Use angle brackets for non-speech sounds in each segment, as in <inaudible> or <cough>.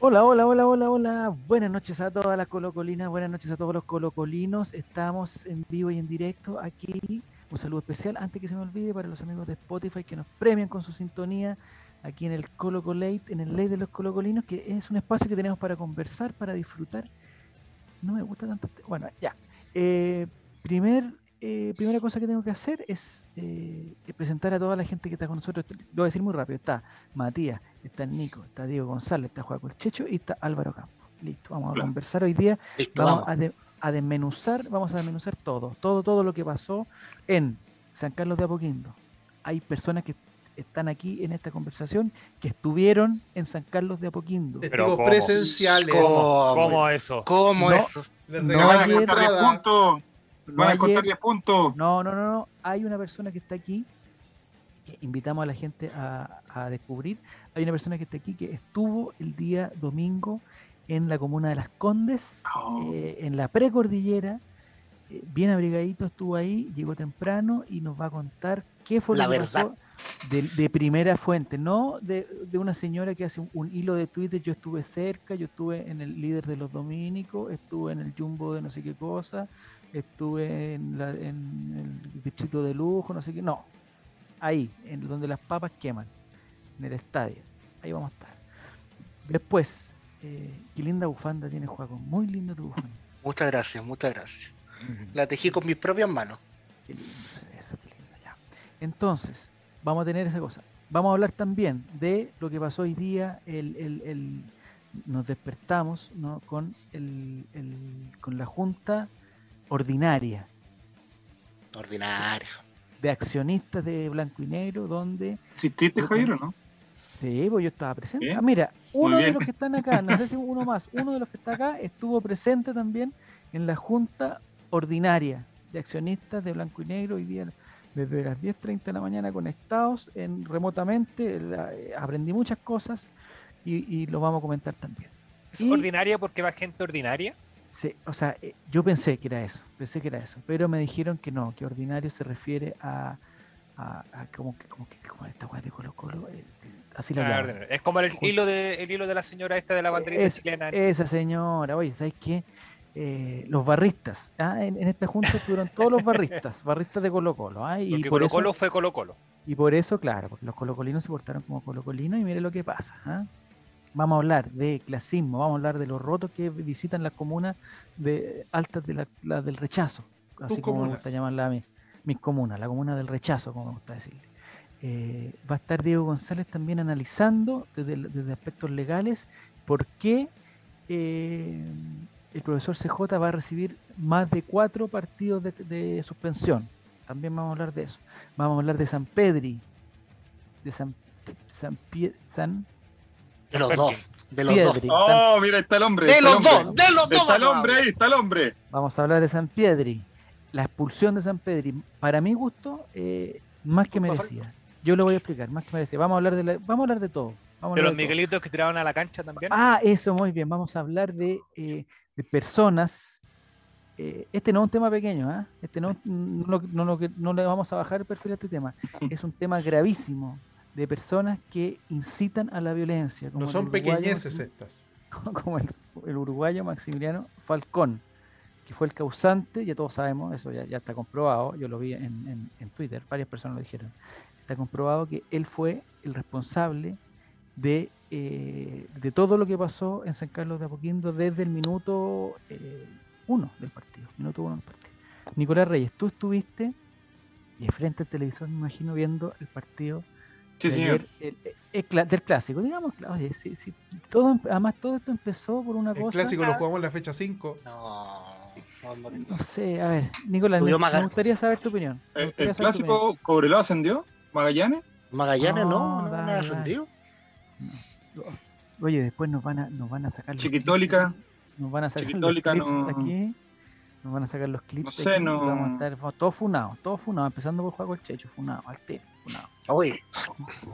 Hola, hola, hola, hola, hola. Buenas noches a todas las colocolinas, buenas noches a todos los colocolinos. Estamos en vivo y en directo aquí. Un saludo especial, antes que se me olvide, para los amigos de Spotify que nos premian con su sintonía aquí en el Colocolate, en el Ley de los Colocolinos, que es un espacio que tenemos para conversar, para disfrutar. No me gusta tanto. este- Bueno, ya. Eh, primer, eh, primera cosa que tengo que hacer es eh, presentar a toda la gente que está con nosotros. Lo voy a decir muy rápido. Está Matías, está Nico, está Diego González, está Juaco el Checho y está Álvaro Campos. Listo, vamos a Hola. conversar hoy día. Listo, Vamos vamos. a, de- a desmenuzar, vamos a desmenuzar todo, todo, todo lo que pasó en San Carlos de Apoquindo. Hay personas que están aquí en esta conversación que estuvieron en San Carlos de Apoquindo. Presenciales. ¿Cómo? ¿Cómo eso? ¿Cómo No. eso? No Me regalan van a ayer- contar 10 entrada. No Van a contar ayer- 10 puntos. No, no, no, no. Hay una persona que está aquí, que invitamos a la gente a, a descubrir. Hay una persona que está aquí que estuvo el día domingo en la comuna de Las Condes, Oh. eh, en la precordillera. eh, bien abrigadito estuvo ahí, llegó temprano y nos va a contar qué fue La lo que verdad. pasó de, de primera fuente, no de, de una señora que hace un, un hilo de Twitter, yo estuve cerca, yo estuve en el líder de los dominicos, estuve en el jumbo de no sé qué cosa, estuve en, la- en el distrito de lujo, no sé qué, no, ahí, en donde las papas queman, en el estadio, ahí vamos a estar. Después, eh, qué linda bufanda tiene Juaco, muy linda tu bufanda. Muchas gracias, muchas gracias. La tejí con mis propias manos. Qué lindo eso, qué lindo, ya. Entonces, vamos a tener esa cosa. Vamos a hablar también de lo que pasó hoy día. El, el- el- nos despertamos ¿no? con, el, el- con la Junta Ordinaria Ordinario. de Accionistas de Blanco y Negro, donde, ¿Exististe, Javier, o no? sí, pues yo estaba presente. Ah, mira, uno de los que están acá, no sé si uno más, uno de los que está acá estuvo presente también en la Junta Ordinaria de Accionistas de Blanco y Negro hoy día desde las 10.30 de la mañana conectados en, remotamente. la- eh, aprendí muchas cosas y, y lo vamos a comentar también. ¿Es Y- ordinaria porque va gente ordinaria? Sí, o sea, eh, yo pensé que era eso, pensé que era eso, pero me dijeron que no, que ordinario se refiere a, a, a como que, como que, como esta weá de Colo Colo, eh, eh, así la Ah. Es como el hilo, de, el hilo de la señora esta de la banderita Es- chilena. Esa señora, oye, ¿sabes qué? Eh, los barristas, ¿ah? en, en esta junta estuvieron todos los barristas, <laughs> barristas de Colo Colo, ¿ah? y, porque por Colo eso, Colo fue Colo Colo. y por eso, claro, porque los colocolinos se portaron como colocolinos y mire lo que pasa. ¿ah? Vamos a hablar de clasismo, vamos a hablar de los rotos que visitan las comunas de, altas de la, la del rechazo, así como me gusta llamarla a mí, mis comunas, la comuna del rechazo, como me gusta decirle. Eh, va a estar Diego González también analizando desde, desde aspectos legales por qué eh, el profesor CJ va a recibir más de cuatro partidos de, de suspensión. También vamos a hablar de eso. Vamos a hablar de San Pedri, de San, San, Pie- San De los dos. De los Piedri. dos. Oh, mira, ahí está el hombre. De los hombre. dos. De los dos. Está el hombre ahí, está el hombre. Vamos a hablar de San Piedri. La expulsión de San Pedri, para mi gusto, eh, más que merecida. Yo lo voy a explicar, más que merecida. Vamos a hablar de, la- vamos a hablar de todo. Vamos a De los de todo. Miguelitos que tiraron a la cancha también. Ah, eso, muy bien. Vamos a hablar de, eh, de personas. eh, este no es un tema pequeño, ¿ah? Este no, no, no no le vamos a bajar el perfil a este tema. <laughs> Es un tema gravísimo de personas que incitan a la violencia. como No son uruguayo pequeñeces estas. <laughs> como el, el uruguayo Maximiliano Falcón, que fue el causante, ya todos sabemos, eso ya, ya está comprobado, yo lo vi en, en- en Twitter, varias personas lo dijeron, está comprobado que él fue el responsable de, eh, de todo lo que pasó en San Carlos de Apoquindo desde el minuto eh, uno del partido, minuto uno del partido. Nicolás Reyes, tú estuviste de frente al televisor, me imagino, viendo el partido Sí, de señor. ayer, el- el- el cla- del clásico, digamos, oye, sí, sí, todo, em- además todo esto empezó por una El cosa, clásico lo jugamos en la fecha 5. No. no, no. no sé, a ver, Nicolás, me, gustaría saber tu opinión. El clásico Cobreloa ascendió. Magallanes. Magallanes no, No, no, no, dale, dale. Oye, después nos van a, nos van a sacar los Chiquitólica. clips, nos van a sacar Chiquitólica los clips no- aquí, nos van a sacar los clips No de sé, aquí no- vamos a estar vamos- todos funados, todos funados, empezando por Juego el Checho, funado, al tiro, funado. Oye,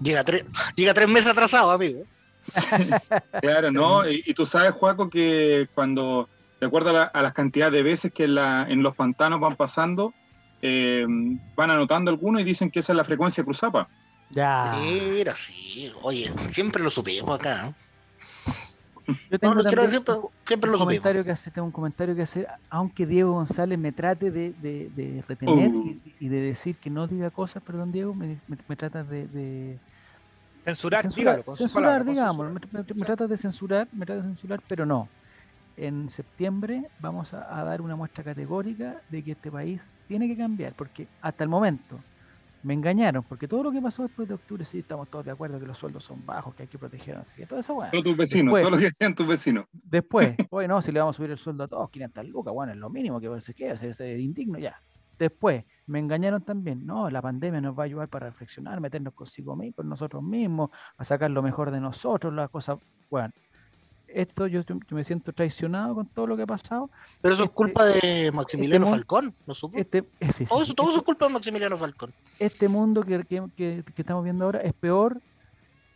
llega tres, llega tres meses atrasado, amigo. <laughs> Claro, ¿no? Y, y tú sabes, Juaco, que cuando, de acuerdo a, la- a las cantidades de veces que en, la- en los pantanos van pasando, eh, van anotando algunos y dicen que esa es la frecuencia cruzapa. Ya. Mira, sí. Oye, siempre lo supimos acá. ¿eh? Yo tengo No lo quiero decir, pero siempre un lo supimos. comentario que hacer, tengo un comentario que hacer, aunque Diego González me trate de, de- de retener Uh. y, y de decir que no diga cosas, perdón Diego, me, me, me tratas de, de- Censurar, censurar, dígalo, censurar, palabras, con digamos, censurar. me, me- me tratas de censurar, me tratas de censurar, pero no. En septiembre vamos a, a dar una muestra categórica de que este país tiene que cambiar, porque hasta el momento me engañaron, porque todo lo que pasó después de octubre, sí, estamos todos de acuerdo que los sueldos son bajos, que hay que proteger, no sé qué, todo eso, bueno. Todos tus vecinos, Después. todo lo que decían tus vecinos. Después, <laughs> oye, no, si le vamos a subir el sueldo a todos, 500 lucas, bueno, es lo mínimo que se queda, es indigno ya. Después, me engañaron también, no, la pandemia nos va a ayudar para reflexionar, meternos consigo mismos, con nosotros mismos, a sacar lo mejor de nosotros, las cosas, bueno. Esto yo, yo me siento traicionado con todo lo que ha pasado. Pero eso es este- culpa de Maximiliano mon- Falcón, ¿no supo? Este, eh, Todo sí, eso, todo eso este- es culpa de Maximiliano Falcón. este mundo que, que- que- que estamos viendo ahora es peor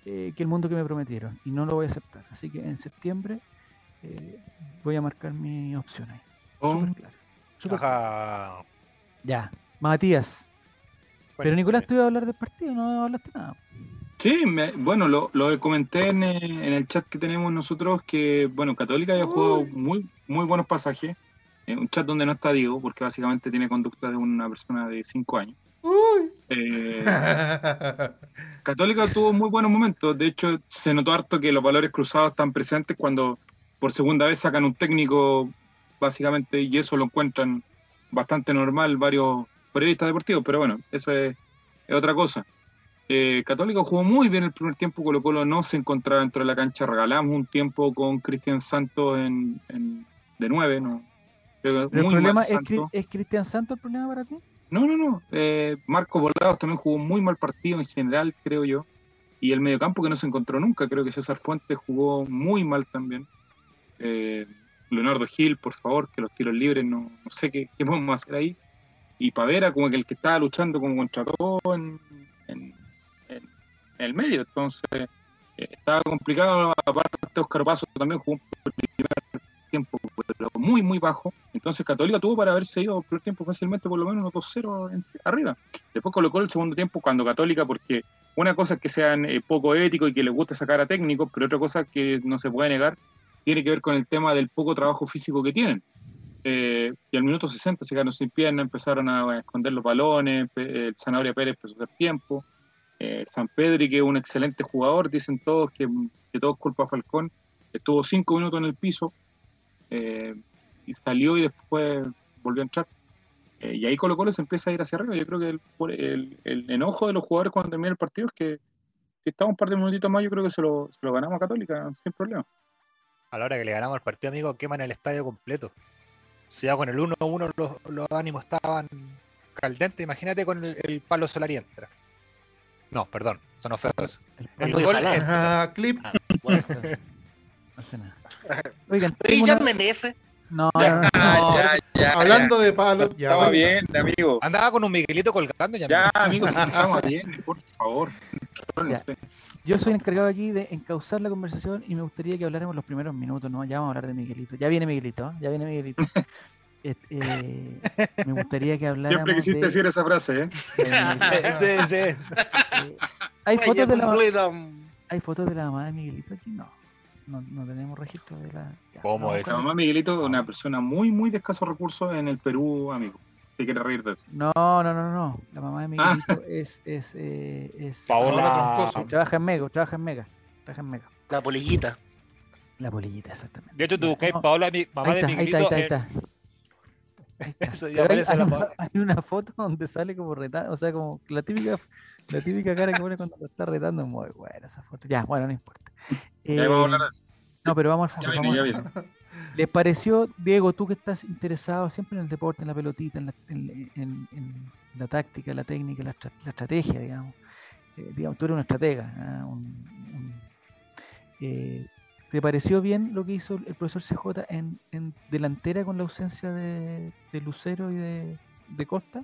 eh, que el mundo que me prometieron y no lo voy a aceptar. Así que en septiembre eh, voy a marcar mi opción ahí. Oh, Súper claro. súper claro. Ya. Matías. Pero Nicolás, tú ibas a hablar del partido, no hablaste nada. Sí, me- bueno, lo, lo comenté en, eh, en el chat que tenemos nosotros que, bueno, Católica había jugado muy, muy buenos pasajes. En un chat donde no está Diego, porque básicamente tiene conducta de una persona de 5 años. Eh, Católica tuvo muy buenos momentos. De hecho, se notó harto que los valores cruzados están presentes cuando por segunda vez sacan un técnico, básicamente, y eso lo encuentran bastante normal varios periodistas deportivos. Pero bueno, eso es, es otra cosa. Eh, Católica jugó muy bien el primer tiempo, Colo Colo no se encontraba dentro de la cancha, regalamos un tiempo con Cristian Santos en, en- de nueve, ¿no? Pero Pero el muy mal problema es, Cristian Santos el problema para ti. No, no, no. Eh, Marcos Volados también jugó muy mal partido en general, creo yo. Y el mediocampo que no se encontró nunca. Creo que César Fuentes jugó muy mal también. Eh, Leonardo Gil, por favor, que los tiros libres, no, no sé qué, qué podemos hacer ahí. Y Pavera, como que el que estaba luchando como contra todo en, en- el medio. Entonces, eh, estaba complicado. Aparte, Oscar Paso también jugó un primer tiempo, pero muy, muy bajo. Entonces Católica tuvo para haberse ido por tiempo fácilmente por lo menos unos 2-0 en- arriba. Después colocó el segundo tiempo cuando Católica, porque una cosa es que sean eh, poco éticos y que les guste sacar a técnicos, pero otra cosa que no se puede negar tiene que ver con el tema del poco trabajo físico que tienen. Eh, y al minuto 60 se quedaron sin pierna, empezaron a esconder los balones, Pe- el Zanahoria Pérez empezó a hacer tiempo, eh, San Pedri, que es un excelente jugador, dicen todos que, que todo es culpa de Falcón, estuvo cinco minutos en el piso, eh, y salió y después volvió a entrar. Eh, y ahí Colo Colo se empieza a ir hacia arriba. Yo creo que el, enojo de los jugadores cuando termina el partido es que si estamos un par de minutitos más, yo creo que se lo, ganamos a Católica sin problema. A la hora que le ganamos el partido, amigo, queman el estadio completo. Si ya con el 1-1 los, los ánimos estaban caldentes, imagínate con el, palo Solari entra. No, perdón, eso no fue eso. El gol clip. Ah, bueno. <laughs> no sé nada. Oigan, una- Menezes. no, no, no, no. No, ya, ya, Hablando de palos, ya. Estaba bien, amigo. Andaba con un Miguelito colgando ya. Ya, amigos, <laughs> estamos bien, por favor. Yo soy el encargado aquí de encauzar la conversación y me gustaría que habláramos los primeros minutos, ¿no? Ya vamos a hablar de Miguelito. Ya viene Miguelito, ¿eh? ya viene Miguelito. <laughs> Eh, me gustaría que habláramos <laughs> Siempre quisiste de- decir esa frase, ¿eh? de Miguelito. Eh, hay, fotos de la. ¿Hay fotos de la mamá de Miguelito aquí? No. No, no tenemos registro de la. ya, ¿Cómo vamos es? La mamá Miguelito es una persona muy, muy de escasos recursos en el Perú, amigo. Si quiere reír de eso. No, no, no, no. La mamá de Ah. Miguelito <laughs> es. es, eh, es Paola. Trabaja en Mega, trabaja en Mega. Trabaja en Mega. La polillita. La polillita, exactamente. De hecho, tú buscáis no, Paola, mi mamá ahí de está, ahí está, ahí Miguelito. está, ahí está. Eso ya hay, aparece hay la una, Paola. hay una foto <laughs> donde sale como retando, o sea, como la típica, la típica cara que pone cuando lo está retando, es muy buena esa foto. Ya, bueno, no importa. Ya vamos a Eh, hablar de eso. no, pero vamos al Ya viene, vamos ya. ¿Les pareció, Diego, tú que estás interesado siempre en el deporte, en la pelotita, en la, en- en- en la táctica, la técnica, la, estra- la estrategia, digamos? Eh, digamos, tú eres un estratega. ah, un- un- eh, ¿Te pareció bien lo que hizo el profesor CJ en, en delantera con la ausencia de, de Lucero y de, de Costa?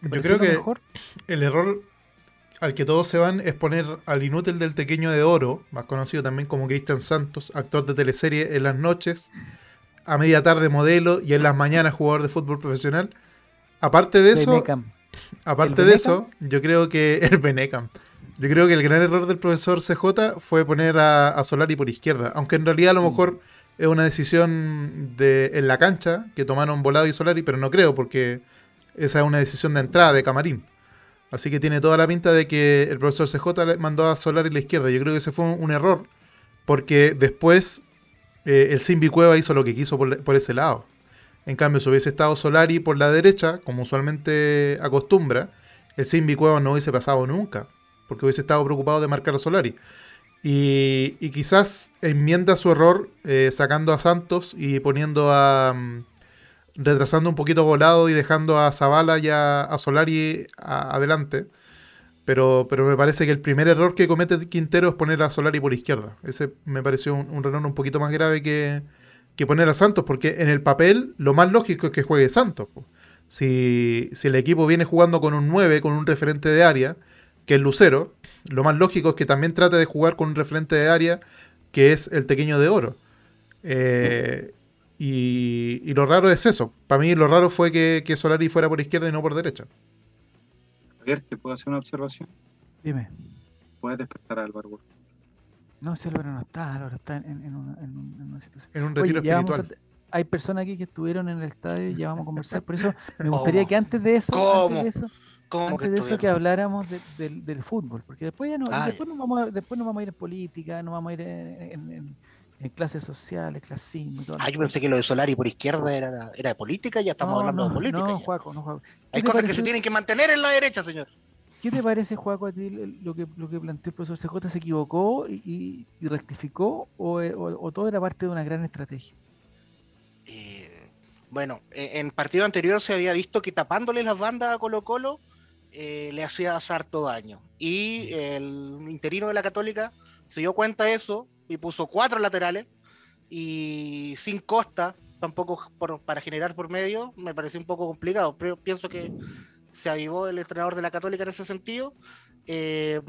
¿Te Yo creo que mejor? el error al que todos se van es poner al inútil del Tequeño de Oro, más conocido también como Cristian Santos, actor de teleserie en las noches, a media tarde modelo y en las mañanas jugador de fútbol profesional. Aparte de eso, aparte ¿El de Benecam? eso, yo creo que <laughs> el Benecam. Yo creo que el gran error del profesor CJ fue poner a, a Solari por izquierda, aunque en realidad a lo Mm. mejor es una decisión de, en la cancha que tomaron Volado y Solari, pero no creo porque esa es una decisión de entrada de Camarín. Así que tiene toda la pinta de que el profesor CJ mandó a Solari a la izquierda. Yo creo que ese fue un, un error porque después eh, el Simbi Cueva hizo lo que quiso por, por ese lado. En cambio, si hubiese estado Solari por la derecha, como usualmente acostumbra, el Simbi Cueva no hubiese pasado nunca, porque hubiese estado preocupado de marcar a Solari. Y, quizás enmienda su error eh, sacando a Santos y poniendo a. mm, retrasando un poquito volado y dejando a Zavala y a, Solari a- adelante. Pero, pero me parece que el primer error que comete Quintero es poner a Solari por izquierda. Ese me pareció un, un error un poquito más grave que, que poner a Santos, porque en el papel lo más lógico es que juegue Santos. Si, si el equipo viene jugando con un 9, con un referente de área, que es Lucero, lo más lógico es que también trate de jugar con un referente de área, que es el pequeño de oro. Eh, y, y lo raro es eso. Para mí lo raro fue que, que Solari fuera por izquierda y no por derecha. Javier, ¿te puedo hacer una observación? Dime. Puedes despertar a Álvaro. No, si Álvaro no está, Álvaro está en, en- una, en un- en una situación. En un retiro espiritual. hay personas aquí que estuvieron en el estadio y ya vamos a conversar. Por eso me <laughs> gustaría ¿Cómo? que antes de eso, ¿Cómo? antes de eso, ¿Cómo que antes de eso que habláramos de- del- del fútbol, porque después ya no, Ah, después nos vamos a, después nos vamos a ir en política, nos vamos a ir en, en- en- en clases sociales, clasismo y todo. Ah, yo pensé que lo de Solari por izquierda era, era de política, ya estamos hablando de política. No. Juaco, no, Juaco. ¿Qué Hay cosas que se tienen que mantener en la derecha, señor. ¿Qué te parece, Juaco, a ti lo que, lo que planteó el profesor CJ? ¿Se equivocó y, y- y rectificó o, eh, o- o todo era parte de una gran estrategia? Eh, bueno, eh, en partido anterior se había visto que tapándole las bandas a Colo Colo eh, le hacía harto daño. Y el interino de la Católica se dio cuenta de eso y puso cuatro laterales y sin costa, tampoco por- para generar por medio, me pareció un poco complicado. Pero pienso que se avivó el entrenador de la Católica en ese sentido. Eh,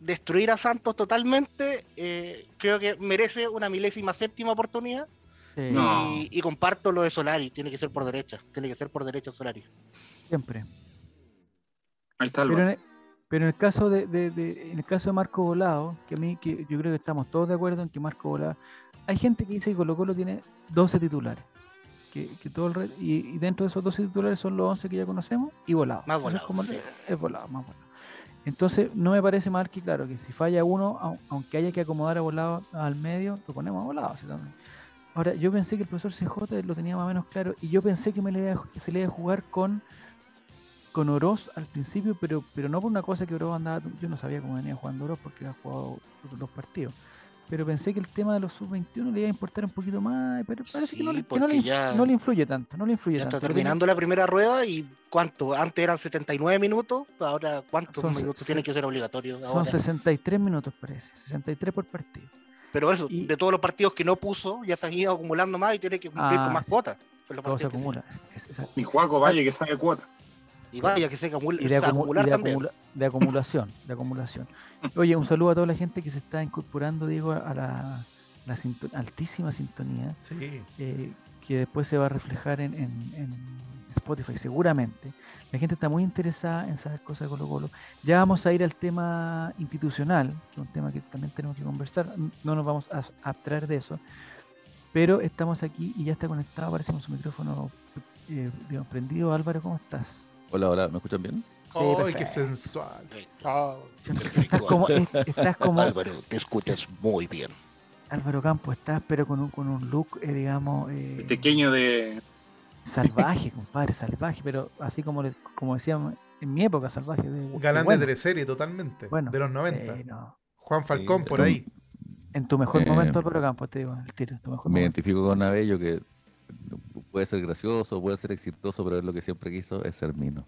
destruir a Santos totalmente, eh, creo que merece una milésima séptima oportunidad. Sí, No. Y, y comparto lo de Solari, tiene que ser por derecha, tiene que ser por derecha Solari. Siempre. Ahí está Pero en, el, pero en el caso de, de- de- en el caso de Marco Volado, que a mí que yo creo que estamos todos de acuerdo en que Marco Volado, hay gente que dice que Colo Colo tiene 12 titulares. Que, que todo el re- y, y dentro de esos 12 titulares son los 11 que ya conocemos y volado. Más volado, como- sí. Es volado, más volado. Entonces, no me parece mal que, claro, que si falla uno, au- aunque haya que acomodar a volado al medio, lo ponemos a volado. así también. Ahora, yo pensé que el profesor CJ lo tenía más o menos claro y yo pensé que, me le iba a- que se le iba a jugar con con Oroz al principio, pero pero no por una cosa que Oroz andaba, yo no sabía cómo venía jugando Oroz porque había jugado los dos partidos. Pero pensé que el tema de los sub-21 le iba a importar un poquito más, pero parece que, no, le, que no, le, porque inf- ya- no le influye tanto, no le influye Ya está tanto. Pero terminando la primera rueda y ¿cuánto? Antes eran 79 minutos, ahora ¿cuántos Son minutos tienen que ser obligatorios Son ahora? 63 minutos parece, 63 por partido. Pero eso, y- de todos los partidos que no puso, ya se han ido acumulando más y tiene que cumplir Ah, con más sí. cuotas. Todo se acumula. es- es-. Mi Juaco Valle que sabe cuota. Y vaya que se acumula, y de, y acumula- acumulación, de acumulación. Oye, un saludo a toda la gente que se está incorporando, Diego, a la, la sinto- altísima sintonía, Sí. eh, que después se va a reflejar en, en- en Spotify, seguramente. La gente está muy interesada en saber cosas de Colo Colo. Ya vamos a ir al tema institucional, que es un tema que también tenemos que conversar. No nos vamos a abstraer de eso. Pero estamos aquí y ya está conectado, parece con su micrófono eh, digamos, prendido. Álvaro, ¿cómo estás? Hola, hola, ¿me escuchan bien? ¡Ay, qué sensual! Estás como, es- estás como Álvaro, te escuchas muy bien. Álvaro Campos, estás pero con un, con un look, eh, digamos, eh, Pequeño de. salvaje, compadre, salvaje, pero así como, le- como decíamos en mi época, salvaje. De, Galán de bueno. teleserie, totalmente. Bueno, de los 90. sí, no. Juan Falcón Sí, por tú- ahí. En tu mejor Eh, momento, Álvaro Campos, te digo, el tiro, en tu mejor Me momento. identifico con Abello que puede ser gracioso, puede ser exitoso, pero él lo que siempre quiso es ser mino.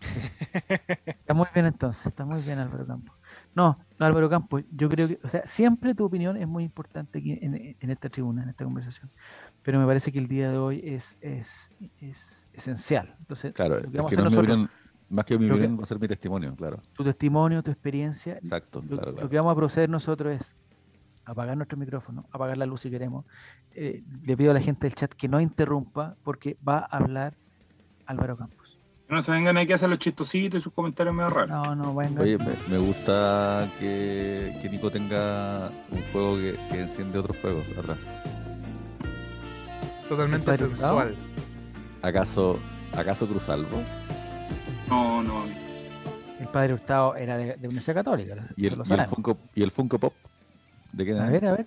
<laughs> Está muy bien entonces, está muy bien Álvaro Campos. No, no, Álvaro Campos, yo creo que, o sea, siempre tu opinión es muy importante aquí en, en esta tribuna, en esta conversación, pero me parece que el día de hoy es, es, es esencial. Entonces, Claro, lo que es vamos que a no hacer es mi nosotros, opinión, más que mi va a ser mi testimonio, claro. tu testimonio, tu experiencia, Exacto, lo, claro, lo que vamos a proceder nosotros es apagar nuestro micrófono, apagar la luz si queremos. Eh, le pido a la gente del chat que no interrumpa porque va a hablar Álvaro Campos. No se vengan aquí a hacer los chistositos y sus comentarios medio raros. No, no, bueno. Oye, me, me gusta que, que Nico tenga un fuego que, que enciende otros fuegos atrás. Totalmente sensual. ¿Acaso, acaso Cruzalvo? No, no. El padre Hurtado era de, de Universidad Católica. ¿Y el, lo y el sabemos. Funko, ¿Y el Funko Pop? ¿De qué A ver, a ver.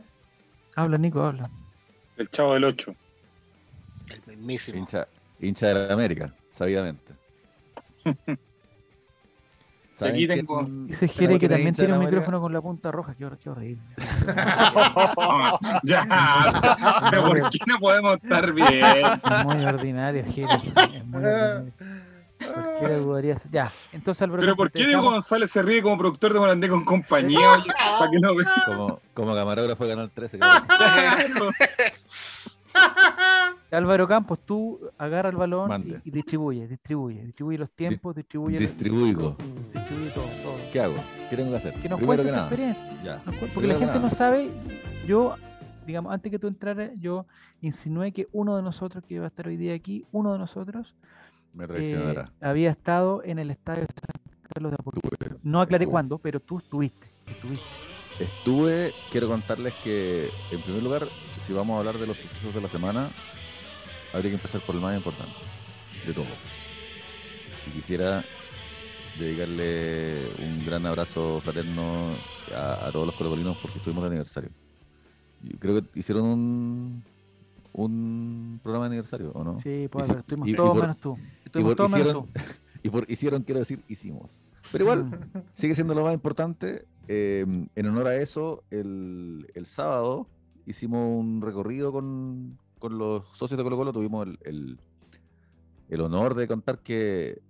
Habla, Nico, habla. El chavo del 8. El mismísimo. Hincha, hincha de la América, sabidamente. <laughs> ¿Saben Aquí tengo- Dice ¿saben Jere que también tiene un América? micrófono con la punta roja. Qué, hor- qué horrible. <laughs> <laughs> ya. Pero ¿por qué no podemos estar bien? Es muy ordinario, Jere. Es muy ordinario. ¿Por qué le dudaría eso? Ya, entonces Álvaro. Pero ¿por qué Diego dejamos- González se ríe como productor de Morandé con compañía? <laughs> Oye, para que no vea. Como, como camarógrafo de Canal 13. creo. <laughs> Álvaro Campos, tú agarra el balón y, y distribuye, distribuye, distribuye los tiempos, distribuye, Distribuigo. distribuye todo, todo. ¿Qué hago? ¿Qué tengo que hacer? Que nos Primero tu nada. experiencia. Ya. nos cu- Porque Primero la gente no sabe, yo, digamos, antes que tú entraras, yo insinué que uno de nosotros que iba a estar hoy día aquí, uno de nosotros Me eh, traicionará. había estado en el estadio de San Carlos de Apoquindo. No aclaré estuve. cuándo, pero tú estuviste. estuviste. Estuve, quiero contarles que, en primer lugar, si vamos a hablar de los sucesos de la semana, habría que empezar por el más importante de todo. Y quisiera dedicarle un gran abrazo fraterno a, a todos los colocolinos porque estuvimos de aniversario. Creo que hicieron un, un programa de aniversario, ¿o no? Sí, pues estuvimos todos menos tú. Estuvimos todos menos tú. y por hicieron, quiero decir, hicimos. Pero igual, Mm. sigue siendo lo más importante. eh, en honor a eso, el, el sábado hicimos un recorrido con, con los socios de Colo Colo. Tuvimos el, el- el honor de contar que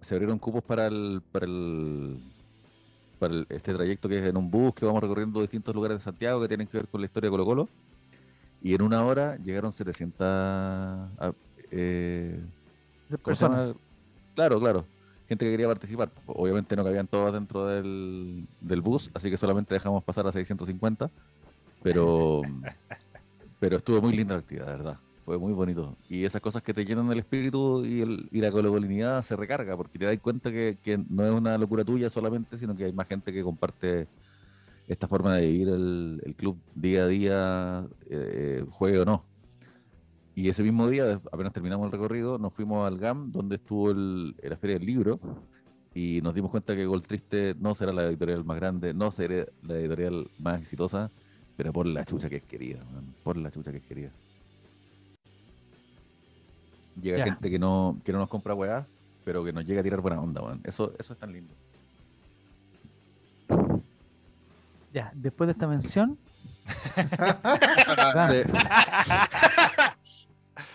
se abrieron cupos para el, para el para este trayecto que es en un bus que vamos recorriendo distintos lugares de Santiago que tienen que ver con la historia de Colo Colo. Y en una hora llegaron 700 ah, eh, personas. Claro, claro. Gente que quería participar. Obviamente no cabían todas dentro del, del bus, así que solamente dejamos pasar a 650. Pero, <laughs> pero estuvo muy linda la actividad, de verdad. Fue muy bonito. Y esas cosas que te llenan el espíritu y, el, y la colocolinidad se recarga, porque te das cuenta que, que no es una locura tuya solamente, sino que hay más gente que comparte esta forma de vivir el, el club día a día, eh, juegue o no. Y ese mismo día, apenas terminamos el recorrido, nos fuimos al GAM, donde estuvo el, la Feria del Libro, y nos dimos cuenta que Gol Triste no será la editorial más grande, no será la editorial más exitosa, pero por la chucha que es querida, man, por la chucha que es querida. Llega gente que no, que no nos compra weá, pero que nos llega a tirar buena onda, man. Eso, eso es tan lindo. Ya, después de esta mención, <laughs>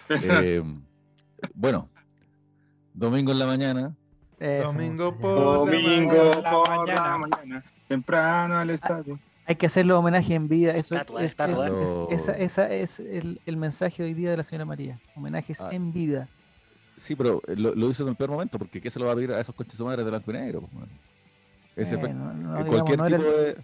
Sí. Eh, bueno, domingo en la mañana, eso, Domingo por- Domingo la por mañana. la mañana. Temprano al estadio. Hay que hacerle homenaje en vida. Eso es, Estatua, es- estatua. es- esa, esa es el, el mensaje hoy día de la señora María. Homenajes Ah. en vida. Sí, pero eh, lo, lo hizo en el peor momento, porque ¿qué se lo va a pedir a esos coches madres de blanco y negro? Ese fue- Eh, no- no digamos, cualquier, no tipo el- de,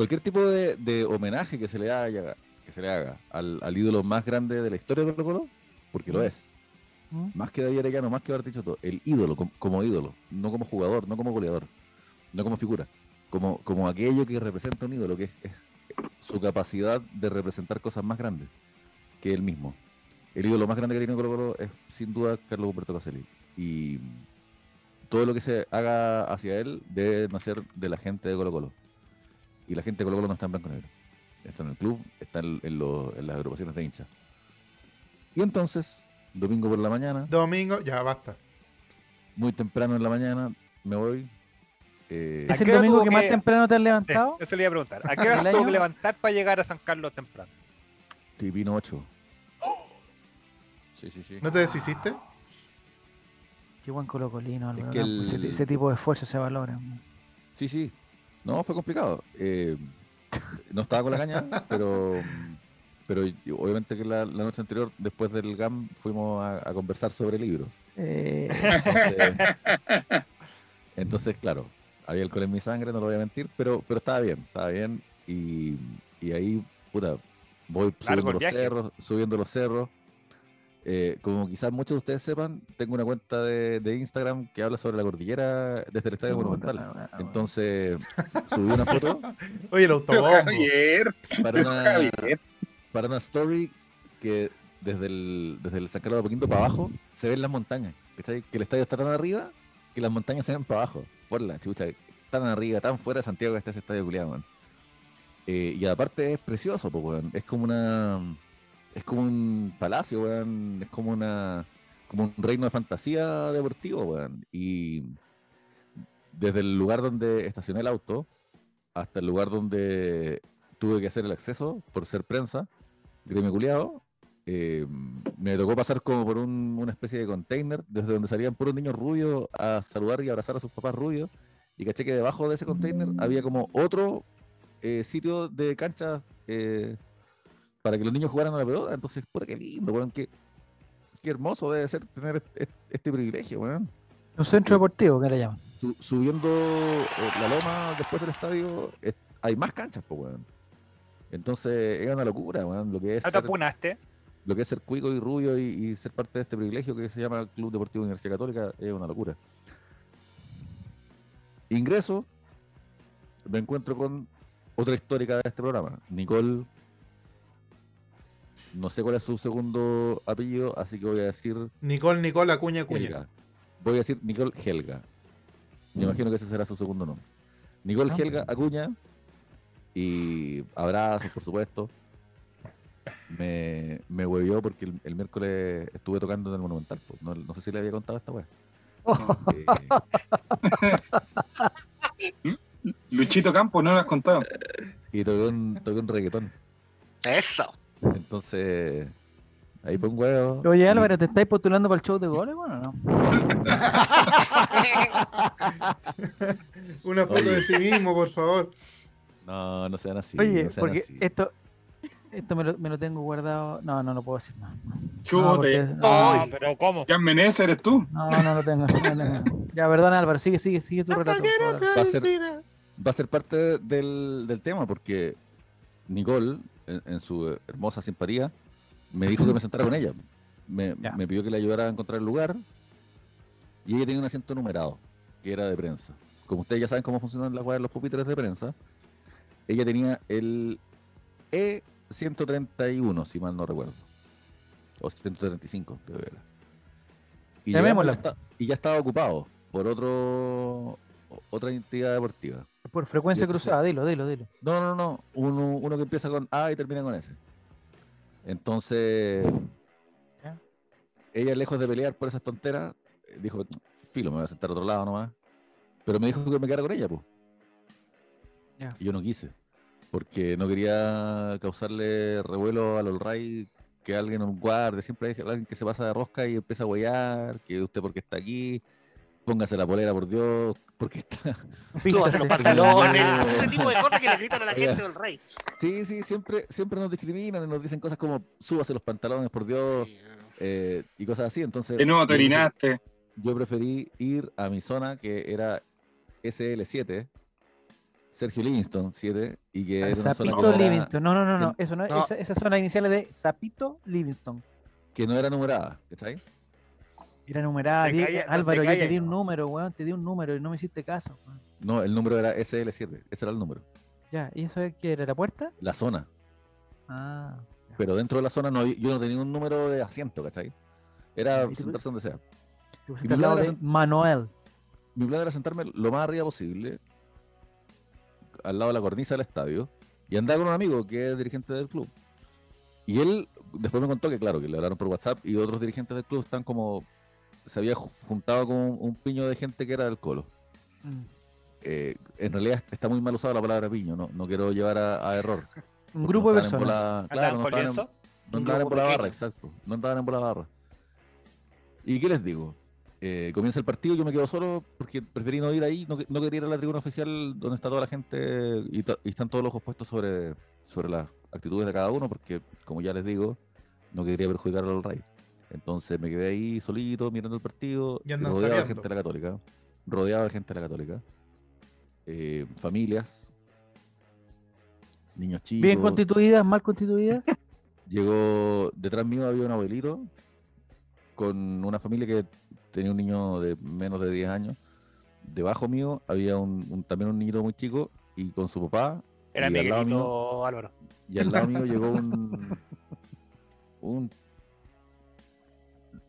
cualquier tipo de, de homenaje que se le haga, que se le haga al, al ídolo más grande de la historia de Colo Colo, porque lo es, ¿Mm? más que David Arellano, más que Bartichotto, el ídolo com- como, ídolo, no como jugador, no como goleador, no como figura, como, como aquello que representa un ídolo, que es, es su capacidad de representar cosas más grandes que él mismo. El ídolo más grande que tiene Colo Colo es sin duda Carlos Humberto Caselli. Y todo lo que se haga hacia él debe nacer de la gente de Colo Colo. Y la gente de Colo Colo no está en blanco y negro. Está en el club, está en, en lo- en las agrupaciones de hinchas. Y entonces, domingo por la mañana, Domingo, ya basta. muy temprano en la mañana, me voy. eh, ¿A ¿Es el domingo que más que- temprano te has Sí, levantado? eso le iba a preguntar. ¿A qué hora ¿El se tuvo que levantar para llegar a San Carlos temprano? Tipino 8. Sí, sí, sí. ¿No te deshiciste? Qué buen colocolino, que. Ese, el- ese tipo de esfuerzo se valora. Sí, sí. No, fue complicado. Eh, no estaba con la caña, pero pero obviamente que la, la noche anterior, después del GAM, fuimos a, a conversar sobre libros. Eh, Entonces, entonces, claro, había alcohol en mi sangre, no lo voy a mentir, pero, pero estaba bien, estaba bien. Y, y ahí, puta, voy subiendo los cerros, subiendo los cerros. Eh, como quizás muchos de ustedes sepan, tengo una cuenta de, de Instagram que habla sobre la cordillera desde el Estadio Monumental. Entonces, subí una foto <laughs> Oye, el. Javier, para una, <laughs> Javier. para una story que desde el, desde el San Carlos de Apoquindo para abajo se ven las montañas. ¿cachai? Que el estadio está tan arriba que las montañas se ven para abajo. Por la chucha, tan arriba, tan fuera de Santiago que está ese estadio culiado, weón. Eh, y aparte es precioso, pues, weón. Es como una. Es como un palacio, weón. Es como una. Como un reino de fantasía deportivo, weón. Y desde el lugar donde estacioné el auto hasta el lugar donde tuve que hacer el acceso por ser prensa, gremio culiado, eh, me tocó pasar como por un- una especie de container desde donde salían puros niños rubios a saludar y abrazar a sus papás rubios. Y caché que debajo de ese container había como otro eh, sitio de cancha eh, para que los niños jugaran a la pelota. Entonces, puta, qué lindo, weón. Qué, qué hermoso debe ser tener este, este privilegio, weón. Un centro deportivo, que le llaman. Su- subiendo eh, la loma después del estadio, es- hay más canchas, pues, weón. Entonces, es una locura, weón. Lo que es ¿No te ser, apunaste? lo que es ser cuico y rubio y, y ser parte de este privilegio que se llama Club Deportivo Universidad Católica es una locura. Ingreso, me encuentro con otra histórica de este programa, Nicole. No sé cuál es su segundo apellido, así que voy a decir Nicole, Nicole, Acuña, Acuña. Helga. Voy a decir Nicole Helga. Me imagino que ese será su segundo nombre. Nicole Ah. Helga Acuña. Y abrazos, por supuesto. Me, me huevió porque el, el miércoles estuve tocando en el Monumental. pues. No, no sé si le había contado esta weá. Eh, <laughs> Luchito Campos, no lo has contado. y toqué un, toqué un reggaetón. Eso. Entonces, ahí fue un huevo. Oye, Álvaro, ¿te estáis postulando para el show de goles? Bueno, no. <laughs> Una foto Oye. de sí mismo, por favor. No, no sean así. Oye, no sean porque así. esto, esto me lo, me lo tengo guardado. No, no lo puedo decir más. No, porque- No, pero ¿cómo? Jan Menezes, ¿eres tú? no, no lo tengo. no lo tengo. Ya, perdón, Álvaro, sigue, sigue, sigue tu relato. Va a ser- va a ser parte del, del tema porque Nicole, en, en su hermosa simpatía, me dijo que me sentara con ella. Me, pidió que le ayudara a encontrar el lugar y ella tenía un asiento numerado, que era de prensa. Como ustedes ya saben cómo funcionan las de los pupitres de prensa, ella tenía el E131, si mal no recuerdo. O 135, creo que era. Y, ya y ya estaba ocupado por otro otra entidad deportiva. Por frecuencia cruzada, dilo, dilo, dilo. No, no, no. Uno, uno que empieza con A y termina con S. Entonces, ella lejos de pelear por esas tonteras, eh, dijo, filo, me voy a sentar a otro lado nomás. Pero me dijo que me quedara con ella, pues. Y yo no quise. Porque no quería causarle revuelo al Olray que alguien, un guardia, siempre hay alguien que se pasa de rosca y empieza a huellar, que usted porque está aquí, póngase la polera, por Dios, porque está... <laughs> Súbase los pantalones. <laughs> Ese tipo de cosas que le gritan a la gente del rey. Sí, sí, siempre, siempre nos discriminan y nos dicen cosas como súbase los pantalones, por Dios, Sí, eh, y cosas así. Entonces, De nuevo yo te preferí- orinaste. yo preferí ir a mi zona que era SL7, Sergio Livingston 7, y que era una zona que Livingston. No, no, no, no. Eso no, No. Esa, esa zona inicial es de Sapito Livingston. que no era numerada, ¿cachai? Era numerada. Te Álvaro, te yo te di un número, weón. Te di un número y no me hiciste caso. weón. No, el número era SL7, ese era el número, Ya, ¿y eso es qué era? ¿La puerta? la zona. Ah. ya. Pero dentro de la zona no yo no tenía un número de asiento, ¿cachai? Era ¿Y tú- sentarse donde sea. Mi al lado plan de era sen- Manuel. mi plan era sentarme lo más arriba posible, al lado de la cornisa del estadio, y andar con un amigo que es dirigente del club. Y él después me contó que, claro, que le hablaron por WhatsApp y otros dirigentes del club están como. Se había ju- juntado con un, piño de gente que era del Colo. Mm. Eh, en realidad está muy mal usada la palabra piño, no, no quiero llevar a, a error. <laughs> Un grupo no de estaban personas. bola- claro, no ¿Andaban con estaban en- no en grupo bola barra, exacto. No andaban en bola barra. ¿Y qué les digo? Eh, comienza el partido, yo me quedo solo porque preferí no ir ahí, no, que- no quería ir a la tribuna oficial donde está toda la gente y, y están todos los ojos puestos sobre, sobre las actitudes de cada uno, porque como ya les digo, no quería perjudicar al Rey. Entonces me quedé ahí solito mirando el partido, Y rodeado de gente de la Católica, rodeado de gente de la Católica, eh, familias, niños chicos. Bien constituidas, mal constituidas. <laughs> <laughs> Llegó, detrás mío había un abuelito con una familia que tenía un niño de menos de 10 años. Debajo mío había un, un- también un niñito muy chico y con su papá. Era y al lado mío- Miguelito Álvaro. y al lado mío llegó <laughs> un. Un.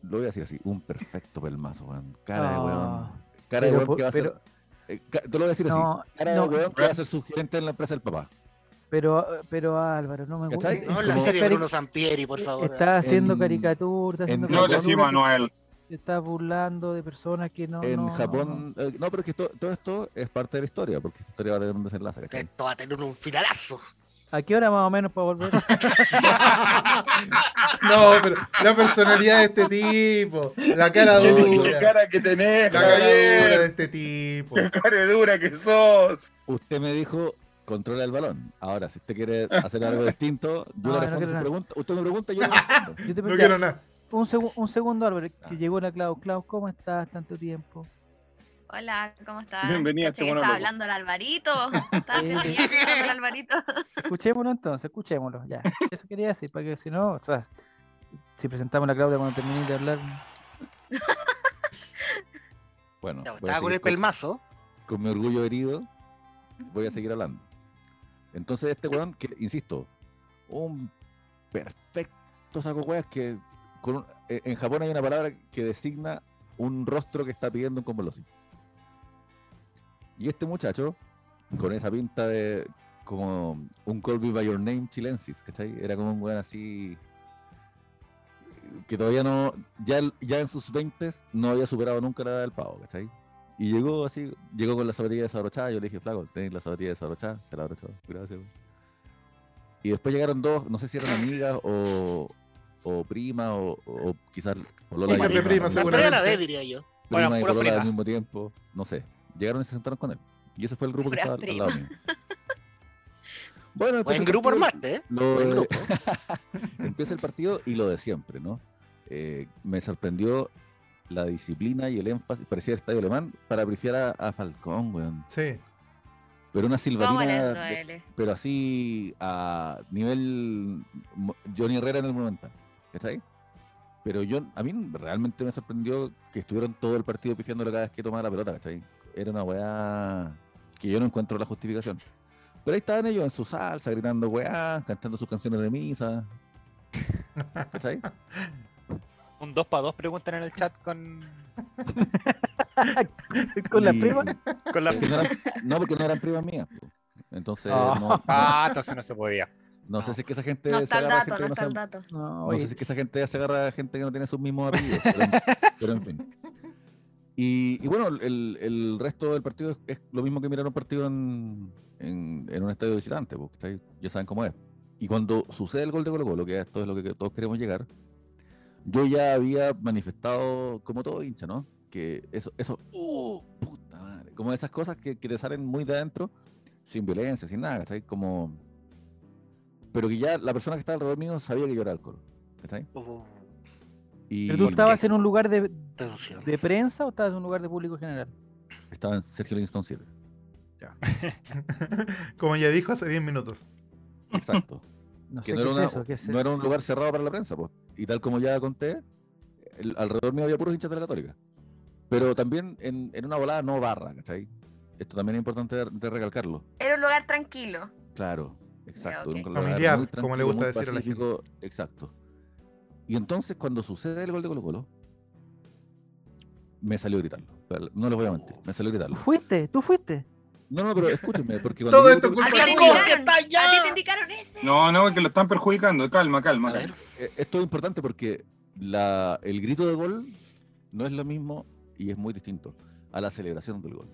Lo voy a decir así, un perfecto pelmazo, weón. Cara de No, weón. Cara de weón que va a pero- ser. eh, te lo voy a decir así. Cara no, de weón que va a ser su gerente en la empresa del papá. pero, pero Álvaro, no me gusta. ¿Cachai? No, Es la serie Bruno Sampieri, por favor. Está haciendo En- caricatura, está haciendo en- No decimos a Noel. está burlando de personas que no. en no, no, Japón. eh, No, pero es que to- todo esto es parte de la historia, porque esta historia va a tener un desenlace. ¿cachai? Esto va a tener un finalazo. No. ¿A qué hora más o menos para volver? <laughs> No, pero la personalidad de este tipo, la cara No, dura, cara que tenés, la cara dura de este tipo. Qué cara dura que sos. Usted me dijo. Controla el balón. Ahora, si usted quiere hacer algo <laughs> distinto, yo No, le no respondo quiero su nada. pregunta. Usted me pregunta, yo le <laughs> respondo. Yo te No quiero nada. un, segu- un segundo, Álvaro, que Ah. llegó la Clau. Clau, ¿cómo estás? Tanto tiempo. Hola, ¿cómo estás? Bienvenida este estaba loco. hablando el Alvarito. Estaba escuchando al Alvarito. <laughs> <laughs> Escuchémoslo entonces, escuchémoslo. Ya. Eso quería decir, para que si no, o sea, si presentamos a la Claudia cuando termine de hablar. Bueno, Estaba con el pelmazo. con mi orgullo herido, voy a seguir hablando. Entonces, este weón, que insisto, un perfecto saco weas que con un- eh, en Japón hay una palabra que designa un rostro que está pidiendo un convolución. Y este muchacho, con esa pinta de como un Call Me By Your Name chilensis, ¿cachai? Era como un weón así que todavía no, ya, ya en sus 20 no había superado nunca la edad del pavo, ¿cachai? Y llegó así, llegó con la zapatilla desabrochada. Yo le dije, flaco, tenéis la zapatilla desabrochada. Se la abrochó, gracias. Y después llegaron dos, no sé si eran amigas o, o primas o, o quizás polola y Hijas de prima, prima, ¿no? La seguramente. Andrea la D, diría yo. Bueno, Prima y pura polola al prima. mismo tiempo, no sé. Llegaron y se sentaron con él. Y ese fue el grupo que estaba al lado mío. <laughs> Bueno, empieza Buen el grupo partido, armaste, ¿eh? lo- Buen grupo. <laughs> empieza el partido y lo de siempre, ¿no? Eh, me sorprendió la disciplina y el énfasis, parecía el estadio alemán, para brifiar a, a Falcón, weón. Sí. Pero una ¿Cómo silbatina, de- pero así a nivel Johnny Herrera en el Monumental, ¿cachai? Pero yo, a mí realmente me sorprendió que estuvieron todo el partido pifiándolo cada vez que tomaba la pelota, ¿cachai? Era una weá que yo no encuentro la justificación. Pero ahí estaban ellos en su salsa, gritando weá, cantando sus canciones de misa. ¿Cachai? Un 2 para 2 preguntan en el chat con, <laughs> ¿Con la Y- prima? con la no, eran- no, porque no eran primas mías. po. Entonces, Ah. no, <laughs> Ah, entonces no se podía. no sé si es que esa gente No se está el agarra a dato, gente no está el se- dato. No, sé si es que esa gente se agarra a gente que no tiene sus mismos apellidos. Pero en fin. Y, y bueno, el, el resto del partido es, lo mismo que mirar un partido en, en, un estadio visitante, porque ya saben cómo es. Y cuando sucede el gol de Colo Colo, que esto es lo que todos queremos llegar, yo ya había manifestado, como todo hincha, ¿no? Que eso, eso, ¡uh! Puta madre. Como esas cosas que, que te salen muy de adentro, sin violencia, sin nada, ¿cachai? Como. Pero que ya la persona que estaba alrededor mío sabía que yo era alcohol, ¿cachai? Uh, Y ¿Pero tú estabas en un lugar de, prensa o estabas en un lugar de público general? estaba en Sergio Livingston 7. <laughs> Como ya dijo hace 10 minutos. Exacto. <laughs> No que sé no qué era, es una- eso. ¿qué es no era un lugar cerrado para la prensa, pues. Y tal como ya conté, el- alrededor mío había puros hinchas de la Católica. Pero también en, en una volada no barra, ¿cachai? Esto también es importante de, de recalcarlo. Era un lugar tranquilo. Claro, exacto. ok. un lugar Familiar, muy como le gusta decir a la gente. Exacto. Y entonces cuando sucede el gol de Colo Colo, me salió a gritarlo. No les voy a mentir, me salió a ¿Tú gritarlo. fuiste? ¿Tú fuiste? No, no, pero escúchenme, porque <laughs> cuando Todo esto ¿A culpa ti te de ¡Chacón, indicaron? que está ¿A ti te allá! indicaron ese? No, no, que lo están perjudicando. Calma, calma. A ver. Eh, Esto es importante porque la, el grito de gol no es lo mismo y es muy distinto a la celebración del gol.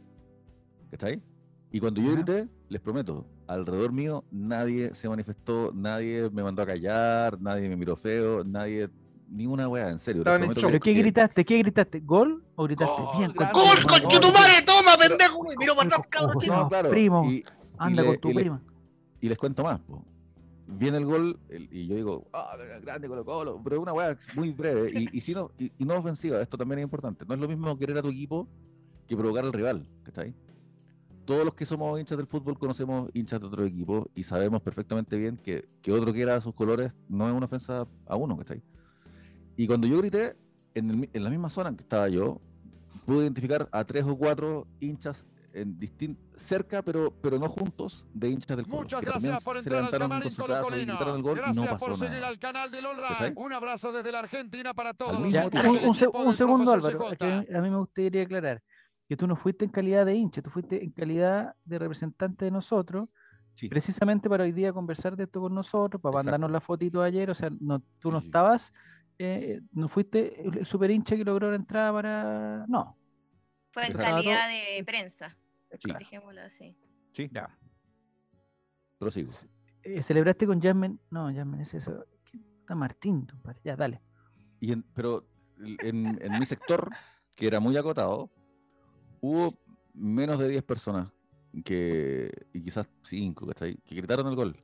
¿Cachai? Y cuando yo grité, les prometo, alrededor mío nadie se manifestó, nadie me mandó a callar, nadie me miró feo, nadie, ni una wea, en serio. les Estaban en prometo shock. ¿Pero qué gritaste? ¿Qué gritaste? ¿Gol o gritaste? Gol, Bien. ¡Gol, conchetumare, conchetumare! ¡Toma, pendejo! Y miro para atrás, cabrón ojo, chico. no. No, claro. primo. Y, Anda con tu y le- prima. y les cuento más. po. Viene el gol el- y yo digo, ah, grande Colo Colo, pero es una weá muy breve y, y, si no, y, y no ofensiva, esto también es importante. No es lo mismo querer a tu equipo que provocar al rival, ¿cachai? Todos los que somos hinchas del fútbol conocemos hinchas de otro equipo y sabemos perfectamente bien que, que otro quiera sus colores no es una ofensa a uno, ¿cachai? Y cuando yo grité, en, el en la misma zona en que estaba yo, pude identificar a tres o cuatro hinchas en distin- cerca, pero, pero no juntos, de hinchas del Colo. Muchas gracias por entrar al camarín el gol y Gracias no por seguir nada. al canal del. ¿Cachai? Un abrazo desde la Argentina para todos Ya, un, un equipo un segundo, Álvaro, a mí me gustaría aclarar que tú no fuiste en calidad de hincha, tú fuiste en calidad de representante de nosotros, Sí. precisamente para hoy día conversar de esto con nosotros, para mandarnos Exacto. la fotito de ayer, o sea, no, tú Sí, no sí. estabas, eh, no fuiste el, super hincha que logró la entrada para... No, Fue en Exacto. calidad de prensa, Sí, dejémoslo así. sí, ya. prosigo. Eh, ¿Celebraste con Jasmine? No, Jasmine es eso. Está Martín, compadre. Ya, dale. Y en- pero en, en mi sector, que era muy acotado, hubo menos de 10 personas que, y quizás 5, ¿cachai? Que gritaron el gol.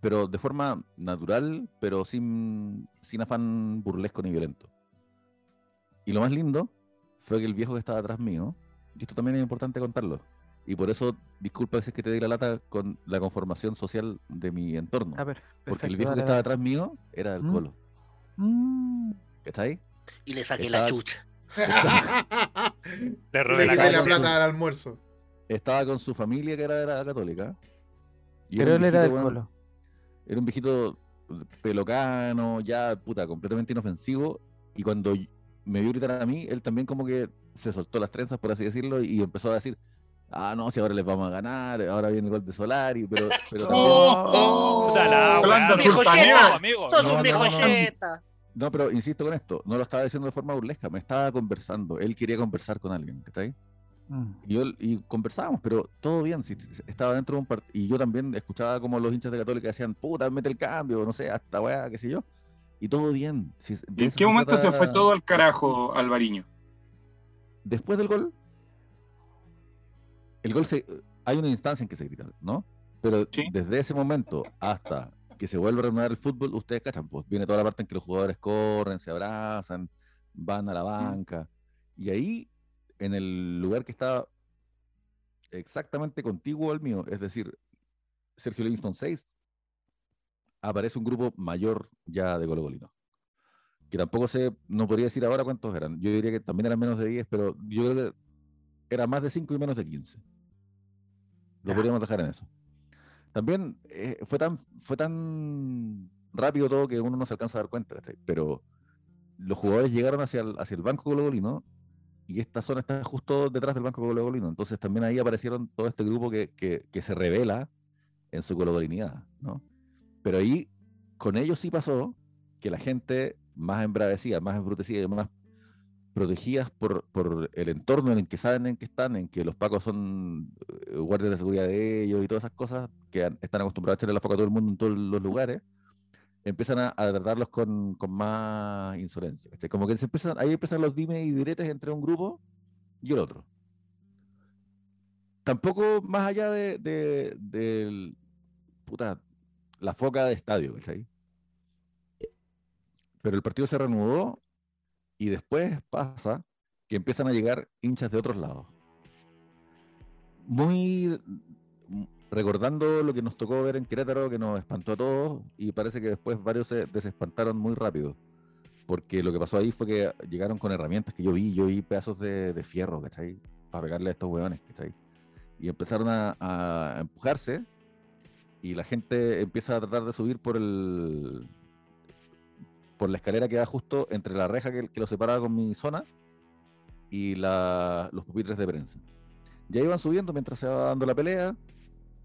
Pero de forma natural, pero sin, sin afán burlesco ni violento. Y lo más lindo fue que el viejo que estaba atrás mío, y esto también es importante contarlo, y por eso, disculpa si es que te di la lata con la conformación social de mi entorno. Está per- Porque el perfecto, viejo que estaba atrás mío era del Mm. colo. Mm, ¿Cachai? Y le saqué Estaba- la chucha. <laughs> Le Le robé la la plata al almuerzo. estaba con su familia que era de la católica. y pero él era del colo. Era un viejito pelocano, ya puta, completamente inofensivo. Y cuando me vio gritar a mí, él también como que se soltó las trenzas, por así decirlo, y empezó a decir, ah, no, si ahora les vamos a ganar, ahora viene el gol de Solari, pero, pero también... <laughs> ¡Oh! La Holanda amigo. ¡Sos un viejo no, pero insisto con esto, no lo estaba diciendo de forma burlesca, me estaba conversando, él quería conversar con alguien, ¿cachai? Mm. Y, yo, y conversábamos, pero todo bien, si, estaba dentro de un partido. Y yo también escuchaba como los hinchas de Católica decían, puta, mete el cambio, no sé, hasta weá, qué sé yo. Y todo bien. si- de ¿Y en qué momento se trata- fue todo al carajo, Alvariño? Después del gol, el gol se. Hay una instancia en que se grita, ¿no? Pero Sí. desde ese momento hasta que se vuelve a reanudar el fútbol, ustedes cachan, pues viene toda la parte en que los jugadores corren, se abrazan, van a la banca. Y ahí, en el lugar que está exactamente contiguo al mío, es decir, Sergio Livingston 6, aparece un grupo mayor ya de Colo-Colino. Que tampoco sé, no podría decir ahora cuántos eran. Yo diría que también eran menos de 10, pero yo creo que era más de 5 y menos de 15. Lo podríamos dejar en eso. También eh, fue, tan, fue tan rápido todo que uno no se alcanza a dar cuenta, pero los jugadores llegaron hacia el, hacia el banco Colo-Colino y esta zona está justo detrás del banco Colo-Colino. Entonces también ahí aparecieron todo este grupo que, que, que se revela en su colocolinidad, ¿no? Pero ahí, con ellos sí pasó que la gente más embravecida, más embrutecida y más protegidas por, por el entorno en el que saben en que están, en que los pacos son eh, guardias de seguridad de ellos y todas esas cosas que están acostumbrados a echarle la foca a todo el mundo en todos los lugares, empiezan a, tratarlos con, con más insolencia. ¿cachai? Como que se empiezan, ahí empiezan los dimes y diretes entre un grupo y el otro. Tampoco más allá de, de- la foca de estadio. Pero el partido se reanudó y después pasa que empiezan a llegar hinchas de otros lados. Muy mm, recordando lo que nos tocó ver en Querétaro, que nos espantó a todos, y parece que después varios se desespantaron muy rápido. Porque lo que pasó ahí fue que llegaron con herramientas que yo vi, yo vi pedazos de, de fierro, ¿cachai? Para pegarle a estos hueones, ¿cachai? Y empezaron a, a empujarse, y la gente empieza a tratar de subir por el por la escalera que da justo entre la reja que, que lo separaba con mi zona y los pupitres de prensa. Ya iban subiendo mientras se va dando la pelea.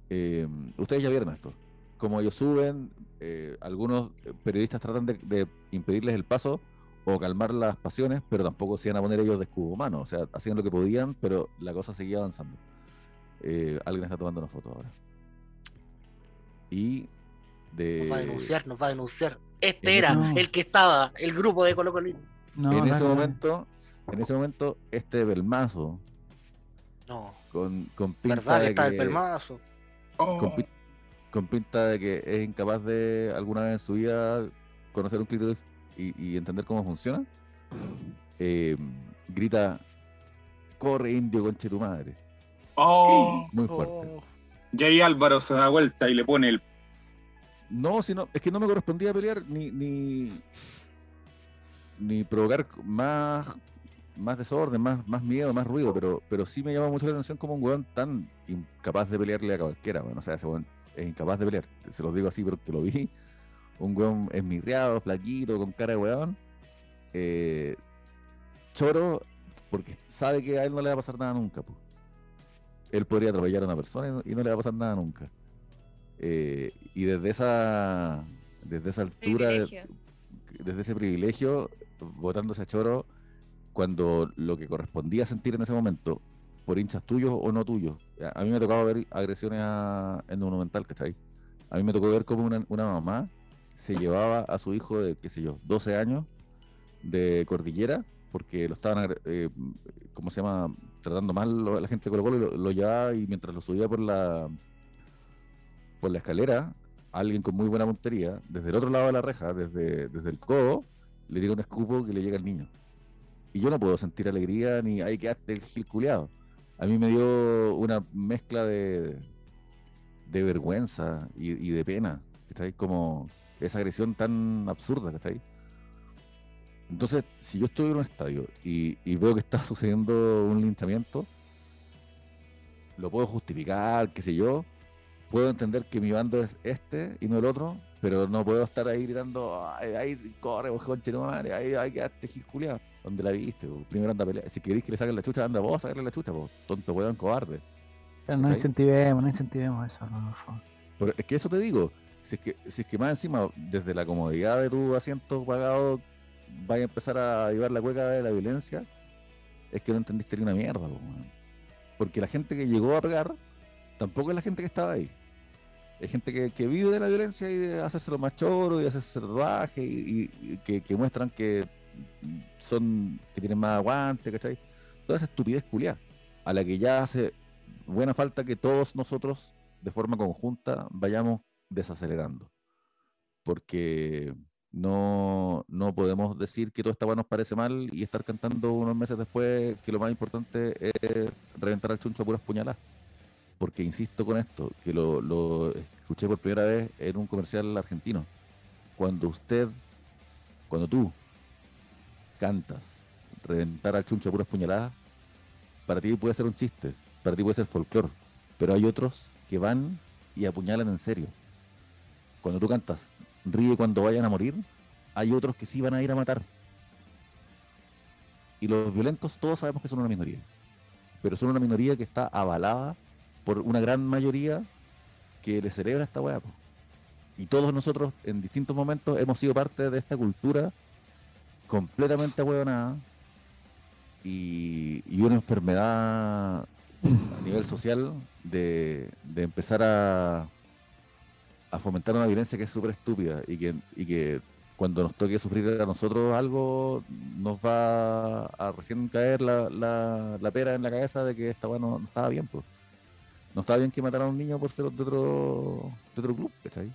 Eh, ustedes ya vieron esto. Como ellos suben, eh, algunos periodistas tratan de, impedirles el paso o calmar las pasiones, pero tampoco se iban a poner ellos de escudo humano. O sea, hacían lo que podían, pero la cosa seguía avanzando. Eh, alguien está tomando una foto ahora. Y de... Nos va a denunciar, nos va a denunciar. Este era el que estaba, el grupo de Colo Colino. No, en ese momento, en ese momento, este Belmazo, No, con, con pinta ¿verdad que de está el pelmazo? Oh, con, pi- con pinta de que es incapaz de alguna vez en su vida conocer un clítoris y, y entender cómo funciona, eh, grita, corre indio, conche tu madre. oh. Muy fuerte. Oh, Y ahí Álvaro se da vuelta y le pone el. No, sino, es que no me correspondía pelear ni, ni, ni provocar más, más desorden, más, más miedo, más ruido, pero, pero sí me llama mucho la atención como un weón tan incapaz de pelearle a cualquiera, weón. O sea, ese weón es incapaz de pelear. Se los digo así porque lo vi. Un weón esmirriado, flaquito, con cara de weón. Eh, choro, porque sabe que a él no le va a pasar nada nunca, pues. Él podría atropellar a una persona y no le va a pasar nada nunca. Eh, y desde esa, desde esa altura, Privilegio. desde ese privilegio, votándose a Choro, cuando lo que correspondía sentir en ese momento, por hinchas tuyos o no tuyos. A a mí me tocaba ver agresiones a- en el Monumental, ¿cachai? A mí me tocó ver cómo una, una mamá se llevaba a su hijo de, qué sé yo, 12 años de cordillera, porque lo estaban, eh, ¿cómo se llama? Tratando mal lo- la gente de Colo Colo, y lo, lo llevaba y mientras lo subía por la, por la escalera, alguien con muy buena puntería, desde el otro lado de la reja, desde, desde el codo, le tira un escupo que le llega al niño. Y yo no puedo sentir alegría ni ahí quedaste el gil. A mí me dio una mezcla de, de vergüenza y, y de pena, ¿cachai? Como esa agresión tan absurda, ¿cachai? Entonces, si yo estoy en un estadio y, y veo que está <laughs> sucediendo un linchamiento, lo puedo justificar, qué sé yo, puedo entender que mi bando es este y no el otro, pero no puedo estar ahí gritando, ay, ay corre, vos conche madre, ahí, ahí quedaste gil culiao. ¿Dónde la viste? Primero anda a pelear. Si queréis que le saquen la chucha, anda vos a sacarle la chucha, po. tonto weón cobarde. Pero no incentivemos, no incentivemos eso, no, por favor. Pero es que eso te digo, si es que, si es que más encima, desde la comodidad de tu asiento pagado, vaya a empezar a llevar la cueca de la violencia, es que no entendiste ni una mierda, po. Porque la gente que llegó a pegar, tampoco es la gente que estaba ahí. Es gente que, vive de la violencia y de hacerse los más choros y de hacerse rodaje y, y- que, muestran que son, que tienen más aguante, ¿cachai? Toda esa estupidez culiada, a la que ya hace buena falta que todos nosotros de forma conjunta vayamos desacelerando. Porque no, no podemos decir que todo esta weá nos parece mal y estar cantando unos meses después que lo más importante es reventar al chuncho a puras puñaladas. Porque insisto con esto, que lo, escuché por primera vez en un comercial argentino. Cuando usted, cuando tú cantas reventar al chuncho a puras puñaladas, para ti puede ser un chiste, para ti puede ser folclore, pero hay otros que van y apuñalan en serio. Cuando tú cantas ríe cuando vayan a morir, hay otros que sí van a ir a matar. Y los violentos todos sabemos que son una minoría, pero son una minoría que está avalada por una gran mayoría que le celebra esta weá. Y todos nosotros en distintos momentos hemos sido parte de esta cultura completamente ahueonada y, y una enfermedad a nivel social de, de empezar a, a fomentar una violencia que es súper estúpida y que, y que cuando nos toque sufrir a nosotros algo nos va a recién caer la, la, la pera en la cabeza de que esta weá no, no estaba bien. Pues. No estaba bien que mataran a un niño por ser de otro, de otro club, ¿cachai?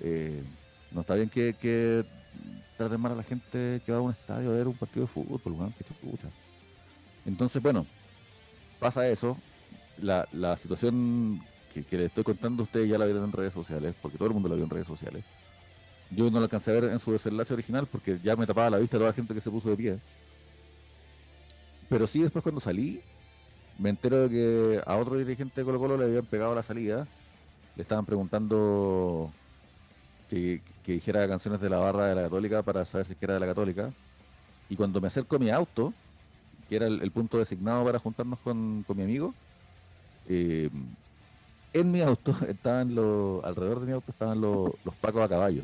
Eh, no está bien que, que traten mal a la gente que va a un estadio a ver un partido de fútbol, weón, que chucha. Entonces, bueno, pasa eso. La, la situación que, que les estoy contando, ustedes ya la vieron en redes sociales, porque todo el mundo la vio en redes sociales. Yo no la alcancé a ver en su desenlace original porque ya me tapaba la vista toda la gente que se puso de pie. Pero sí, después cuando salí, me entero de que a otro dirigente de Colo Colo le habían pegado la salida. Le estaban preguntando que, dijera canciones de la barra de la Católica para saber si es que era de la Católica. Y cuando me acerco a mi auto, que era el, el punto designado para juntarnos con, con mi amigo, eh, en mi auto <laughs> estaban los, alrededor de mi auto estaban los, los pacos a caballo.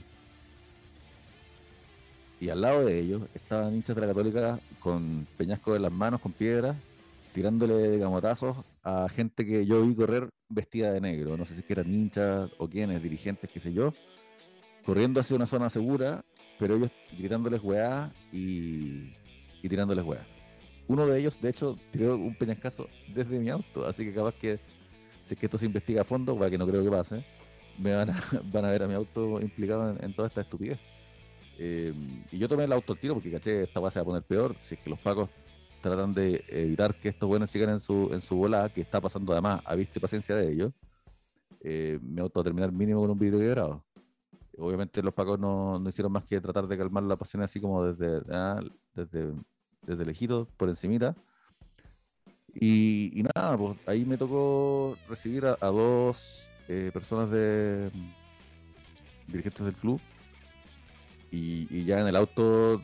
Y al lado de ellos estaban hinchas de la Católica con peñascos en las manos, con piedras, tirándole gamotazos a gente que yo vi correr vestida de negro. No sé si eran hinchas o quiénes, dirigentes, qué sé yo, corriendo hacia una zona segura, pero ellos gritándoles weá y, y tirándoles weá. Uno de ellos, de hecho, tiró un peñascazo desde mi auto, así que capaz que si es que esto se investiga a fondo, para que no creo que pase, me van a, <laughs> van a ver a mi auto implicado en, toda esta estupidez. Eh, y yo tomé el auto al tiro porque caché esta va a poner peor. Si es que los pacos tratan de evitar que estos buenos sigan en su, en su volada, que está pasando además a vista y paciencia de ellos, eh, mi auto a terminar mínimo con un vidrio quebrado. obviamente los pacos no, no hicieron más que tratar de calmar la pasión así como desde, ah, desde, desde por encimita. Y, nada, pues ahí me tocó recibir a, dos eh, personas de dirigentes del club. Y ya en el auto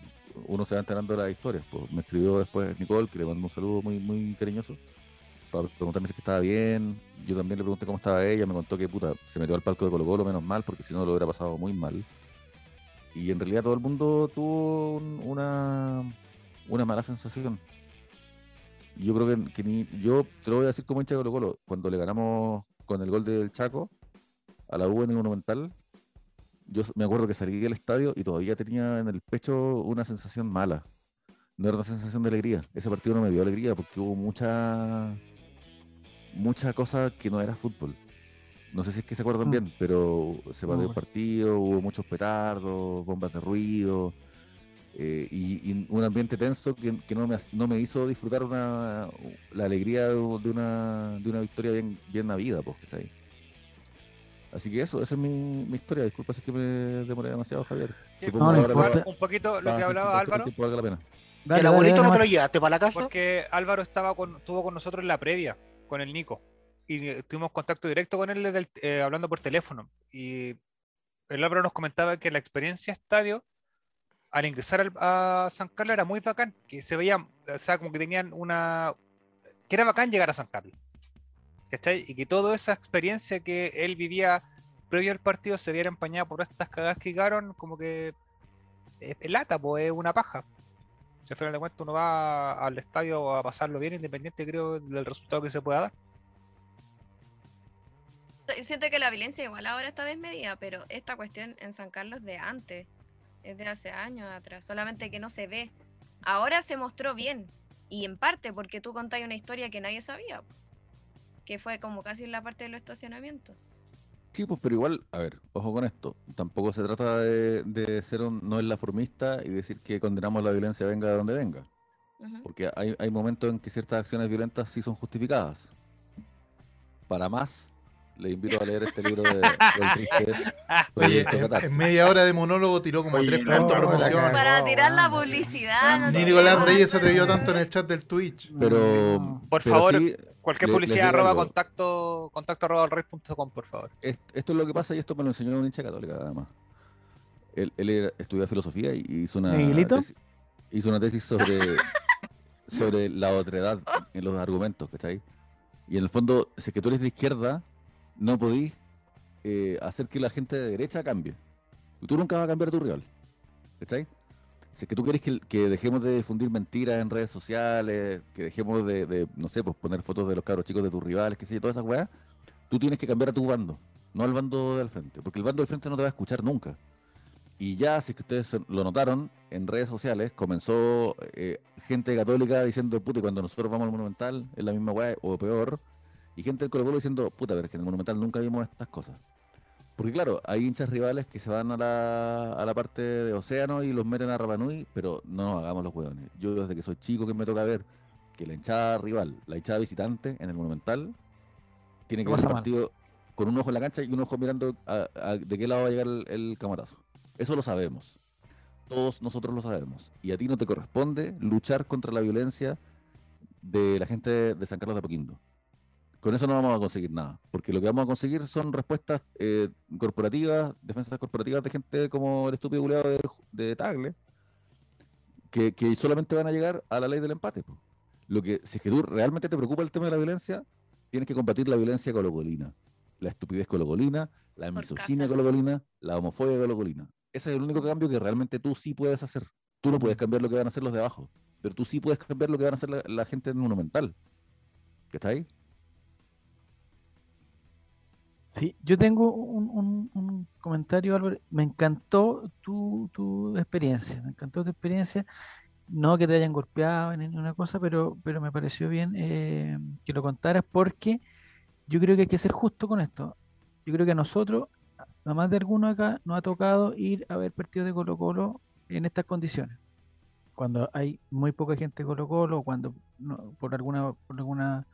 uno se va enterando de las historias. Pues me escribió después Nicole, que le mandó un saludo muy, muy cariñoso, para preguntarme si estaba bien. Yo también le pregunté cómo estaba ella, me contó que puta, se metió al palco de Colo Colo, menos mal, porque si no lo hubiera pasado muy mal. Y en realidad todo el mundo tuvo un- una, una mala sensación. Yo creo que, que ni. Yo te lo voy a decir como hincha de Colo Colo. Cuando le ganamos con el gol del Chaco a la U en el Monumental, yo me acuerdo que salí del estadio y todavía tenía en el pecho una sensación mala. No era una sensación de alegría. Ese partido no me dio alegría porque hubo mucha. mucha cosa que no era fútbol. No sé si es que se acuerdan Mm. bien, pero se perdió el partido, hubo muchos petardos, bombas de ruido, eh, y, y un ambiente tenso que, que no, me, no me hizo disfrutar una, la alegría de de una, de una victoria bien, bien navida, pues, ¿cachai? Así que eso, esa es mi, mi historia. Disculpa si es que me demoré demasiado, Javier. Sí, no va- un poquito lo que hablaba Álvaro, valga la pena. Dale, ¿El abuelito dale no te lo llevaste para la casa? porque Álvaro estaba con, estuvo con nosotros en la previa, con el Nico, y tuvimos contacto directo con él desde el- eh, hablando por teléfono. Y el Álvaro nos comentaba que la experiencia estadio, al ingresar al- a San Carlos, era muy bacán, que se veía, o sea, como que tenían una... que era bacán llegar a San Carlos. ¿Cachai? Y que toda esa experiencia que él vivía previo al partido se viera empañada por estas cagadas que llegaron, como que es, es lata, pues es una paja. Si al final de cuentas uno va al estadio a pasarlo bien, independiente creo del resultado que se pueda dar. Yo siento que la violencia igual ahora está desmedida, pero esta cuestión en San Carlos de antes, es de hace años atrás, solamente que no se ve. Ahora se mostró bien, y en parte porque tú contáis una historia que nadie sabía, que fue como casi en la parte de los estacionamientos. Sí, pues, pero igual, a ver, ojo con esto. Tampoco se trata de, de ser un no es la formista y decir que condenamos la violencia venga de donde venga. Porque hay, hay momentos en que ciertas acciones violentas sí son justificadas. Para más, le invito a leer este libro de, <laughs> Oye, Proyecto en, media hora de monólogo tiró como Oye, tres no, puntos de no, promoción. Para tirar la publicidad. no Ni Nicolás Reyes se atrevió tanto en el chat del Twitch. Pero, No. Por pero favor, sí, Cualquier le- publicidad arroba algo. contacto, contacto arroba alrey.com, por favor. es- esto es lo que pasa y esto me lo enseñó un hincha católica, además. Él, él era- estudió filosofía y hizo una tesis, hizo una tesis sobre, <laughs> sobre la otredad en los argumentos, ¿cachai? Y en el fondo, si es que tú eres de izquierda, no podís eh, hacer que la gente de derecha cambie. Tú nunca vas a cambiar a tu rival, ¿cachai? Si es que tú quieres que, dejemos de difundir mentiras en redes sociales, que dejemos de, no sé, pues poner fotos de los cabros chicos de tus rivales, que sé yo, todas esas weas, tú tienes que cambiar a tu bando, no al bando del frente, porque el bando del frente no te va a escuchar nunca. Y ya, si es que ustedes lo notaron, en redes sociales comenzó eh, gente católica diciendo, puta, y cuando nosotros vamos al Monumental es la misma weá, o peor, y gente del Colo Colo diciendo, puta, pero es que en el Monumental nunca vimos estas cosas. Porque claro, hay hinchas rivales que se van a la, a la parte de Océano y los meten a Rapanui, pero no nos hagamos los hueones. Yo desde que soy chico que me toca ver que la hinchada rival, la hinchada visitante en el Monumental, tiene que ver el mal. partido con un ojo en la cancha y un ojo mirando a- a- de qué lado va a llegar el, el camarazo. Eso lo sabemos. Todos nosotros lo sabemos. Y a ti no te corresponde luchar contra la violencia de la gente de, de San Carlos de Apoquindo. Con eso no vamos a conseguir nada, porque lo que vamos a conseguir son respuestas eh, corporativas, defensas corporativas de gente como el estúpido culiado de, de Tagle, que, que solamente van a llegar a la ley del empate. po. Lo que, si es que tú realmente te preocupa el tema de la violencia, tienes que combatir la violencia colocolina, la estupidez colocolina, la misoginia colocolina, la homofobia colocolina. Ese es el único cambio que realmente tú sí puedes hacer. Tú no puedes cambiar lo que van a hacer los de abajo, pero tú sí puedes cambiar lo que van a hacer la, la gente en monumental. ¿Que está ahí? Sí, yo tengo un, comentario, Álvaro. Me encantó tu, tu experiencia, me encantó tu experiencia. No que te hayan golpeado ni una cosa, pero, pero me pareció bien eh, que lo contaras porque yo creo que hay que ser justo con esto. Yo creo que a nosotros, a más de alguno acá, nos ha tocado ir a ver partidos de Colo Colo en estas condiciones. Cuando hay muy poca gente de Colo Colo, cuando no- por alguna, por alguna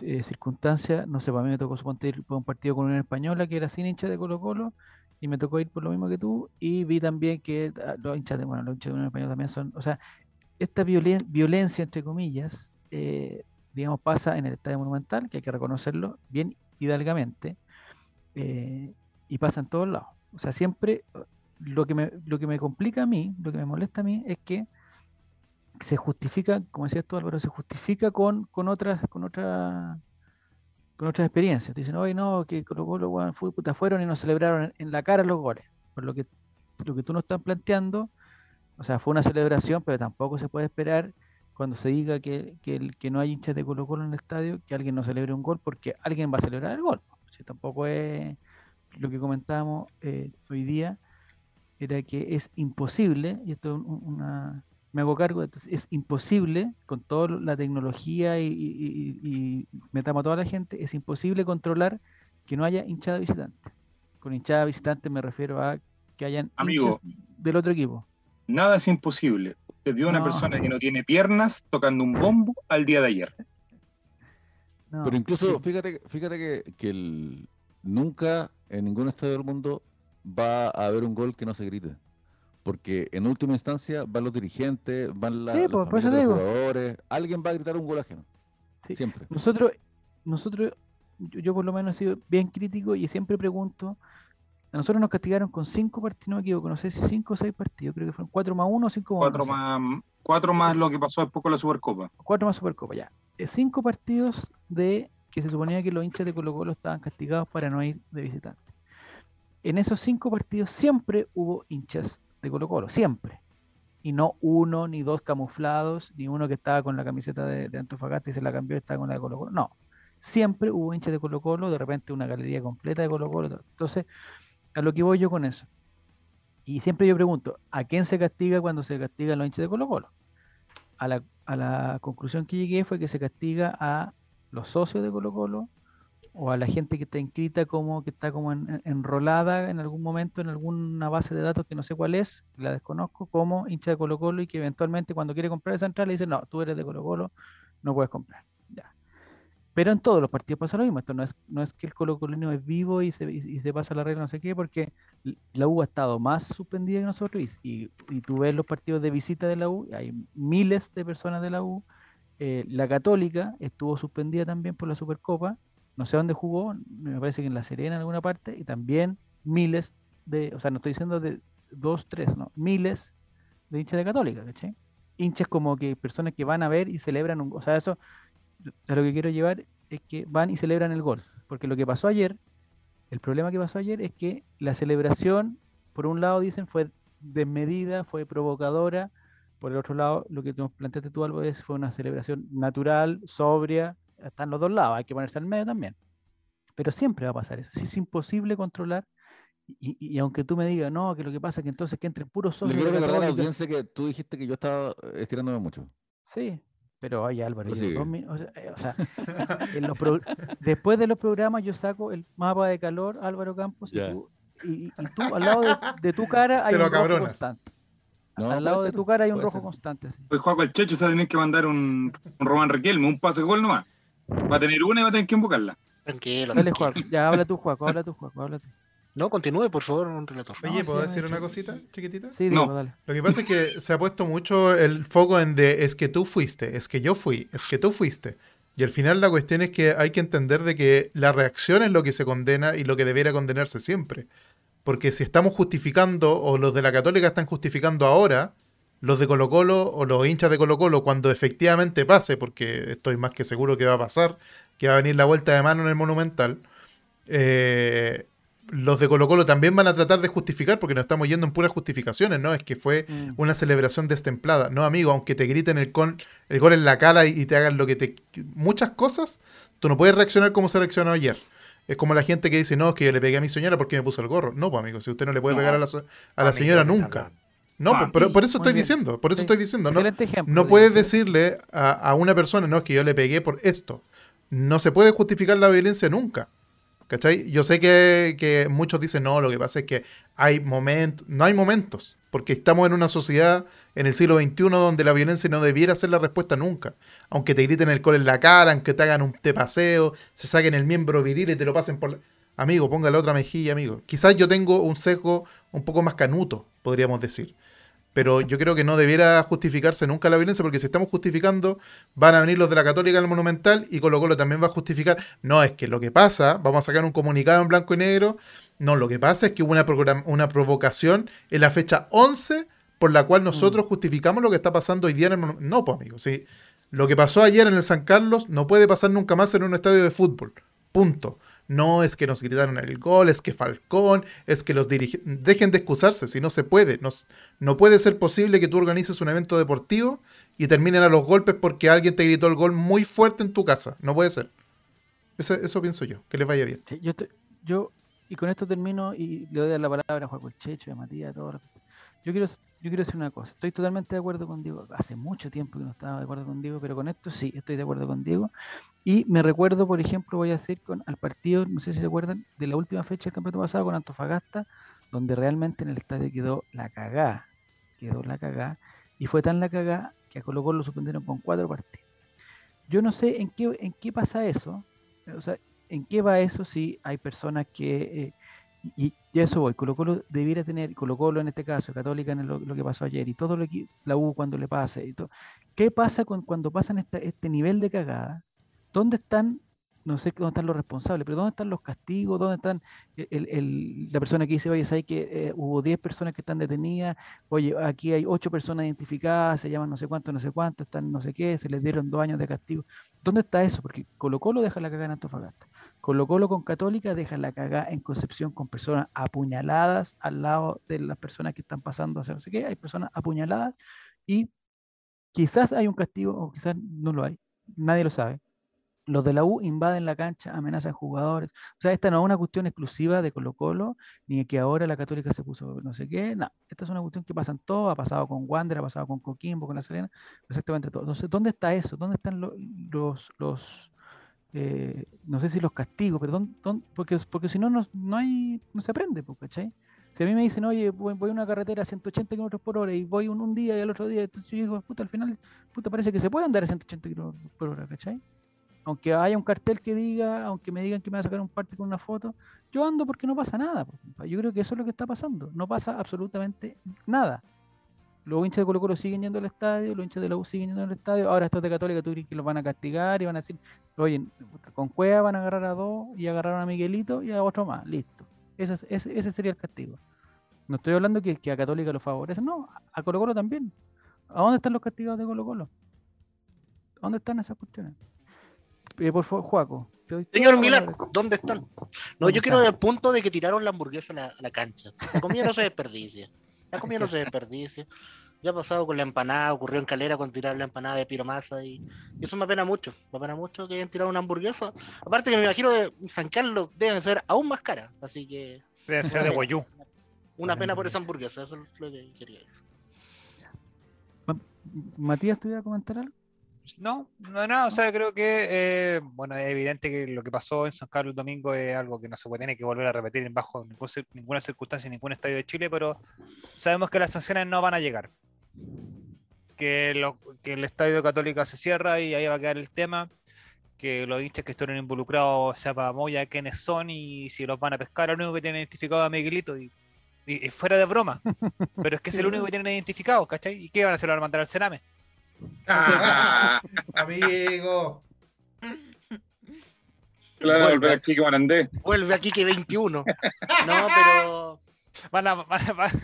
eh, circunstancia, no sé, para mí me tocó suponte ir a un partido con una española que era sin hincha de Colo Colo y me tocó ir por lo mismo que tú, y vi también que ah, los hinchas de, los hinchas de Unión Española también son, o sea, esta violen- violencia, entre comillas, eh, digamos, pasa en el Estadio Monumental, que hay que reconocerlo bien hidalgamente, eh, y pasa en todos lados. O sea, siempre eh, lo que, me, lo que me complica a mí, lo que me molesta a mí, es que se justifica, como decías tú Álvaro, se justifica con, con otras, con otras con otras experiencias. Te dicen, oye, no, que Colo Colo, fue, puta, fueron y nos celebraron en, la cara los goles. Por lo que, lo que tú no estás planteando, o sea, fue una celebración, pero tampoco se puede esperar cuando se diga que, que, no hay hinchas de Colo Colo en el estadio, que alguien no celebre un gol, porque alguien va a celebrar el gol. Si tampoco es lo que comentábamos eh, hoy día, era que es imposible, y esto es un- una, me hago cargo, entonces es imposible con toda la tecnología y, y- y- y metamos a toda la gente, es imposible controlar que no haya hinchada visitante. Con hinchada visitante me refiero a que hayan Amigo. hinchas del otro equipo. Nada es imposible. Te vio una No. persona que no tiene piernas tocando un bombo al día de ayer. No, Pero incluso, sí, fíjate, fíjate que, que el- nunca en ningún estadio del mundo va a haber un gol que no se grite. Porque en última instancia van los dirigentes, van la, Sí, pues, por eso familias de los digo. jugadores. Alguien va a gritar un gol ajeno. Sí. Siempre. Nosotros, nosotros, yo, yo por lo menos he sido bien crítico y siempre pregunto, a nosotros nos castigaron con cinco partidos, no me equivoco, no sé si cinco o seis partidos, creo que fueron cuatro más uno o cinco más uno, Cuatro no sé. más, cuatro más lo que pasó después con la Supercopa. cuatro más Supercopa, ya. Eh, Cinco partidos de que se suponía que los hinchas de Colo Colo estaban castigados para no ir de visitante. En esos cinco partidos siempre hubo hinchas de Colo Colo, siempre. Y no uno, ni dos camuflados, ni uno que estaba con la camiseta de, de Antofagasta y se la cambió y estaba con la de Colo Colo. No, siempre hubo hinchas de Colo Colo, de repente una galería completa de Colo Colo. Entonces, a lo que voy yo con eso. Y siempre yo pregunto, ¿a quién se castiga cuando se castigan los hinchas de Colo Colo? A la, a la conclusión que llegué fue que se castiga a los socios de Colo Colo o a la gente que está inscrita como que está como en- en- enrolada en algún momento en alguna base de datos que no sé cuál es, la desconozco, como hincha de Colo Colo y que eventualmente cuando quiere comprar esa entrada le dicen, no, tú eres de Colo Colo, no puedes comprar. Ya. Pero en todos los partidos pasa lo mismo. Esto no es, no es que el Colo Colino es vivo y se, y, se pasa la regla, no sé qué, porque la U ha estado más suspendida que nosotros. Y, y tú ves los partidos de visita de la U, hay miles de personas de la U. eh, la Católica estuvo suspendida también por la Supercopa. No sé dónde jugó, me parece que en La Serena en alguna parte. Y también miles de, o sea, no estoy diciendo de dos, tres, no, miles de hinchas de Católica, ¿cachai? Hinchas como que personas que van a ver y celebran un, o sea, eso a lo que quiero llevar es que van y celebran el gol. Porque lo que pasó ayer, el problema que pasó ayer es que la celebración, por un lado dicen, fue desmedida, fue provocadora. Por el otro lado, lo que nos planteaste tú, Álvaro, fue una celebración natural, sobria. Están los dos lados, hay que ponerse al medio también. Pero siempre va a pasar eso. si Es imposible controlar. Y, y- y aunque tú me digas, no, que lo que pasa es que entonces que entre puros Le socios. quiero de recordar a la Católica". audiencia que tú dijiste que yo estaba eh, estirándome mucho. Sí, pero oye Álvaro, Pues yo o sea, eh, o sea, <laughs> en los pro- después de los programas yo saco el mapa de calor, Álvaro Campos, y Ya. tú, y, y- y tú al lado de, de tu cara hay Te un rojo constante. No, al lado de ser, tu cara hay un rojo ser. constante. así. Pues Juaco el Checho se tener que mandar un, un Román Riquelme, un pase gol nomás. Va a tener una y va a tener que invocarla. Tranquilo. Dale. Juaco. <laughs> Ya habla tú, Juaco, habla tú, Juaco, habla tú. No, continúe, por favor, un relator. No, Oye, ¿puedo decir una cosita chiquitita? Sí, No. Dale. Lo que pasa es que se ha puesto mucho el foco en de es que tú fuiste, es que yo fui, es que tú fuiste. Y al final la cuestión es que hay que entender de que la reacción es lo que se condena y lo que debiera condenarse siempre. Porque si estamos justificando, o los de la católica están justificando ahora, los de Colo Colo o los hinchas de Colo Colo, cuando efectivamente pase, porque estoy más que seguro que va a pasar, que va a venir la vuelta de mano en el Monumental, eh, los de Colo Colo también van a tratar de justificar, porque nos estamos yendo en puras justificaciones, ¿no? Es que fue Mm. una celebración destemplada. No, amigo, aunque te griten el, con, el gol en la cara y, y te hagan lo que te... Muchas cosas, tú no puedes reaccionar como se reaccionó ayer. Es como la gente que dice, no, es que yo le pegué a mi señora porque me puso el gorro. No, pues amigo, si usted no le puede No. pegar a la, a la Amigo, señora ¿qué nunca. No, Ah, pero por eso estoy bien. diciendo, por eso Sí. estoy diciendo. No, ejemplo. no puedes decirle a, a una persona, no, es que yo le pegué por esto. No se puede justificar la violencia nunca. ¿Cachai? Yo sé que, que muchos dicen, no, lo que pasa es que hay momentos, no hay momentos, porque estamos en una sociedad en el siglo XXI donde la violencia no debiera ser la respuesta nunca. Aunque te griten el col en la cara, aunque te hagan un te paseo, se saquen el miembro viril y te lo pasen por la... Amigo, ponga la otra mejilla, amigo. Quizás yo tengo un sesgo un poco más canuto, podríamos decir. Pero yo creo que no debiera justificarse nunca la violencia, porque si estamos justificando, van a venir los de la Católica al Monumental y Colo Colo también va a justificar. No, es que lo que pasa, vamos a sacar un comunicado en blanco y negro. No, lo que pasa es que hubo una, una provocación en la fecha 11 por la cual nosotros justificamos lo que está pasando hoy día en el Monumental. No, pues amigo, sí. Lo que pasó ayer en el San Carlos no puede pasar nunca más en un estadio de fútbol. Punto. No es que nos gritaron el gol, es que Falcón, es que los dirigentes... Dejen de excusarse, si no se puede. Nos- no puede ser posible que tú organices un evento deportivo y terminen a los golpes porque alguien te gritó el gol muy fuerte en tu casa. No puede ser. Eso, eso pienso yo. Que les vaya bien. Yo, yo, y con esto termino y le doy la palabra a Juan Colchecho, a Matías, a todos. Yo quiero, yo quiero decir una cosa. Estoy totalmente de acuerdo con Diego. Hace mucho tiempo que no estaba de acuerdo con Diego, pero con esto sí, estoy de acuerdo con Diego. Y me recuerdo, por ejemplo, voy a hacer con al partido, no sé si se acuerdan, de la última fecha del campeonato pasado con Antofagasta, donde realmente en el estadio quedó la cagá. Quedó la cagá. Y fue tan la cagá que a Colo Colo lo suspendieron con cuatro partidos. Yo no sé en qué, en qué pasa eso. O sea, ¿en qué va eso si hay personas que... eh, y, y eso voy, Colo Colo debiera tener, Colo Colo en este caso, Católica en lo, lo que pasó ayer y todo lo que la U cuando le pase y todo. ¿Qué pasa con, cuando pasan esta- este nivel de cagada? ¿Dónde están, no sé dónde están los responsables, pero dónde están los castigos? ¿Dónde están el- la persona que dice, oye, ¿sabes que eh, hubo 10 personas que están detenidas? Oye, aquí hay 8 personas identificadas, se llaman no sé cuánto, no sé cuánto, están no sé qué, se les dieron dos años de castigo. ¿Dónde está eso? Porque Colo Colo deja la cagada en Antofagasta. Colo Colo con Católica deja la cagada en Concepción con personas apuñaladas al lado de las personas que están pasando a no sé qué. Hay personas apuñaladas y quizás hay un castigo o quizás no lo hay. Nadie lo sabe. Los de la U invaden la cancha, amenazan jugadores. O sea, esta no es una cuestión exclusiva de Colo Colo, ni de que ahora la Católica se puso no sé qué. No, esta es una cuestión que pasa en todo. Ha pasado con Wander, ha pasado con Coquimbo, con La Serena, exactamente todo. Entonces, ¿dónde está eso? ¿Dónde están lo- los, los, eh, no sé si los castigos, pero ¿dónde- dónde- porque, si no, no, hay, no se aprende, ¿cachai? Si a mí me dicen, oye, voy, voy a una carretera a 180 kilómetros por hora y voy un, un día y al otro día, entonces yo digo, puta, al final, puta, parece que se puede andar a 180 kilómetros por hora, ¿cachai? Aunque haya un cartel que diga, aunque me digan que me van a sacar un parte con una foto, yo ando porque no pasa nada. Yo creo que eso es lo que está pasando. No pasa absolutamente nada. Los hinchas de Colo Colo siguen yendo al estadio, los hinchas de la U siguen yendo al estadio. Ahora estos de Católica, tú crees que los van a castigar y van a decir, oye, con Cueva van a agarrar a dos y agarraron a Miguelito y a otro más. Listo. Ese, es- ese, ese sería el castigo. No estoy hablando que, a Católica lo favorece, no, a- Colo Colo también. ¿A dónde están los castigados de Colo Colo? ¿A dónde están esas cuestiones? Eh, por favor, Juaco. te doy toda Señor Milán. ¿dónde están? No, ¿Dónde yo quiero están? el punto de que tiraron la hamburguesa a la, a la cancha. La comida no se <laughs> desperdicia. La comida no se desperdicia. Ya ha pasado con la empanada, ocurrió en Calera con tirar la empanada de piromasa y, y eso me apena mucho. Me apena mucho que hayan tirado una hamburguesa. Aparte que me imagino que San Carlos deben ser aún más caras. Así que Debe ser de Guayú. una pena por esa hamburguesa. Eso es lo que quería decir. Matías, ¿tú ibas a comentar algo? No, no, no, o sea, creo que, eh, bueno, es evidente que lo que pasó en San Carlos el domingo es algo que no se puede tener que volver a repetir en bajo ningún ninguna circunstancia en ningún estadio de Chile, pero sabemos que las sanciones no van a llegar. Que, lo- que el estadio Católica se cierra y ahí va a quedar el tema. Que los hinchas que estuvieron involucrados sepa Moya quiénes son y si los van a pescar. El único que tiene identificado a Miguelito y, y- y fuera de broma. <laughs> Pero es que es el único que tienen identificado, ¿cachai? ¿Y qué van a hacer? ¿Lo van a mandar al Sename? Ah, <laughs> Amigo. claro, Vuelve. aquí que Morandé. Vuelve aquí que 21. No, pero Van a, van a- van-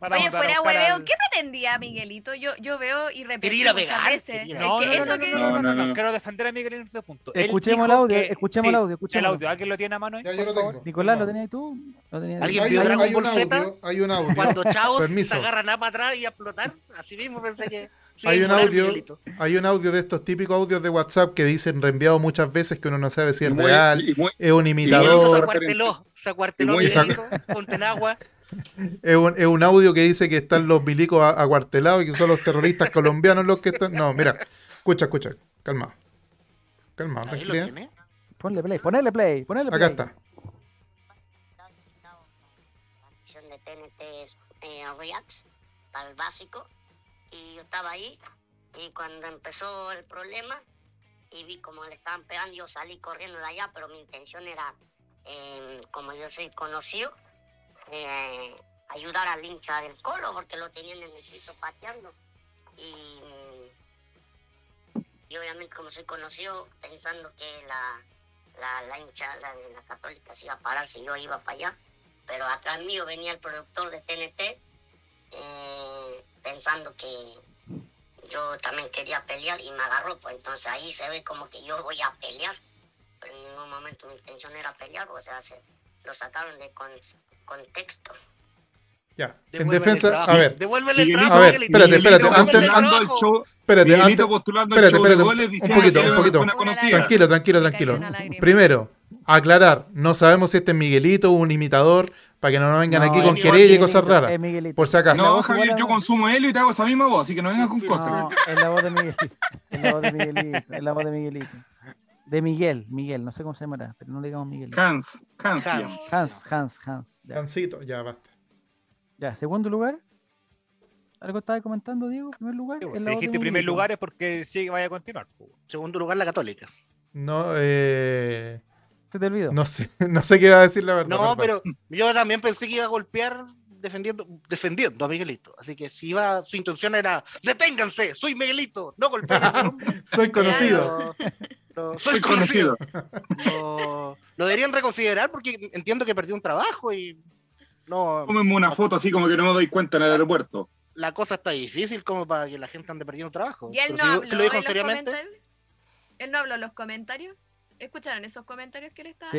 van a Oye, a fuera hueveo, al- ¿qué pretendía Miguelito? Yo, yo veo y repito ir a pegar, veces. Es a No, que no, no, eso no, que- no, no, no, no, No, no. quiero defender a Miguel en este punto. Escuchemos el audio, que- escuchemos el audio, escuchemos El audio, ¿alguien lo tiene a mano ahí? Ya, por yo lo favor? tengo. Nicolás, ¿lo tenías tú? ¿Lo tenías ¿Alguien vio hay, Dragon Ball Z? audio, hay un audio. cuando Permiso. se agarra nada para atrás y a explotar, así mismo pensé que. Sí, Hay un audio, Miguelito. hay un audio de estos típicos audios de WhatsApp que dicen reenviado muchas veces que uno no sabe si es muy- real, muy- es un imitador, acuarteló, se acuarteló Y muy- Miguelito, ponte agua. <laughs> es un, es un audio que dice que están los milicos acuartelados y que son los terroristas colombianos los que están. No, mira, escucha, escucha, tranquilidad. tiene. Ponle play, ponele play, ponele play. Acá está. La de TNT es eh, Reacts para el básico y yo estaba ahí y cuando empezó el problema y vi como le estaban pegando yo salí corriendo de allá pero mi intención era eh, como yo soy conocido, eh, ayudar al hincha del colo porque lo tenían en el piso pateando. Y, obviamente como soy conocido, pensando que la, la, hincha la, la católica se iba a parar si yo iba para allá. Pero atrás mío venía el productor de TNT eh, pensando que yo también quería pelear y me agarró. Pues entonces ahí se ve como que yo voy a pelear. Pero en ningún momento mi intención era pelear, o sea, se, lo sacaron de con- contexto. Ya. En Devuélvele el defensa, a ver, Devuélvele el Miguelito- trabajo. A ver, espérate, espérate, antes- el el show, espérate, antes, Miguelito postulando el espérate, show de espérate, goles un poquito, un poquito. tranquilo, tranquilo, tranquilo. Primero, aclarar, no sabemos si este es Miguelito o un imitador, para que no nos vengan No, aquí con querella y cosas raras. Por si acaso. No, Javier, yo consumo helio y te hago esa misma voz, así que no vengas con cosas. No, es la voz de Miguelito. Es la voz de Miguelito. Es la voz de Miguelito. De Miguel, Miguel, no sé cómo se llamará, pero no le digamos Miguel. Hans, Hans. Hans. Hans, Hans, Hans. Ya, Cancito, ya basta. Ya, segundo lugar. ¿Algo estaba comentando, Diego? ¿Primer lugar? Sí, pues, si dijiste primer lugar es porque sí que vaya a continuar. Segundo lugar, la católica. No, eh, Se te olvidó. no sé, <laughs> no sé qué va a decir la verdad. No, perdón. pero yo también pensé que iba a golpear defendiendo, defendiendo a Miguelito. Así que si iba, su intención era, deténganse, soy Miguelito, no golpeen a ese hombre". <laughs> Soy conocido. Soy Soy conocido. conocido. Lo, lo deberían reconsiderar porque entiendo que perdió un trabajo y no, Tómenme una foto así como que no me doy cuenta en el aeropuerto. la cosa está difícil como para que la gente ande perdiendo trabajo. Y él Pero no si, habló si lo dijo seriamente. Él no habló en los comentarios. ¿Escucharon esos comentarios que le estaba Sí,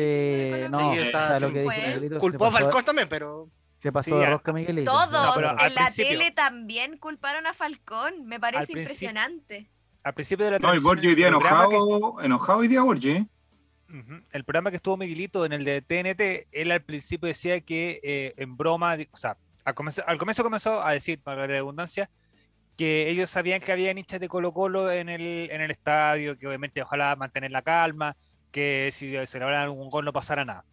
no, Colo-Colo? Sí, o está- sea, lo se que dijo fue. Miguelito se culpó a Falcón también, pero Se pasó Sí, de rosca Miguelito. Todos No, pero en la tele también culparon a Falcón. Me parece impresionante. Al principio de la No, y Borgi hoy día que- enojado, enojado hoy día Borgi. El programa que estuvo Miguelito en el de TNT, él al principio decía que eh, en broma, o sea, al comienzo, al comienzo comenzó a decir, para la redundancia, que ellos sabían que había hinchas de Colo Colo en el, en el estadio, que obviamente ojalá mantener la calma, que si se celebraran algún gol no pasara nada.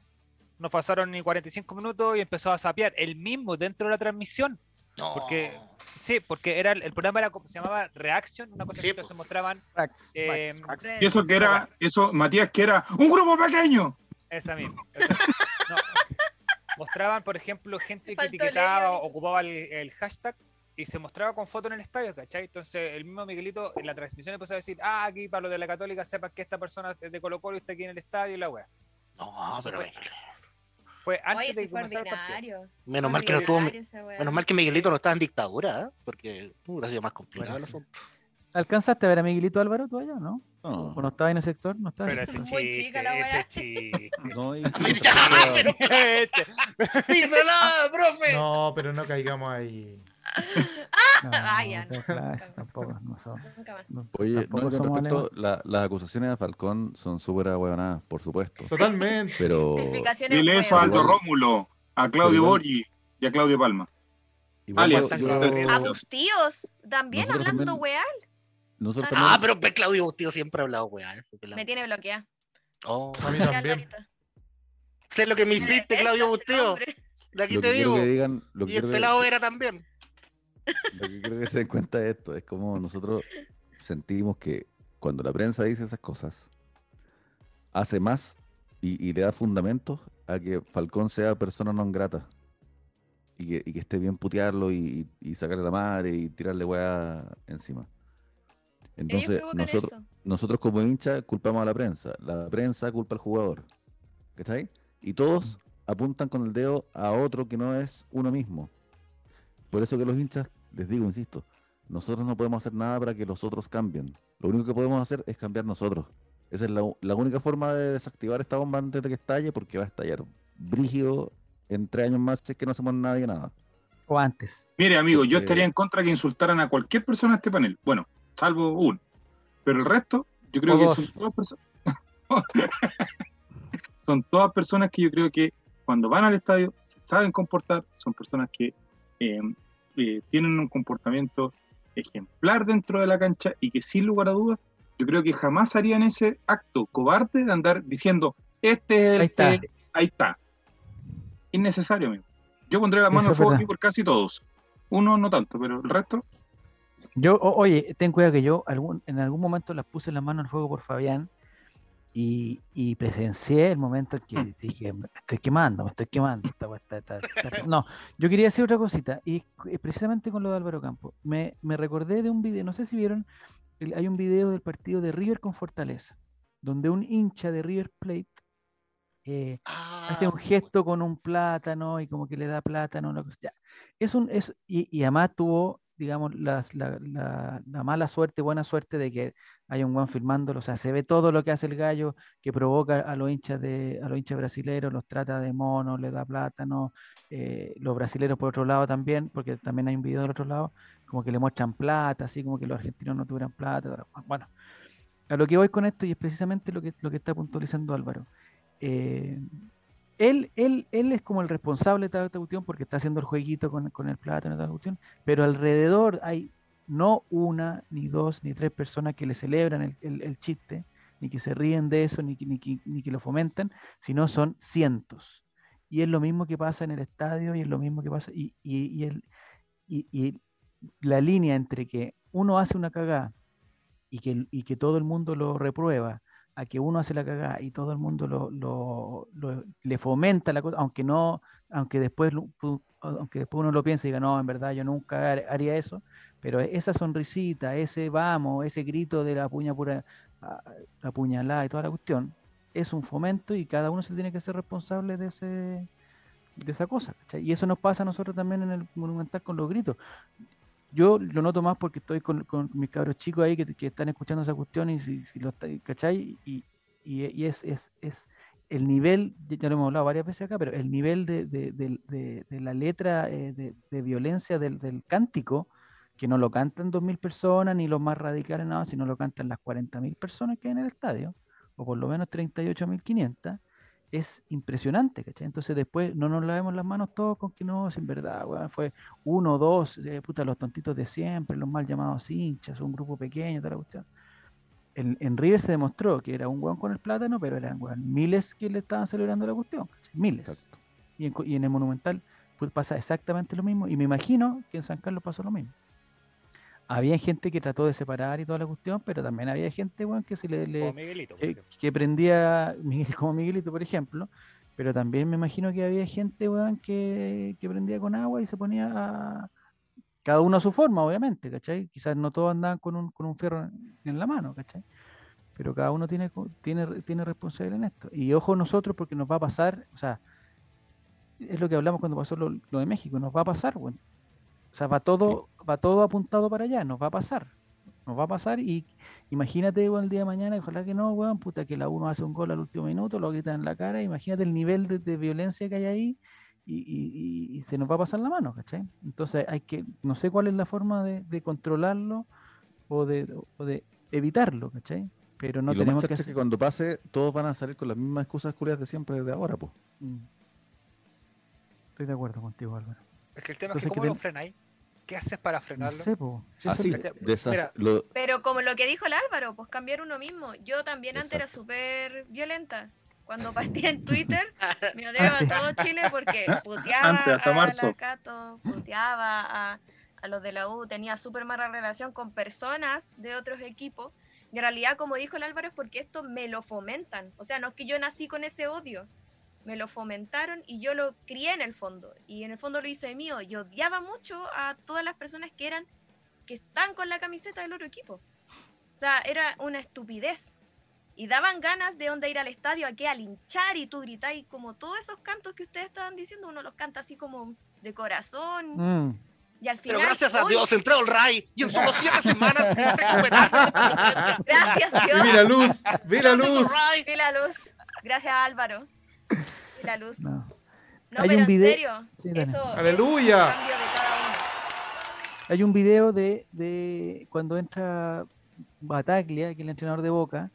No pasaron ni 45 minutos y empezó a sapear, él mismo dentro de la transmisión. no. Porque- Sí, porque era el, el programa era, como- se llamaba Reaction, una cosa Sí, que po. se mostraban Fax, eh. Red. Y eso que era, eso, Matías, que era un grupo pequeño. Esa misma. <laughs> esa- no. Mostraban, por ejemplo, gente que etiquetaba ahí. ocupaba el, el hashtag y se mostraba con foto en el estadio, ¿cachai? Entonces el mismo Miguelito en la transmisión empezó a decir, ah, aquí para los de la Católica sepan que esta persona es de Colo Colo y está aquí en el estadio y la wea. No, pero fue- Fue antes Oye, de comenzara el partido. menos mal que no weá. menos mal que Miguelito no estaba en dictadura, ¿eh? porque uh, hubiera sido más complicado Bueno, el asunto. ¿Alcanzaste a ver a Miguelito Álvaro tú allá, no? No, ¿O no estaba en ese sector? ¿No estaba Pero en ese chiste, chica la ese chiste. no. <laughs> <laughs> No, pero no caigamos ahí. No, ya, no, no. claro, tampoco, no son- Nunca más. no- Oye, no, somos respecto, la- las acusaciones a Falcón son súper ahueonadas, por supuesto. Totalmente. Pero Dile eso a. Aldo Rómulo, a Claudio Borgi y a Claudio Palma. igual Alias, yo-. A Bustíos, también Nosotros hablando también- weá. nosotros Ah, también- Ah, pero pues, Claudio Bustillo siempre ha hablado, pelado. Me tiene bloqueada. Oh, A mí Ya, también. Sé lo que me hiciste, Claudio Bustillo. nombre. De aquí lo te digo. que digan, lo que Y el que- pelado era también. Lo que creo que se den cuenta de esto es como nosotros sentimos que cuando la prensa dice esas cosas, hace más y, y le da fundamentos a que Falcón sea persona non grata. Y que, y que esté bien putearlo y, y sacarle la madre y tirarle weá encima. Entonces, nosotros, eso. nosotros como hincha culpamos a la prensa, la prensa culpa al jugador. ¿Cachai? Y todos apuntan con el dedo a otro que no es uno mismo. Por eso que los hinchas, les digo, insisto, nosotros no podemos hacer nada para que los otros cambien. Lo único que podemos hacer es cambiar nosotros. Esa es la, la única forma de desactivar esta bomba antes de que estalle, porque va a estallar brígido en tres años más si es que no hacemos nadie nada. O antes. Mire, amigo, yo Porque- estaría en contra que insultaran a cualquier persona de este panel. Bueno, salvo uno. Pero el resto, yo creo O que dos. son todas personas. <laughs> son todas personas que yo creo que cuando van al estadio se saben comportar, son personas que eh, eh, tienen un comportamiento ejemplar dentro de la cancha y que sin lugar a dudas, yo creo que jamás harían ese acto cobarde de andar diciendo, este es el Ahí está. que- ahí está. Innecesario, amigo. Yo pondré la mano al fuego aquí por casi todos. Uno no tanto, pero el resto, Yo, o- oye, ten cuidado que yo algún, en algún momento las puse la mano al fuego por Fabián Y, y presencié el momento en que Mm. dije, me estoy quemando, me estoy quemando. esta No, yo quería decir otra cosita, y eh, precisamente con lo de Álvaro Campo. Me, me recordé de un video, no sé si vieron, hay un video del partido de River con Fortaleza, donde un hincha de River Plate eh, hace Ah, un sí, gesto con un plátano y como que le da plátano. una cosa- ya. Es un, es, y, y además tuvo, digamos, la, la- la mala suerte, buena suerte de que hay un buen filmándolo. O sea, se ve todo lo que hace el gallo que provoca a los hinchas de, a los hinchas brasileros, los trata de monos, le da plátano. eh, los brasileros por otro lado también, porque también hay un video del otro lado, como que le muestran plata, así como que los argentinos no tuvieran plata. Bueno, a lo que voy con esto, y es precisamente lo que, lo que está puntualizando Álvaro. eh, él, él, él es como el responsable de toda esta cuestión porque está haciendo el jueguito con, el plátano y toda la cuestión, pero alrededor hay no una, ni dos, ni tres personas que le celebran el, chiste, ni que se ríen de eso, ni, que- ni, que- ni que lo fomentan, sino son cientos. Y es lo mismo que pasa en el estadio y es lo mismo que pasa, y, y- el- y la línea entre que uno hace una cagada y que, y que todo el mundo lo reprueba, a que uno hace la cagada y todo el mundo lo, lo- le fomenta la cosa, aunque no, aunque después, aunque después uno lo piense y diga, no, en verdad yo nunca har- haría eso, pero esa sonrisita, ese vamos, ese grito de la puña pura, a- la puñalada y toda la cuestión, es un fomento y cada uno se tiene que ser responsable de ese de esa cosa. Y eso nos pasa a nosotros también en el Monumental con los gritos yo lo noto más porque estoy con, con mis cabros chicos ahí que, están escuchando esa cuestión y si, si lo ¿cachai? Y, y- es, es, es el nivel, ya lo hemos hablado varias veces acá, pero el nivel de, de- de- la letra eh, de, violencia del, del cántico, que no lo cantan 2.000 personas ni los más radicales, nada, sino lo cantan las 40.000 personas que hay en el estadio, o por lo menos 38.500, es impresionante, ¿cachai? Entonces después no nos lavemos las manos todos con que no, sin verdad, weón, fue uno, dos, eh, puta, los tontitos de siempre, los mal llamados hinchas, un grupo pequeño, toda la cuestión. En, en River se demostró que era un weón con el plátano, pero eran weón, miles que le estaban celebrando la cuestión, ¿cachai? miles. En, y en el Monumental pues, pasa exactamente lo mismo, y me imagino que en San Carlos pasó lo mismo. Había gente que trató de separar y toda la cuestión, pero también había gente, weón, que se le, le- Como Miguelito. que, prendía Miguel, <laughs> como Miguelito, por ejemplo, pero también me imagino que había gente, weón, que, que prendía con agua y se ponía a- cada uno a su forma, obviamente, ¿cachai? Quizás no todos andaban con un, con un fierro en, en la mano, ¿cachai? Pero cada uno tiene, tiene, tiene responsabilidad en esto. Y ojo nosotros porque nos va a pasar, o sea, es lo que hablamos cuando pasó lo, lo de México, nos va a pasar, weón. O sea, va todo, va todo apuntado para allá, nos va a pasar. Nos va a pasar y imagínate weón, el día de mañana, ojalá que no, weón, puta, que la uno hace un gol al último minuto, lo gritan en la cara, imagínate el nivel de, de violencia que hay ahí y, y- y- y se nos va a pasar la mano, ¿cachai? Entonces hay que, no sé cuál es la forma de, de controlarlo o de, o de evitarlo, ¿cachai? Pero no y lo más tenemos que chacha es hacer... que cuando pase, todos van a salir con las mismas excusas culiadas de siempre, de ahora, pues. Mm. Estoy de acuerdo contigo, Álvaro. Es que el tema Entonces, es que ¿qué ¿cómo lo ten- frenáis? ¿Qué haces para No frenarlo? sé, po. Así, esas, mira, lo- Pero como lo que dijo el Álvaro, pues cambiar uno mismo. Yo también antes era Exacto. súper violenta. Cuando partía en Twitter, <laughs> me odiaba a todo Chile porque <laughs> puteaba Antes, hasta a marzo. la Cato, puteaba a, a los de la U, tenía súper mala relación con personas de otros equipos. Y en realidad, como dijo el Álvaro, es porque esto me lo fomentan. O sea, no es que yo nací con ese odio. Me lo fomentaron y yo lo crié en el fondo. Y en el fondo lo hice mío. Y odiaba mucho a todas las personas que eran, que están con la camiseta del otro equipo. O sea, era una estupidez. Y daban ganas de onda ir al estadio, a que al hinchar y tú gritáis como todos esos cantos que ustedes estaban diciendo, uno los canta así como de corazón. Mm. Y al final. Pero gracias a Dios entró el Ray y en solo siete semanas. <laughs> Gracias Dios. mira luz, mira luz. La luz. Gracias Álvaro. La luz. No, No. Hay pero un en video- serio. Sí, eso es Aleluya. Hay un video de, de cuando entra Bataglia, que es el entrenador de Boca,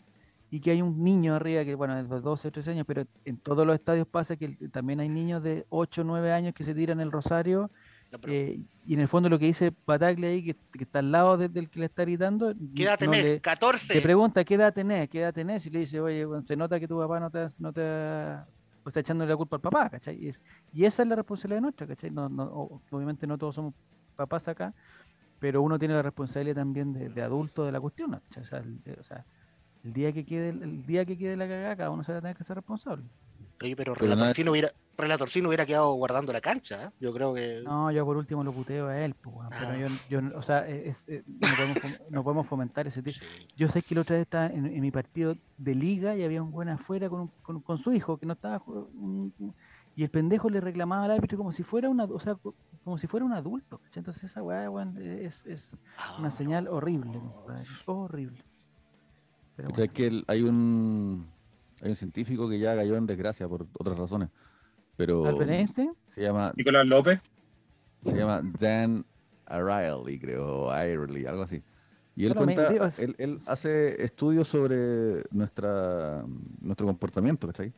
y que hay un niño arriba, que bueno, es de 12 o 13 años, pero en todos los estadios pasa que también hay niños de 8 o 9 años que se tiran el rosario, No, pero, eh, y en el fondo lo que dice Bataglia ahí, que, que está al lado de- del que le está gritando, ¿Qué edad no tenés? le- 14. te pregunta qué edad tenés, qué edad tenés, y le dice, oye, weón, se nota que tu papá no te, no te o está echándole la culpa al papá, ¿cachai? Y, es- y esa es la responsabilidad nuestra, ¿cachai? No, no, obviamente no todos somos papás acá, pero uno tiene la responsabilidad también de, de adulto de la cuestión, ¿cachai? O sea, el- o sea, El día que quede, el día que quede la cagada, cada uno se va a tener que ser responsable. Oye, pero Pero Fino hubiera, Relator Fino hubiera quedado guardando la cancha. ¿eh? Yo creo que. No, yo por último lo puteo a él, pues, pero Ah. yo, yo no- o sea, es- es- no, podemos, fom- no podemos fomentar ese tipo. Sí. Yo sé que la otra vez estaba en, en mi partido de liga y había un buen afuera con, un- con, con su hijo que no estaba jug- un- un- y el pendejo le reclamaba al árbitro como si fuera una, o sea, co- como si fuera un adulto. Entonces esa weá, weón, es, es una Ah, señal horrible, compadre, horrible. Pero ¿Cachai? bueno, que el- hay un hay un científico que ya cayó en desgracia por otras razones, pero Albert Einstein, se llama Nicolás López. se llama Dan Ariely, creo, o Irely, algo así. Y él cuenta, él, él hace estudios sobre nuestra nuestro comportamiento, ¿cachai?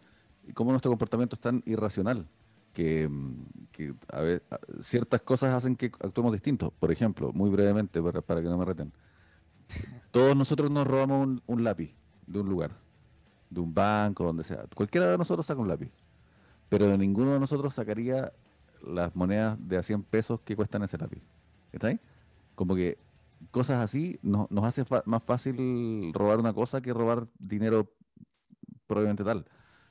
Y cómo nuestro comportamiento es tan irracional que, que a ve- a- ciertas cosas hacen que actuemos distintos. Por ejemplo, muy brevemente, para, para que no me reten. Todos nosotros nos robamos un, un lápiz de un lugar, de un banco, donde sea. Cualquiera de nosotros saca un lápiz. Pero ninguno de nosotros sacaría las monedas de a 100 pesos que cuestan ese lápiz. ¿Cachai? Como que cosas así nos, nos hace más fácil robar una cosa que robar dinero probablemente tal.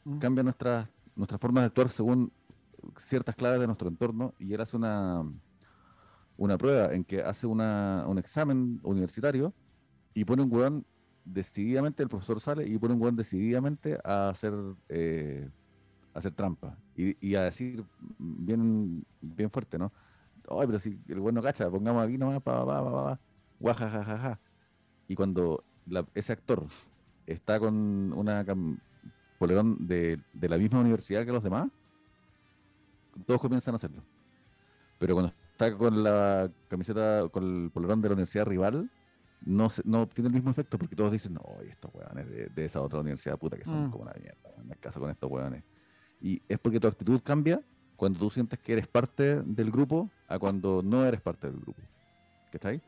mm, Cambia nuestra, nuestra forma de actuar según ciertas claves de nuestro entorno y él hace una, una prueba en que hace una, un examen universitario y pone un hueón decididamente, el profesor sale y pone un hueón decididamente a hacer, eh, hacer trampa y, y a decir bien, bien fuerte, ¿no? Ay, pero si el bueno cacha, pongamos aquí nomás, pa, pa, pa, pa, pa, guajajajaja. Y cuando la- ese actor está con una polerón de, de la misma universidad que los demás, todos comienzan a hacerlo. Pero cuando está con la camiseta, con el polerón de la universidad rival, no, se- no tiene el mismo efecto porque todos dicen, no, estos hueones de, de esa otra universidad puta que son Mm. como una mierda, me caso con estos hueones. Y es porque tu actitud cambia cuando tú sientes que eres parte del grupo a cuando no eres parte del grupo. ¿Cachai?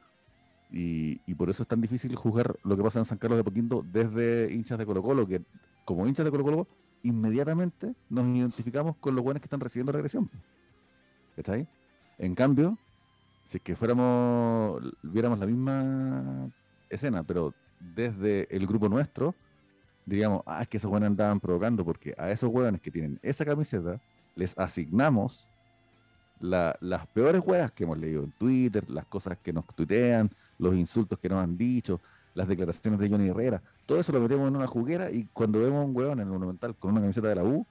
Y, y por eso es tan difícil juzgar lo que pasa en San Carlos de Poquinto desde hinchas de Colo Colo, que como hinchas de Colo Colo, inmediatamente nos identificamos con los buenos que están recibiendo la agresión. ¿Cachai? En cambio, si es que fuéramos, viéramos la misma escena, pero desde el grupo nuestro, diríamos, ah, es que esos buenos andaban provocando, porque a esos hueones que tienen esa camiseta, les asignamos la- las peores huevas que hemos leído en Twitter, las cosas que nos tuitean, los insultos que nos han dicho, las declaraciones de Johnny Herrera, todo eso lo metemos en una juguera y cuando vemos un hueón en el Monumental con una camiseta de la U,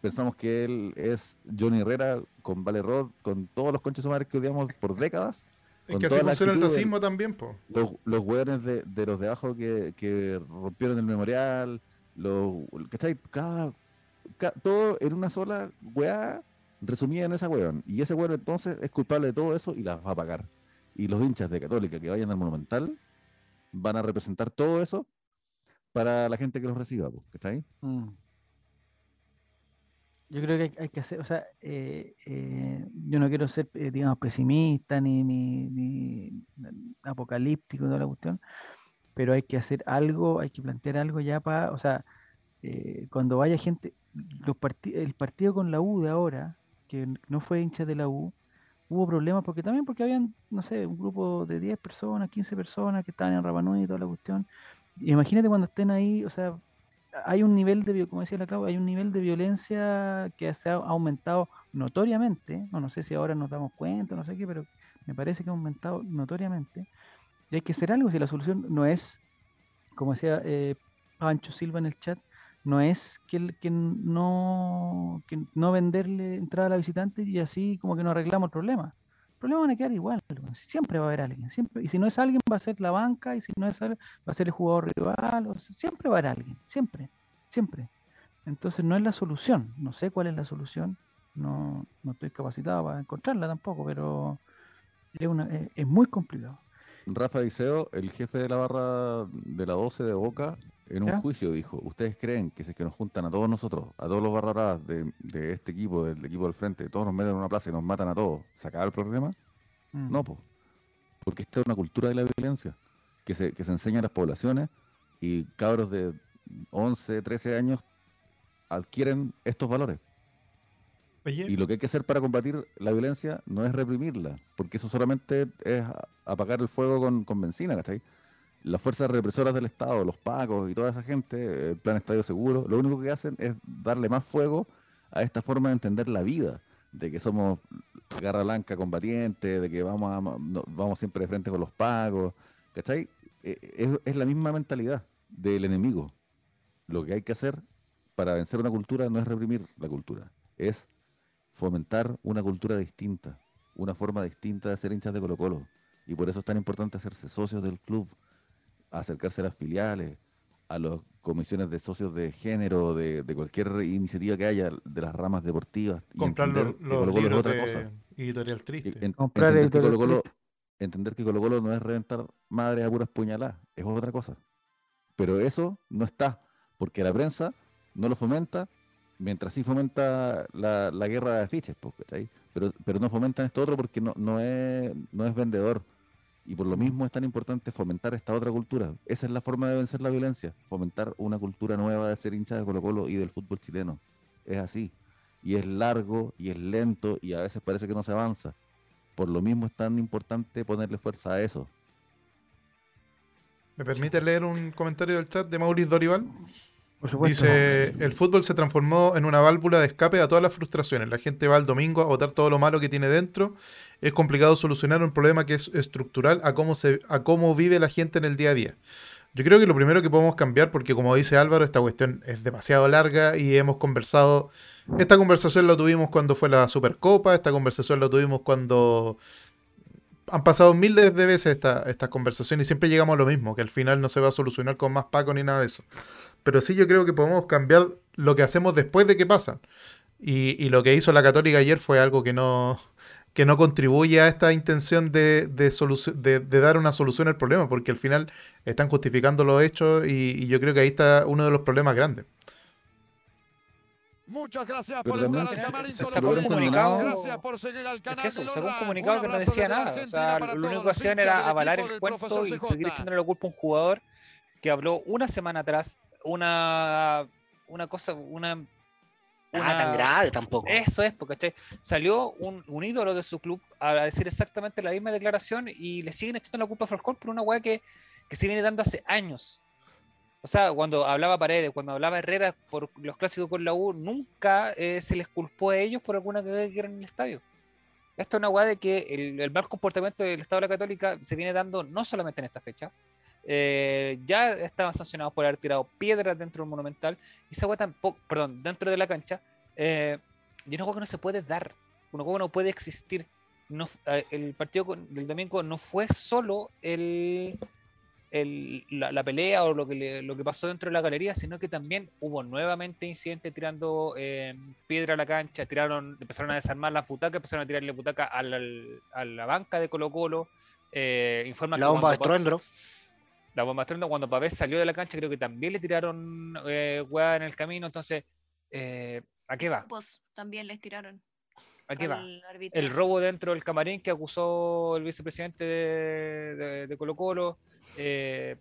pensamos que él es Johnny Herrera con Vale Rod, con todos los conches sumares que odiamos por décadas, Es que así funciona el racismo también, po. los, los hueones de, de los de abajo que, que rompieron el memorial, los, ¿cachai? Cada, ca- todo en una sola weá resumida en esa weón. Y ese weón entonces es culpable de todo eso y las va a pagar. Y los hinchas de Católica que vayan al Monumental van a representar todo eso para la gente que los reciba, po, ¿cachai? mm. Yo creo que hay, que hacer, o sea, eh, eh, yo no quiero ser, eh, digamos, pesimista ni, ni, ni apocalíptico toda la cuestión, pero hay que hacer algo, hay que plantear algo ya para, o sea, cuando vaya gente, los el partido con la U de ahora, que no fue hincha de la U, hubo problemas porque también porque habían, no sé, un grupo de 10 personas, 15 personas que estaban en Rapanui y toda la cuestión. Y imagínate cuando estén ahí, o sea, hay un nivel de, como decía la Clau, hay un nivel de violencia que se ha aumentado notoriamente, no, no sé si ahora nos damos cuenta, no sé qué, pero me parece que ha aumentado notoriamente. Y hay que hacer algo, si la solución no es, como decía eh, Pancho Silva en el chat, no es que, que no, que no venderle entrada a la visitante y así como que no arreglamos el problema. El problema van a quedar igual, siempre va a haber alguien, siempre, y si no es alguien va a ser la banca, y si no es alguien va a ser el jugador rival, siempre va a haber alguien, siempre, siempre. Entonces no es la solución, no sé cuál es la solución, no, no estoy capacitado para encontrarla tampoco, pero es, una, es, es muy complicado. Rafa Diceo, el jefe de la barra de la 12 de Boca, en un ¿Ya? juicio dijo, ¿ustedes creen que si es que nos juntan a todos nosotros, a todos los barraras de, de este equipo, del equipo del frente, todos nos meten en una plaza y nos matan a todos, ¿se acaba el problema? Mm. No, po. porque esta es una cultura de la violencia que se, que se enseña a las poblaciones y cabros de 11, 13 años adquieren estos valores. Oye, Y lo que hay que hacer para combatir la violencia no es reprimirla, porque eso solamente es apagar el fuego con, con benzina, ¿cachai? Las fuerzas represoras del Estado, los pacos y toda esa gente, el plan Estadio Seguro, lo único que hacen es darle más fuego a esta forma de entender la vida, de que somos garra blanca combatiente, de que vamos, vamos siempre de frente con los pacos, ¿cachai? Eh, Es, es la misma mentalidad del enemigo. Lo que hay que hacer para vencer una cultura no es reprimir la cultura, es fomentar una cultura distinta, una forma distinta de ser hinchas de Colo Colo. Y por eso es tan importante hacerse socios del club, acercarse a las filiales, a las comisiones de socios de género, de, de cualquier iniciativa que haya de las ramas deportivas. y Comprar entender los, que los es libros otra de cosa. Editorial Y Triste. en- Comprar entender, que Editorial Colo-Colo, Triste. entender que Colo Colo no es reventar madres a puras puñaladas, es otra cosa. Pero eso no está, porque la prensa no lo fomenta, mientras sí fomenta la, la guerra de afiches, pues, ¿cachai? Pero, pero no fomentan esto otro porque no, no, es, no es vendedor. Y por lo mismo es tan importante fomentar esta otra cultura. Esa es la forma de vencer la violencia, fomentar una cultura nueva de ser hincha de Colo Colo y del fútbol chileno. Es así. Y es largo y es lento y a veces parece que no se avanza. Por lo mismo es tan importante ponerle fuerza a eso. ¿Me permite leer un comentario del chat de Maurice Dorival? Dice, el fútbol se transformó en una válvula de escape a todas las frustraciones. La gente va el domingo a votar todo lo malo que tiene dentro. Es complicado solucionar un problema que es estructural a cómo, a cómo vive la gente en el día a día. Yo creo que lo primero que podemos cambiar, porque como dice Álvaro, esta cuestión es demasiado larga y hemos conversado, esta conversación la tuvimos cuando fue la Supercopa, esta conversación la tuvimos cuando han pasado miles de veces esta, estas conversaciones y siempre llegamos a lo mismo, que al final no se va a solucionar con más Paco ni nada de eso. Pero sí yo creo que podemos cambiar lo que hacemos después de que pasan. Y, y lo que hizo la Católica ayer fue algo que no, que no contribuye a esta intención de, de, de- de dar una solución al problema, porque al final están justificando los hechos y, y yo creo que ahí está uno de los problemas grandes. Muchas gracias Pero por entrar al se- camarín se Colo sacó un comunicado- Gracias por seguir al Es canal que eso, sacó un comunicado que no decía nada. O sea, lo único que hacían era avalar el cuento y seguir echándole la culpa a un jugador que habló una semana atrás una, una cosa, una... Nada Ah, tan una- grave tampoco. Eso es, porque ¿cachai? salió un, un ídolo de su club a decir exactamente la misma declaración y le siguen echando la culpa a Falcón por una weá que, que se viene dando hace años. O sea, cuando hablaba Paredes, cuando hablaba Herrera por los clásicos con la U, nunca eh, se les culpó a ellos por alguna que hicieron en el estadio. Esto es una weá de que el, el mal comportamiento del Estado de la Católica se viene dando no solamente en esta fecha, eh, ya estaban sancionados por haber tirado piedras dentro del Monumental, y esa weá tampoco, perdón, dentro de la cancha, eh, y una weá que no se puede dar, una weá que no puede existir. No, eh, el partido del domingo no fue solo el, el- la, la pelea o lo que, le- lo que pasó dentro de la galería, sino que también hubo nuevamente incidentes tirando eh, piedra a la cancha, tiraron, empezaron a desarmar las butacas, empezaron a tirarle butaca al- al- a la banca de Colo Colo. Eh, informan La bomba de estruendo. La bomba estruendo, cuando Pavés salió de la cancha, creo que también le tiraron eh, hueá en el camino. Entonces, eh, ¿a qué va? Pues también les tiraron. ¿A qué va? el robo dentro del camarín que acusó el vicepresidente de, de- de Colo Colo. eh,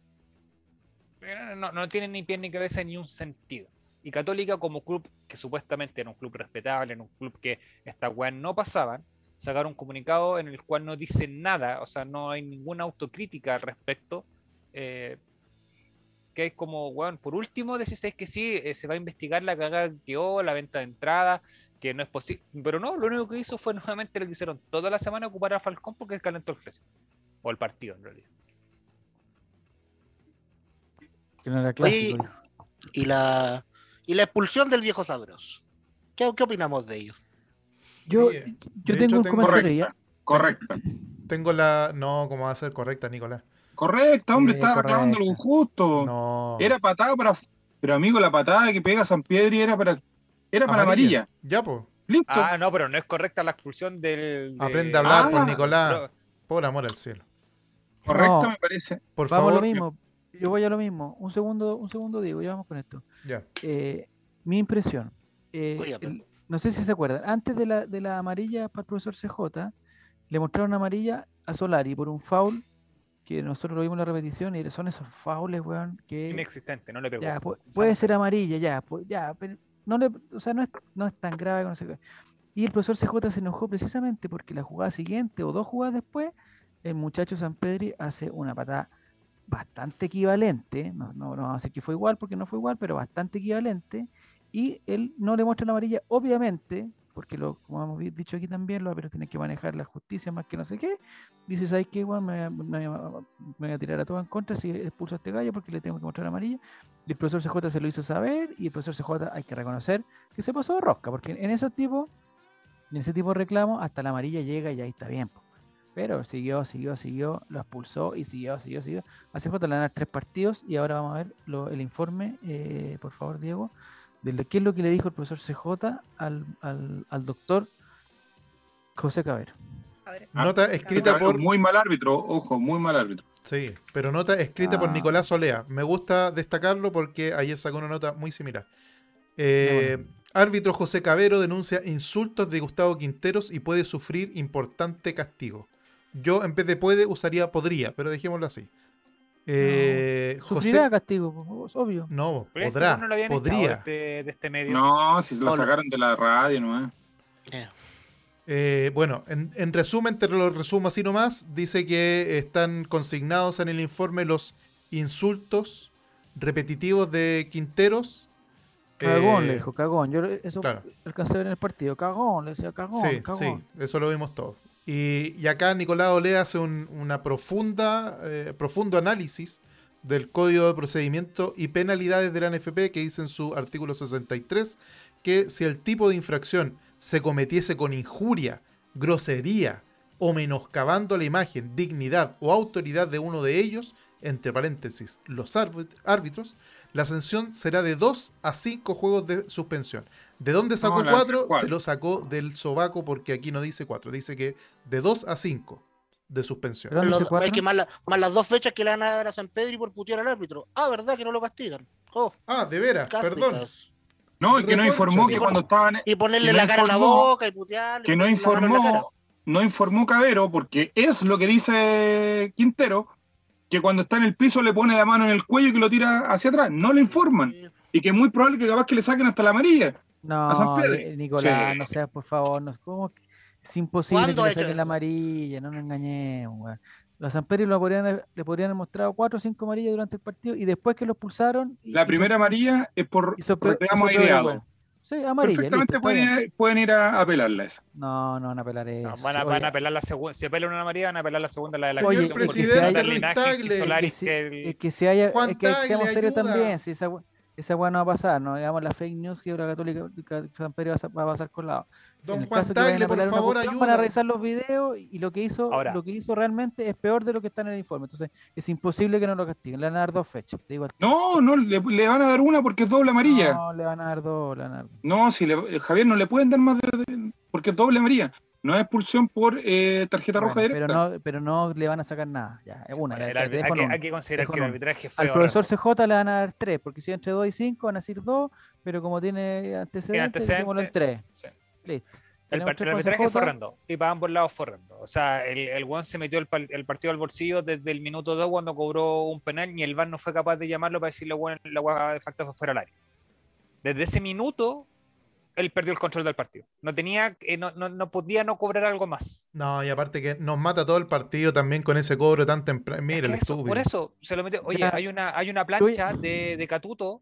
no, no tiene ni pie ni cabeza ni un sentido. Y Católica como club, que supuestamente era un club respetable, era un club que estas weas no pasaban, sacaron un comunicado en el cual no dicen nada, o sea, no hay ninguna autocrítica al respecto. Eh, que es como, weón, por último decís es que sí, eh, se va a investigar la cagada que quedó, la venta de entrada, que no es posible. Pero no, lo único que hizo fue <laughs> nuevamente lo que hicieron toda la semana, ocupar a Falcón porque calentó el clásico. O el partido, en realidad. Que no era clásico. Y la, y la expulsión del viejo sabroso. ¿Qué, qué opinamos de ello? Yo, yo de tengo hecho, un tengo- comentario ya. Correcta. Tengo la... No, ¿cómo va a ser correcta, Nicolás? Correcta, hombre, Sí, estaba reclamando lo correcto. injusto. No. Era patada para. Pero amigo, la patada que pega San Piedri era para. Era para amarilla. Ya, pues. Listo. Ah, no, pero no es correcta la expulsión del. de- Aprende a hablar, Ah, por Nicolás. Pero- Por amor al cielo. Correcto, no. me parece. Por Vamos a favor. lo mismo. Yo voy a lo mismo. Un segundo, un segundo, Diego, ya vamos con esto. Ya. Eh, mi impresión. eh, el- no sé si se acuerdan. Antes de la, de la amarilla para el profesor CJ, le mostraron amarilla a Solari por un foul que nosotros lo vimos en la repetición y son esos faules, weón, que Inexistente, no le pegó. ya, puede ser amarilla, ya, ya, pero no le, o sea, no es, no es tan grave, no sé qué. Y el profesor CJ se enojó precisamente porque la jugada siguiente o dos jugadas después, el muchacho San Pedri hace una patada bastante equivalente, no, no, no vamos a decir que fue igual porque no fue igual, pero bastante equivalente, y él no le muestra la amarilla, obviamente, porque lo, como hemos dicho aquí también, los pero tienen que manejar la justicia más que no sé qué, dice, ¿sabes qué, weón? Me, me- me voy a tirar a todo en contra si expulso a este gallo porque le tengo que mostrar la amarilla, y el profesor CJ se lo hizo saber, y el profesor CJ hay que reconocer que se pasó de rosca, porque en esos tipos, en ese tipo de reclamos, hasta la amarilla llega y ahí está bien. Pero siguió, siguió, siguió, lo expulsó y siguió, siguió, siguió. A CJ le dar tres partidos y ahora vamos a ver lo- el informe, eh, por favor, Diego, de lo- qué es lo que le dijo el profesor CJ al, al, al doctor José Cabero. A ver, Nota escrita por. Muy mal árbitro, ojo, muy mal árbitro. Sí, pero nota escrita por Ah. Nicolás Olea. Me gusta destacarlo porque ayer sacó una nota muy similar. Eh, bueno. Árbitro José Cabero denuncia insultos de Gustavo Quinteros y puede sufrir importante castigo. Yo en vez de puede usaría podría, pero dejémoslo así. Eh, Sufrirá José, castigo, es obvio. no, Pero este podrá, no lo podría. de, de este medio. No, si lo sacaron de la radio, ¿no? Eh, Eh, bueno, en, en resumen, te lo resumo así nomás. Dice que están consignados en el informe los insultos repetitivos de Quinteros. Cagón, Eh, le dijo, cagón. Yo eso claro. alcancé a ver en el partido. Cagón, le decía cagón, Sí, cagón. sí, eso lo vimos todos. Y, acá Nicolás Olea hace un- una profunda, eh, profundo análisis del Código de Procedimiento y Penalidades de la NFP que dice en su artículo 63 que si el tipo de infracción se cometiese con injuria, grosería o menoscabando la imagen, dignidad o autoridad de uno de ellos, entre paréntesis, los árbit- árbitros, la sanción será de 2 a 5 juegos de suspensión. ¿De dónde sacó No, la- 4? ¿cuál? Se lo sacó del sobaco porque aquí no dice 4, dice que de 2 a 5 de suspensión. Pero- hay que más, la- más las dos fechas que le van a dar a San Pedro y por putear al árbitro. Ah, ¿verdad que no lo castigan? Oh, Ah, de veras, perdón. No, y que no informó que cuando estaban. Y ponerle no la cara en la boca y putearle. Que no informó, no informó Cabero, porque es lo que dice Quintero, que cuando está en el piso le pone la mano en el cuello y que lo tira hacia atrás. No le informan. Y que es muy probable que capaz que le saquen hasta la amarilla. a San No, Pedro. eh, Nicolás, Sí. no seas, por favor, no, ¿cómo es imposible que ¿Cuándo ha le saquen la amarilla, no nos engañemos, weón. Los San Pedro lo podrían, le podrían haber mostrado cuatro o cinco amarillas durante el partido y después que lo expulsaron. La hizo- primera amarilla es por reclamo aireado. Sí, amarilla. Perfectamente listo, pueden ir, pueden ir a apelarla esa. No, no van a apelar eso. No, van, a, van a apelar la segunda. Si apelan una amarilla, van a apelar la segunda, la de la Oye, expulsión, porque presidente que Tagle. Solari, Es que que el- es que si haya, Juan es que que seamos serios también, si esa, esa weá no va a pasar, no digamos la fake news que la católica que San Pedro va a, sa- va a pasar con la Don en el Juan Tagle, por favor, cuestión, van a ayuda. revisar los videos y lo que hizo Ahora. lo que hizo realmente es peor de lo que está en el informe. Entonces, es imposible que no lo castiguen. Le van a dar dos fechas. te digo. No, no, le, le van a dar una porque es doble amarilla. No, le van a dar dos, le van a dar dos. No, si le, Javier no le pueden dar más de, de- porque es doble amarilla. No es expulsión por eh, tarjeta roja Bueno, directa. pero no, pero no le van a sacar nada. Ya, es una. Bueno, ya, el te arbit- hay, que, una. hay que considerar que el arbitraje fue Al profesor. CJ le van a dar tres, porque si entre 2 y 5 van a decir 2, pero como tiene antecedentes, dejémoslo en 3. Sí. Listo. El, el con arbitraje fue. Y para ambos lados fue horrendo. O sea, el, el Juan se metió el, el partido al bolsillo desde el minuto 2 cuando cobró un penal y el VAR no fue capaz de llamarlo para decirle, bueno, la de facto fue fuera del área. Desde ese minuto, él perdió el control del partido. No tenía, eh, no, no, no podía no cobrar algo más. No, y aparte que nos mata todo el partido también con ese cobro tan temprano. Es Mira, que el eso, estúpido. por eso se lo metió. Oye, hay una, hay una plancha de, de Catuto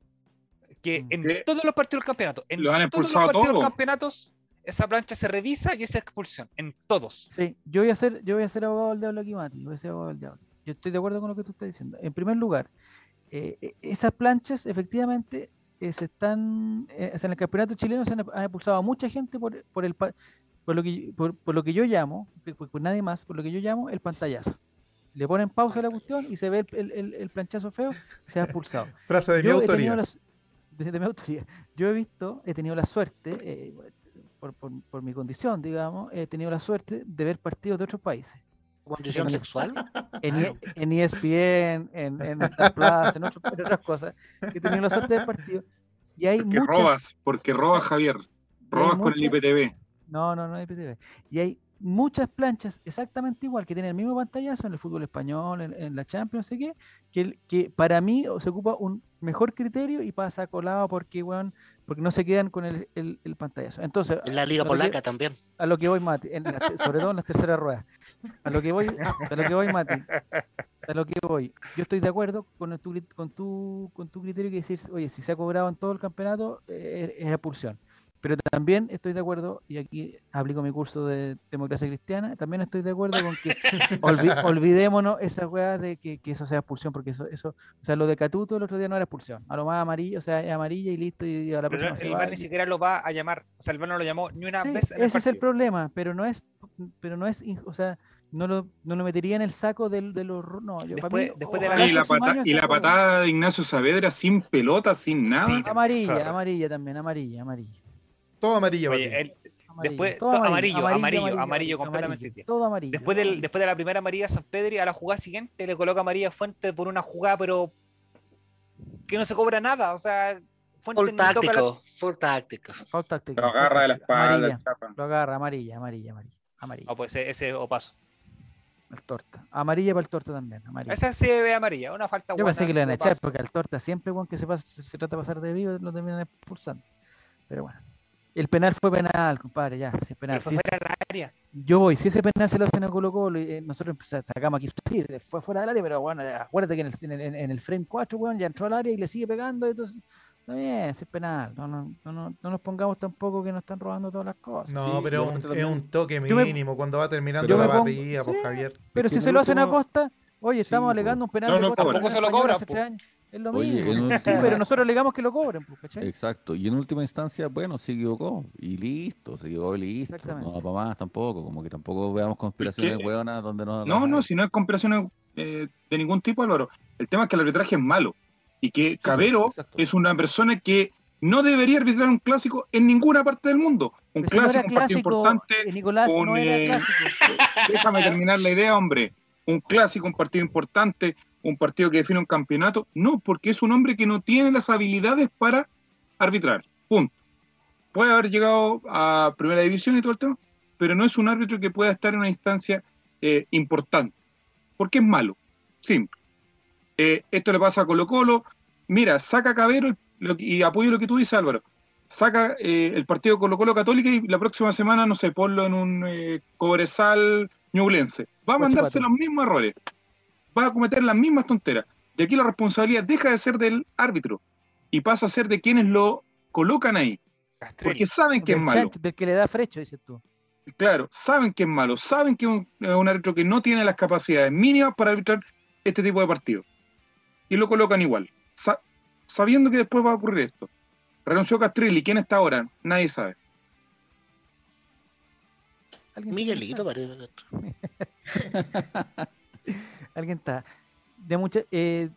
que Mm. en todos los partidos del campeonato, en Lo han todos los partidos todos. del campeonatos, esa plancha se revisa y es expulsión. En todos. Sí, yo voy a ser, yo voy a ser abogado del diablo aquí, Mati. Voy a ser abogado del diablo. Yo estoy de acuerdo con lo que tú estás diciendo. En primer lugar, eh, eh, esas planchas efectivamente eh, se están, eh, en el campeonato chileno se han, han expulsado a mucha gente por, por el por lo que por, por lo que yo llamo, por, por nadie más, por lo que yo llamo el pantallazo. Le ponen pausa a la cuestión y se ve el, el- el- planchazo feo, se ha expulsado. <laughs> Frase de mi Yo he autoría. la de, de mi autoría. Yo he visto, he tenido la suerte, eh, por, por- por mi condición, digamos, he tenido la suerte de ver partidos de otros países. ¿Condición En- sexual? <laughs> En. E- en ESPN, en, en Star <laughs> Plus, en, otros- en otras cosas. He tenido la suerte de ver partidos. Y hay Porque muchas. robas, porque robas. Javier. Robas con el IPTV. No, no, no hay PTV. Y hay muchas planchas exactamente igual que tienen el mismo pantallazo en el fútbol español, en, en la Champions, no sé qué, que, que para mí se ocupa un mejor criterio y pasa colado porque, weón, porque no se quedan con el, el- el pantallazo. Entonces, En la liga que- polaca también. a lo que voy, Mati, en te- sobre todo en las terceras ruedas. A lo que voy, a lo que voy, Mati. A lo que voy. Yo estoy de acuerdo con tu, con tu, con tu criterio que decir, oye, si se ha cobrado en todo el campeonato, eh, es expulsión. Pero también estoy de acuerdo, y aquí aplico mi curso de democracia cristiana, también estoy de acuerdo con que <laughs> olvi- olvidémonos esa weá de que, que eso sea expulsión, porque eso, eso, o sea, lo de Catuto el otro día no era expulsión. A lo más amarillo, o sea, es amarilla y listo, y a la Pero se el va VAR y- ni siquiera lo va a llamar. O sea, el no lo llamó ni una Sí, vez en el ese es el problema, pero no es, pero no es, o sea, no lo, no lo metería en el saco del, de los, no, yo, para Después- mí, después de la- Y la, pata- y la patada de Ignacio Saavedra sin pelota, sin nada. Sí, amarilla, amarilla también, amarilla, amarilla. Todo amarillo. Oye, el- Después, todo todo amarillo, amarillo, amarillo, completamente amarillo, hoy día. todo amarillo. después, del, amarillo. después de la primera amarilla San Pedro y a la jugada siguiente le coloca amarilla Fuente por una jugada, pero que no se cobra nada. O sea, Fuente Full toca la- táctico, full táctico. Foul táctico, Lo agarra de la táctico, espalda, amarilla, el chapa. lo agarra, amarilla, amarilla, amarilla, amarilla, Ah, pues ese, ese o paso. el torta, amarilla para el torta también, amarilla. Esa sí ve amarilla, una falta Yo pensé buena, que le iban a echar porque al torta siempre, que se, pasa- se, se trata de pasar de vivo, lo terminan expulsando. Pero bueno. El penal fue penal, compadre, ya, si es penal. Pero fue Si es- fuera del área. yo voy, si ese penal se lo hacen a Colo Colo, y eh, nosotros sacamos aquí, sí, fue fuera del área, pero bueno, ya, acuérdate que en el, en el- en el frame 4, weón, ya entró al área y le sigue pegando, entonces, está bien, si es penal, no, no, no, no, no nos pongamos tampoco que nos están robando todas las cosas. No, Sí, pero es un, también- es un toque me- mínimo cuando va terminando Yo la me pongo- barriga, pues sí. Javier. Pero si se lo hacen a Costa, oye, estamos Sí, alegando un penal No contra Tampoco se lo Español Es lo Oye, mismo. Sí, <laughs> pero nosotros alegamos que lo cobren, pues, ¿cachai? Exacto. Y en última instancia, bueno, se equivocó. Y listo, se equivocó y listo. No va para más tampoco. Como que tampoco veamos conspiraciones que- hueonas donde no. No, no, si no es comparación eh, de ningún tipo, Álvaro. El tema es que el arbitraje es malo. Y que Cabero exacto. es una persona que no debería arbitrar un clásico en ninguna parte del mundo. Un Pero si no clásico, un partido importante. eh, Nicolás, un, no era eh, clásico. <laughs> Déjame terminar la idea, hombre. Un clásico, un partido importante, un partido que define un campeonato. No, porque es un hombre que no tiene las habilidades para arbitrar. Punto. Puede haber llegado a primera división y todo el tema, pero no es un árbitro que pueda estar en una instancia eh, importante. Porque es malo. Simple. Eh, esto le pasa a Colo Colo. Mira, saca Cabero y apoyo lo que tú dices, Álvaro. Saca eh, el partido Colo Colo Católica y la próxima semana, no sé, ponlo en un Cobresal Ñublense. Va a mandarse los mismos errores. Va a cometer las mismas tonteras. Y aquí la responsabilidad deja de ser del árbitro y pasa a ser de quienes lo colocan ahí. Castrelli. Porque saben que es malo. chancho, del que le da frecho, dices tú. Claro, saben que es malo, saben que es un, es un árbitro que no tiene las capacidades mínimas para arbitrar este tipo de partidos. Y lo colocan igual, sa- sabiendo que después va a ocurrir esto. Renunció Castrilli, ¿quién está ahora? Nadie sabe. ¿Alguien Miguelito parece. <laughs> <laughs> <laughs> Alguien está. De mucha, eh,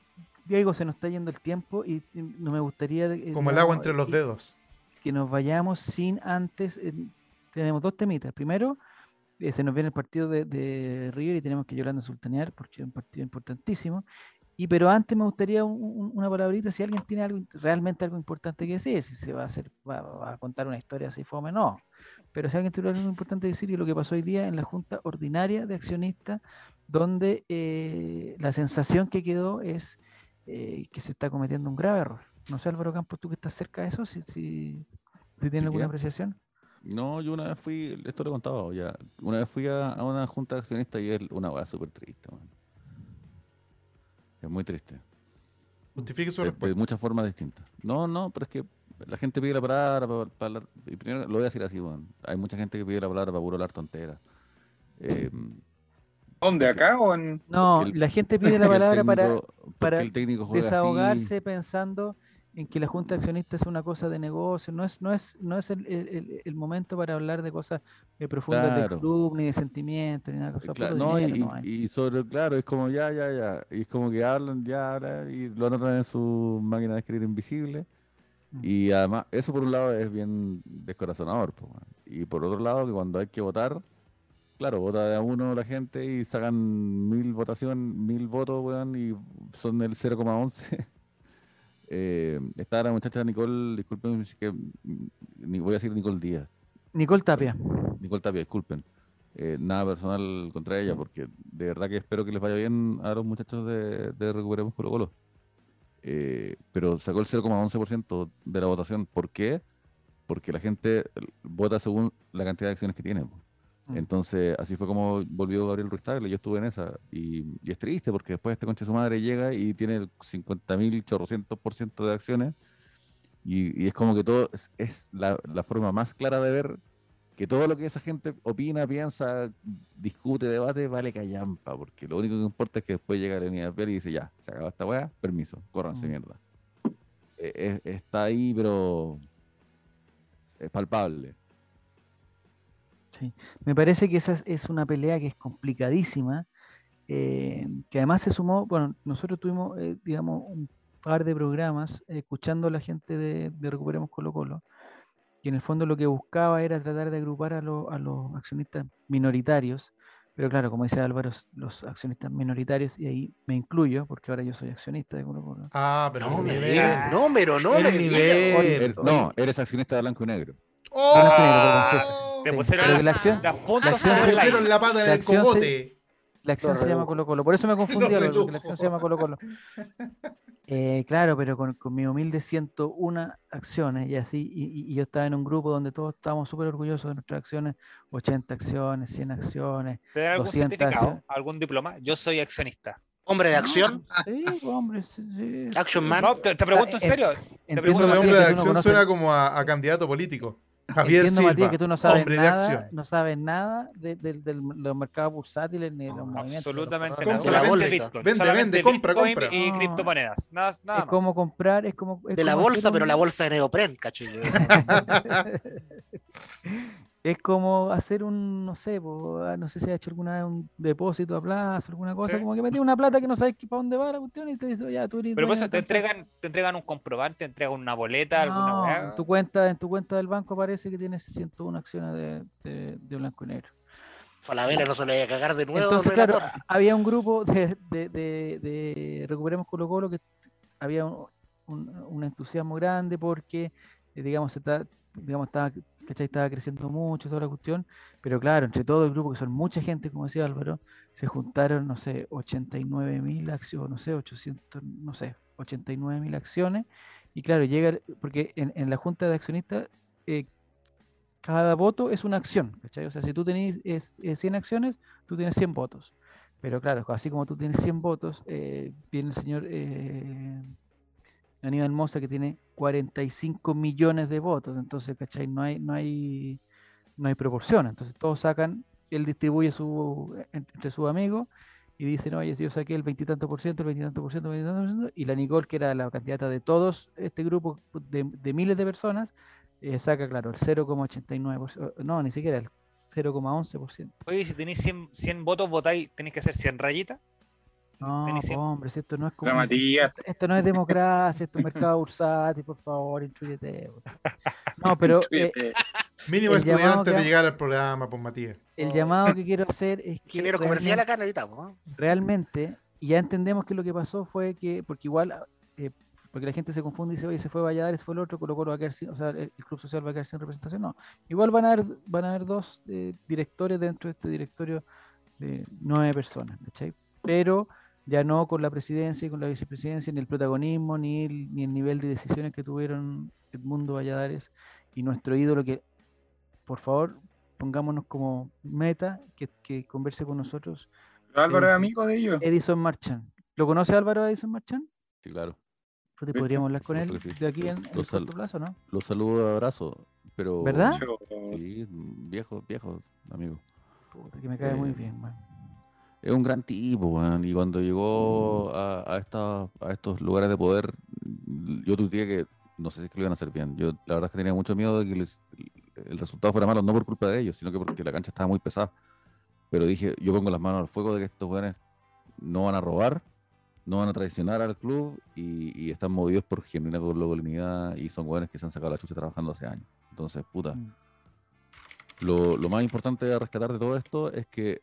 Diego, se nos está yendo el tiempo y no me gustaría. eh, Como el agua entre los dedos. que nos vayamos sin antes. eh, tenemos dos temitas. Primero, se nos viene el partido de, de River y tenemos que Yolanda sultanear porque es un partido importantísimo. Y pero antes me gustaría un- un- una palabrita si alguien tiene algo realmente algo importante que decir, si se va a hacer, va, va a contar una historia así fome, no. Pero si alguien tiene algo importante que decir y lo que pasó hoy día en la Junta Ordinaria de Accionistas, donde eh, la sensación que quedó es eh, que se está cometiendo un grave error. No sé, Álvaro Campos, tú que estás cerca de eso, si, si, si tienes ¿De alguna qué? apreciación. No, yo una vez fui, esto lo he contado ya, una vez fui a, a una junta de accionistas y es una weá súper triste, man. Es muy triste. Justifique su de, de respuesta. muchas formas distintas. No, no, pero es que la gente pide la palabra para, hablar. Y primero lo voy a decir así, weón. Hay mucha gente que pide la palabra para puro hablar tonteras. Eh, ¿Dónde? ¿Acá o en.? No, el- la gente pide la <laughs> palabra para técnico- para así. desahogarse pensando en que la Junta de Accionistas es una cosa de negocio, no es, no es, no es el, el- el- momento para hablar de cosas eh, profundas del Claro. club, ni de sentimientos, ni nada, cosa Cla- puro no, y, sobre, claro, es como ya, ya, ya. Y es como que hablan, ya, hablan, y lo anotan en su máquina de escribir invisible. Mm. Y además, eso por un lado es bien descorazonador. po, y por otro lado, que cuando hay que votar, claro, vota de a uno la gente y sacan mil votación, mil votos, weón, y son el 0,11. <laughs> eh, está la muchacha Nicole, disculpen, que, mm, ni voy a decir Nicole Díaz. Nicole Tapia. Nicole Tapia, disculpen. Eh, nada personal contra ella, porque de verdad que espero que les vaya bien a los muchachos de, de Recuperemos Colo Colo. Eh, pero sacó el 0,11% de la votación. ¿Por qué? Porque la gente vota según la cantidad de acciones que tiene. Mm. Entonces, así fue como volvió Gabriel Ruiz Tagle, yo estuve en esa. Y, y es triste porque después este conche su madre llega y tiene el 50 mil, chorrocientos por ciento de acciones. Y, y es como que todo es, es la, la forma más clara de ver que todo lo que esa gente opina, piensa, discute, debate, vale callampa, porque lo único que importa es que después llega la unidad y dice, ya, se acabó esta weá, permiso, córranse Mm. mierda. Eh, es- está ahí, pero es palpable. Me parece que esa es, una pelea que es complicadísima, eh, que además se sumó, bueno, nosotros tuvimos, eh, digamos, un par de programas eh, escuchando a la gente de, de Recuperemos Colo Colo, que en el fondo lo que buscaba era tratar de agrupar a, lo- a los accionistas minoritarios, pero claro, como dice Álvaro, los accionistas minoritarios, y ahí me incluyo, porque ahora yo soy accionista de Colo Colo. Ah, pero No me digas, no, pero no me nivel. digas. No, eres accionista de blanco y negro. ¡Oh! Blanco Te Sí, pusieron la- la acción, Las puntas la pusieron I. la pata en La el acción se- cogote. La acción Lo se llama. Colo Colo. Por eso me <laughs> confundí, Lo Álvaro, porque la acción se llama Colo Colo. Eh, claro, pero con, con mi humilde 101 acciones y así, y, yo estaba en un grupo donde todos estábamos súper orgullosos de nuestras acciones, 80 acciones, 100 acciones. ¿Te dan algún 200 certificado? acciones. ¿Algún diploma? Yo soy accionista. Hombre de acción, Sí, pues, hombre. sí, sí. Action Man. No, te, te pregunto en serio. Entiendo, Eso de hombre de no acción suena como a, a candidato político. Javier Entiendo, Silva, Matías, que tú no sabes hombre de nada, acción. no sabes nada de, de- de los mercados bursátiles ni de los No, movimientos. Absolutamente nada. la bolsa. Bitcoin. Vende, vende, compra, Bitcoin compra. Y No. criptomonedas. Nada, nada Es como comprar, es como... es de la como hacer bolsa, pero un- la bolsa de neopren, cacho. <laughs> <laughs> Es como hacer un, no sé, po, ah, no sé si ha hecho alguna vez un depósito a plazo, alguna cosa, Sí. como que metí una plata que no sabes para dónde va la cuestión y te dice, ya, tú eres Pero por eso te tanto". entregan, te entregan un comprobante, te entregan una boleta, alguna No, weá. en tu cuenta, en tu cuenta del banco aparece que tienes 101 acciones de, de, de blanco y negro. Falabella no se le vaya a cagar de nuevo. Entonces, claro, había un grupo de, de, de- de Recuperemos Colo Colo que había un, un- un entusiasmo grande porque, eh, digamos, se está, digamos estaba, ¿cachai? estaba creciendo mucho toda la cuestión, pero claro, entre todo el grupo, que son mucha gente, como decía Álvaro, se juntaron, no sé, 89 mil acciones, no sé, 800, no sé, 89 mil acciones, y claro, llega, porque en, la junta de accionistas, eh, cada voto es una acción, ¿cachai? O sea, si tú tenés es 100 acciones, tú tienes 100 votos. Pero claro, así como tú tienes 100 votos, eh, viene el señor eh, Aníbal Mosa que tiene 45 millones de votos. Entonces, ¿cachai? No hay, no hay, no hay proporción. Entonces todos sacan, él distribuye su, en- entre sus amigos y dice, no, oye, yo saqué el veintitanto por ciento, el veintitanto por ciento, el veintitanto por ciento, y la Nicole, que era la candidata de todos este grupo de, de miles de personas, eh, saca, claro, el 0,89%, no, ni siquiera el 0,11%. Oye, si tenéis 100, 100 votos, votáis, tenéis que hacer 100 rayitas. No, Tenéis po, 100. hombre, si esto no es como... Esto no es democracia, esto es mercado bursátil, por favor, intrúyete. No, pero eh, Mínimo estudiante que de llegar al programa, pues Matías. el llamado que quiero hacer es que Ingeniero comercial realmente- acá necesitamos. ¿no? realmente, y ya entendemos que lo que pasó fue que, porque igual, eh, porque la gente se confunde y dice, oye, se fue Valladares, se fue el otro, Colo Colo va a quedar sin, o sea, el, el Club Social va a quedar sin representación. No, igual van a haber, van a haber dos eh, directores dentro de este directorio de nueve personas, ¿cachai? Pero ya no con la presidencia y con la vicepresidencia, ni el protagonismo, ni el, ni el nivel de decisiones que tuvieron Edmundo Valladares y nuestro ídolo que, por favor, pongámonos como meta que, que converse con nosotros Álvaro es amigo de ellos. Edison Marchand. ¿Lo conoce Álvaro Edison Marchand? Sí, claro. Pues, Sí, podríamos hablar con él sí. de aquí en, en el corto plazo, ¿no? Los saludo de abrazo, pero... ¿Verdad? Sí, viejo, viejo, amigo. Puta, que me cae muy Eh, bien, man. Es un gran tipo, weón, Y cuando llegó a, a, esta- a estos lugares de poder, mm, yo tuiteé que no sé si es que lo iban a hacer bien. Yo la verdad es que tenía mucho miedo de que les- el resultado fuera malo, no por culpa de ellos, sino que porque la cancha estaba muy pesada. Pero dije, yo pongo las manos al fuego de que estos weones no van a robar, no van a traicionar al club y, y están movidos por genuina globalidad y son weones que se han sacado la chucha trabajando hace años. Entonces, puta. Mm. Lo, lo más importante a rescatar de todo esto es que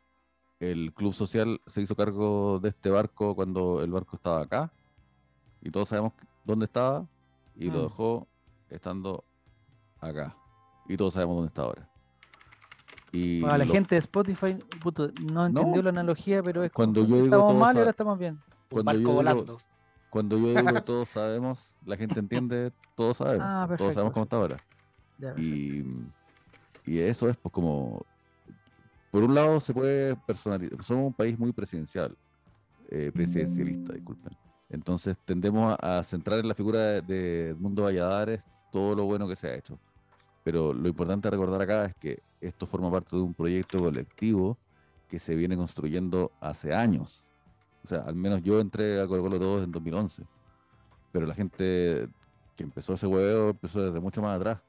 el club social se hizo cargo de este barco cuando el barco estaba acá y todos sabemos dónde estaba y lo Mm. dejó estando acá y todos sabemos dónde está ahora. Y Para la lo- gente de Spotify, puto, no entendió la analogía, pero es Cuando como, yo digo estamos mal y ahora estamos bien. Cuando barco yo digo- volando. cuando yo digo <laughs> todos sabemos, la gente entiende, todos sabemos, Ah, todos sabemos perfecto, cómo está ahora. Ya. Y, y eso es pues como por un lado se puede personalizar, somos un país muy presidencial, eh, presidencialista, disculpen. Entonces tendemos a, centrar en la figura de, de Edmundo Valladares todo lo bueno que se ha hecho. Pero lo importante a recordar acá es que esto forma parte de un proyecto colectivo que se viene construyendo hace años. O sea, al menos yo entré a Colo Colo todos en 2011. Pero la gente que empezó ese huevo empezó desde mucho más atrás.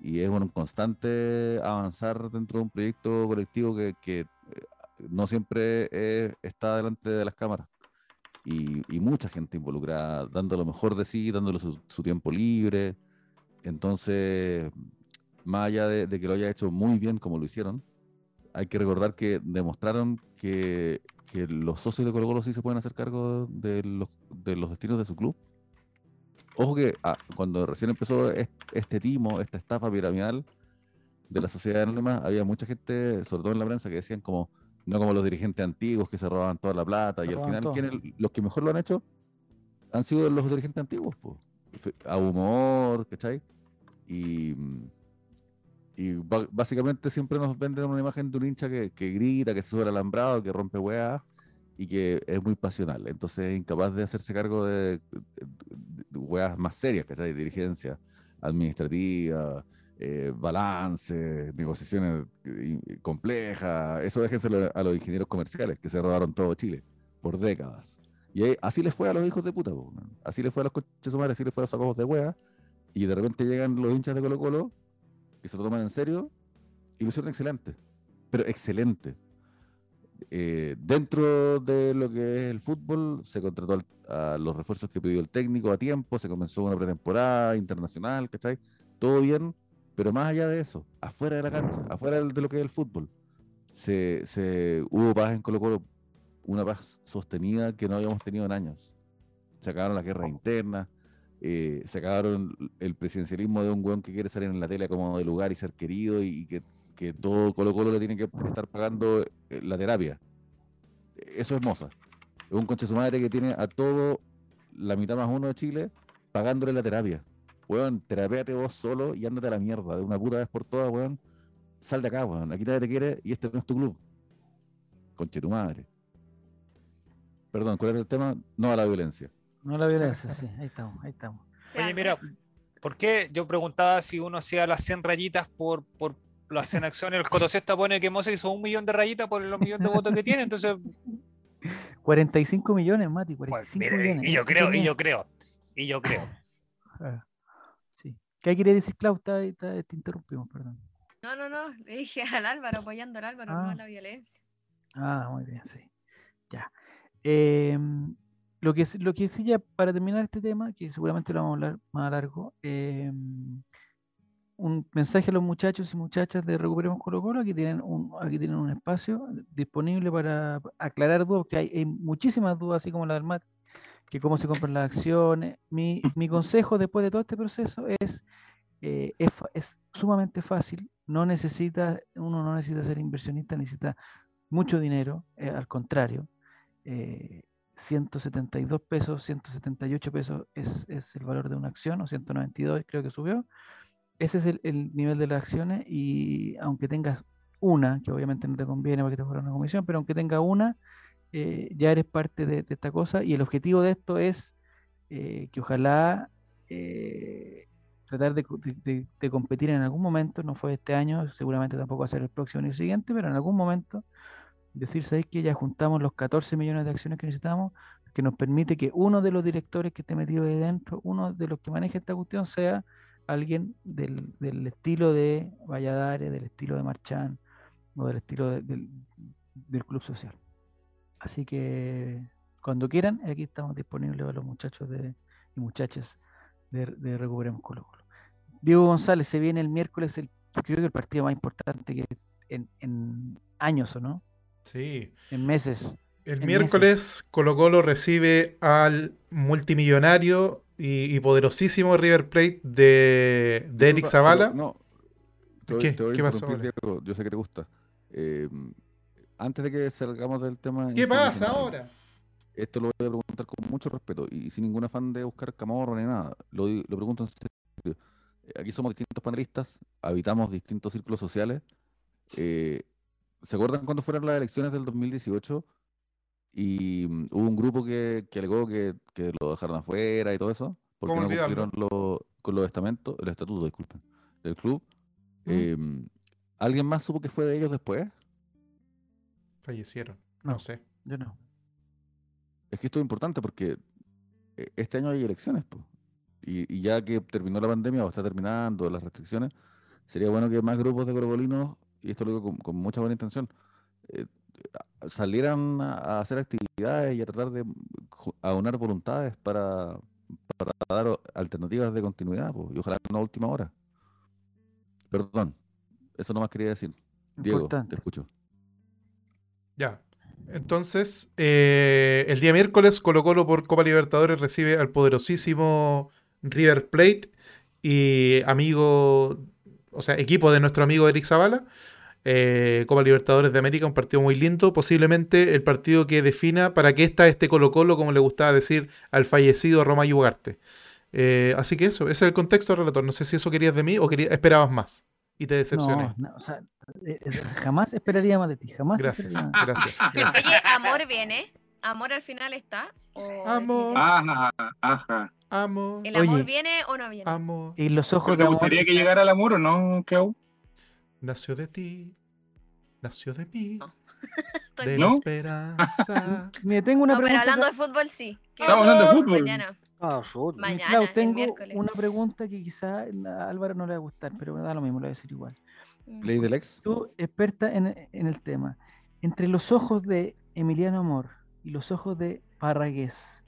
Y es un constante avanzar dentro de un proyecto colectivo que, que, eh, no siempre es- está delante de las cámaras. Y, y mucha gente involucrada, dando lo mejor de sí, dándole su, su tiempo libre. Entonces, más allá de, de que lo haya hecho muy bien como lo hicieron, hay que recordar que demostraron que, que los socios de Colo Colo sí se pueden hacer cargo de los, de los destinos de su club. Ojo que ah, cuando recién empezó es- este timo, esta estafa piramidal de la sociedad anónima, había mucha gente, sobre todo en la prensa, que decían como, no como los dirigentes antiguos que se robaban toda la plata, Se y al final todo. ¿quiénes- los que mejor lo han hecho han sido los dirigentes antiguos, po. A humor, ¿cachai? Y, y básicamente siempre nos venden una imagen de un hincha que, que grita, que se sube al alambrado, que rompe weas y que es muy pasional. Entonces es incapaz de hacerse cargo de, weas más serias, ¿cachai? Dirigencia administrativa, eh, balance, negociaciones eh, complejas. Eso déjenselo a los ingenieros comerciales que se robaron todo Chile por décadas. Y ahí- así les fue a los hijos de puta, po, así les fue a los coches madre, así les fue a los sacos de wea. Y de repente llegan los hinchas de Colo Colo que se lo toman en serio y lo hicieron excelente, pero excelente. Eh, dentro de lo que es el fútbol, se contrató a los refuerzos que pidió el técnico a tiempo, se comenzó una pretemporada internacional, ¿cachai? Todo bien, pero más allá de eso, afuera de la cancha, afuera de lo que es el fútbol, se, se- hubo paz en Colo Colo, una paz sostenida que no habíamos tenido en años. Se acabaron las guerras internas, eh, se acabaron el presidencialismo de un weón que quiere salir en la tele como de lugar y ser querido y que, que todo Colo Colo le tiene que estar pagando eh, la terapia. Eso es Moza. Es un conche su madre que tiene a todo la mitad más uno de Chile pagándole la terapia. Weón, terapéate vos solo y ándate a la mierda de una puta vez por todas, weón. Sal de acá, weón. Aquí nadie te quiere y este no es tu club. Conche tu madre. Perdón, ¿cuál era el tema? No a la violencia. No la violencia, sí, ahí estamos, ahí estamos. Oye, mira, ¿por qué yo preguntaba si uno hacía las 100 rayitas por, por las 100 acciones? El Cotocesta pone que Mose hizo un millón de rayitas por los millones de votos que tiene, entonces <laughs> 45 millones, Mati, Pues, 45 mire, millones. y yo creo, y yo creo, y yo creo. Ah, sí. ¿Qué quiere decir, Clau? Está- está- te interrumpimos, perdón. No, no, no, le dije al Álvaro, apoyando al Álvaro, no Ah. a la violencia. Ah, muy bien, sí. Ya. Em, lo, que, sí- lo que sí ya para terminar este tema, que seguramente lo vamos a hablar más a largo, em, un mensaje a los muchachos y muchachas de Recuperemos Colo Colo, aquí tienen un, aquí tienen un espacio disponible para aclarar dudas, que hay, hay muchísimas dudas, así como la del MAT, que cómo se compran las acciones. Mi, mi consejo después de todo este proceso es, eh, es, es sumamente fácil, no necesita, uno no necesita ser inversionista, necesita mucho dinero, eh, al contrario, eh, 172 pesos, 178 pesos es, es el valor de una acción, o 192 creo que subió. Ese es el, el nivel de las acciones y aunque tengas una, que obviamente no te conviene porque te fuera una comisión, pero aunque tenga una, eh, ya eres parte de, esta cosa y el objetivo de esto es eh, que ojalá eh, tratar de, co- de- de- de competir en algún momento, no fue este año, seguramente tampoco va a ser el próximo ni el siguiente, pero en algún momento decir, ¿sabéis que ya juntamos los 14 millones de acciones que necesitamos? Que nos permite que uno de los directores que esté metido ahí dentro, uno de los que maneje esta cuestión, sea alguien del, del estilo de Valladares, del estilo de Marchán o del estilo de- del, del Club Social. Así que cuando quieran, aquí estamos disponibles para los muchachos de, y muchachas de, de Recuperemos Colo Colo. Diego González, se viene el miércoles, el, creo que el partido más importante que en, en años, ¿o no? Sí. En meses. El miércoles Colo Colo recibe al multimillonario y, y poderosísimo River Plate de, de Eric Zavala. No, te voy- ¿Qué? te voy a ¿Qué pasó Diego, yo sé que te gusta. Eh, antes de que salgamos del tema. ¿Qué pasa ahora? Esto lo voy a preguntar con mucho respeto y sin ningún afán de buscar camorro ni nada. Lo, lo pregunto en serio. Eh, Aquí somos distintos panelistas, habitamos distintos círculos sociales. eh, ¿Se acuerdan cuando fueron las elecciones del 2018? Y mm, hubo un grupo que, que alegó que, que lo dejaron afuera y todo eso, porque ¿Cómo no olvidarlo? cumplieron lo- con los estamentos, el estatuto, disculpen, del club. ¿Mm? Em, ¿Alguien más supo que fue de ellos después? Fallecieron. No, No. sé. Yo no. Es que esto es importante porque eh, este año hay elecciones, po. Y, y ya que terminó la pandemia o está terminando las restricciones, sería bueno que más grupos de colocolinos, y esto lo digo con, con mucha buena intención, eh, salieran a, hacer actividades y a tratar de aunar voluntades para, para dar alternativas de continuidad, y ojalá no a última hora. Perdón, eso no más quería decir. Diego, Importante. te escucho. Ya. Entonces, eh, el día miércoles, Colo Colo por Copa Libertadores recibe al poderosísimo River Plate y amigo, o sea, equipo de nuestro amigo Eric Zavala. Eh, Copa Libertadores de América, un partido muy lindo, posiblemente el partido que defina para qué está este Colo Colo, como le gustaba decir al fallecido Romayo Ugarte. Eh, así que eso, ese es el contexto, relator. No sé si eso querías de mí o quería, esperabas más y te decepcioné. No, no, o sea, eh, eh, jamás esperaría más de ti. Jamás Gracias, más. gracias. <laughs> gracias. Oye, ¿Amor viene? ¿Amor al final está? ¿O Amor. Ajá, ajá. Amo, ¿El amor Oye. viene o no viene? amo, Y los ojos ¿Te de amor. gustaría que llegara al amor o no, Clau? Nació de ti, nació de mí, No. <laughs> De bien. la esperanza. <laughs> Mire, tengo una No, pero pregunta. hablando acá. de fútbol, sí. ¿Qué Estamos hablando de fútbol. Mañana. Ah, fútbol. Mañana, Clau, el tengo una pregunta que quizá a Álvaro no le va a gustar, pero me da lo mismo, lo voy a decir igual. Mm. Ley del ex. Tú, experta en, en el tema, entre los ojos de Emiliano Amor y los ojos de Parragués,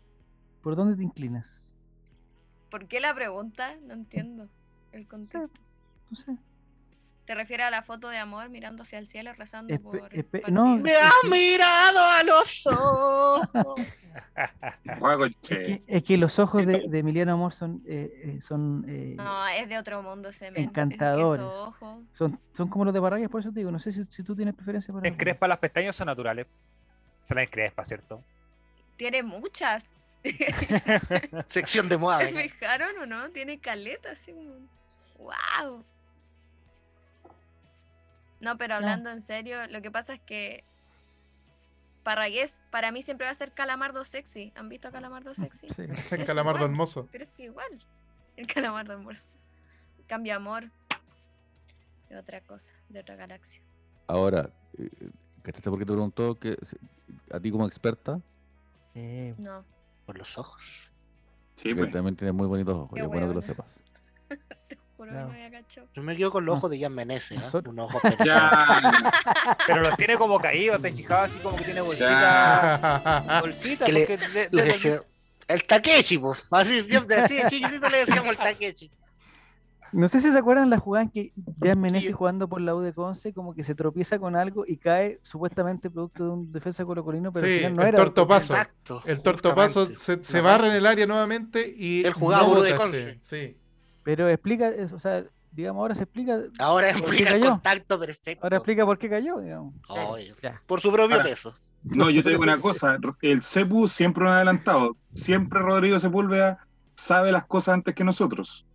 ¿por dónde te inclinas? ¿Por qué la pregunta? No entiendo el contexto. No sé. ¿Te refieres a la foto de amor mirando hacia el cielo rezando Espe- por espe- no, Me has mirado a los ojos. <laughs> Es que, es que los ojos de, de Emiliano Amor son, eh, eh, son, eh, No, es de otro mundo ese. Es que Encantadores. ojos- son, son como los de Parragués, por eso te digo, no sé si, si tú tienes preferencia por alguno. Encrespa las pestañas son naturales. Se las encrespa, ¿cierto? Tiene muchas. <laughs> Sección de moda. ¿Se fijaron o no? Tiene caleta, así como. ¡Wow! No, pero hablando en serio, lo que pasa es que. Parragués, para mí siempre va a ser Calamardo sexy. ¿Han visto a Calamardo sexy? <laughs> Sí. El calamardo igual, hermoso. Pero es igual. El Calamardo hermoso. Cambia amor. De otra cosa, de otra galaxia. Ahora, eh, ¿cachaste por qué te preguntó que a ti como experta? Eh, No. Por los ojos. Sí, que pues. también tienes muy bonitos ojos, y Qué es bueno que lo sepas. <laughs> Juro Claro. que no había cachado. Yo me quedo con los ojos de Jan Meneses, ¿eh? Un ojo <laughs> Ya. Pero los tiene como caídos, ¿te fijabas? Así como que tiene bolsita. Ya. Bolsita, Que le- porque de- Le de- decía- El Takechi, pues. Así, siempre, así, de chiquitito le decíamos el <laughs> Takechi. No sé si se acuerdan la jugada en que Jan Menezes jugando por la U de Conce como que se tropieza con algo y cae supuestamente producto de un defensa colocolino, pero al Sí, final no el era. tortopaso. Exacto. El tortopaso se, se barra en el área nuevamente y. Él jugaba no Uru de Conce. Sí. Pero explica, o sea, digamos, ahora se explica, Ahora ¿Por qué explica el contacto perfecto. ahora explica por qué cayó, digamos. Ya. por su propio Ahora- peso. No, yo te digo una <laughs> cosa. El CEPU siempre nos ha adelantado. Siempre Rodrigo Sepúlveda sabe las cosas antes que nosotros.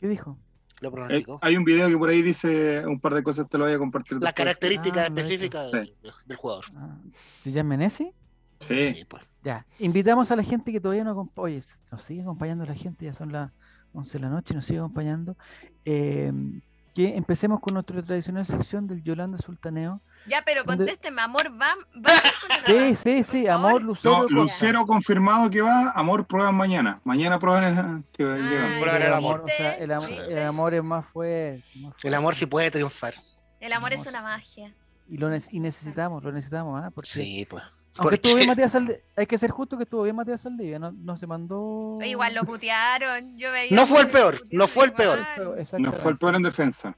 ¿Qué dijo? Lo Eh, pronosticó. hay un video que por ahí dice un par de cosas, te lo voy a compartir. Las características Ah, específicas del, del jugador. Ah, ¿De Jan Menezes? Sí. Sí, pues. Ya. Invitamos a la gente que todavía no acompaña. Oye, nos sigue acompañando la gente, ya son las 11 de la noche, nos sigue acompañando. Eh, que empecemos con nuestra tradicional sección del Yolanda Sultaneo. Ya, pero ¿Dónde- contésteme, amor, ¿va, va con <laughs> Sí, sí, sí, amor. Lucero. No. Lucero confirmado que va. Amor, prueban mañana. Mañana prueban el. que Ay. Prueba el amor, o sea, el, am- ¿Viste? el amor es más fuerte. más El amor sí puede triunfar. El amor es Amor. una magia. Y, lo nece- y necesitamos, lo necesitamos, ¿ah? Porque, Sí, pues. Aunque estuvo bien Matías Saldivia, hay que ser justo que estuvo bien Matías Saldivia, no, no se mandó. Igual lo putearon. Yo veía No fue el peor, no fue el peor. No fue el peor en defensa.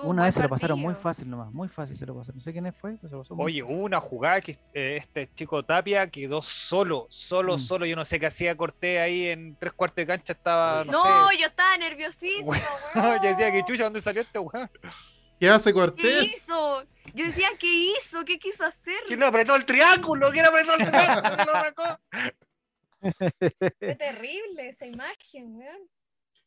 Un Una vez se lo pasaron muy fácil nomás, muy fácil se lo pasaron. No sé quién fue, pero se lo pasó muy Oye, hubo una jugada que eh, este chico Tapia quedó solo, solo, Mm. solo. Yo no sé qué hacía Cortés ahí en tres cuartos de cancha. Estaba, no, No, sé. yo estaba nerviosísimo. <laughs> Yo decía que weón. chucha, ¿dónde salió este weón? ¿Qué hace ¿Qué Cortés? hizo? Yo decía, ¿qué hizo? ¿Qué quiso hacer? ¿Quién apretó el triángulo? ¿Quién apretó el triángulo? ¿Quién lo sacó? Fue terrible esa imagen, weón.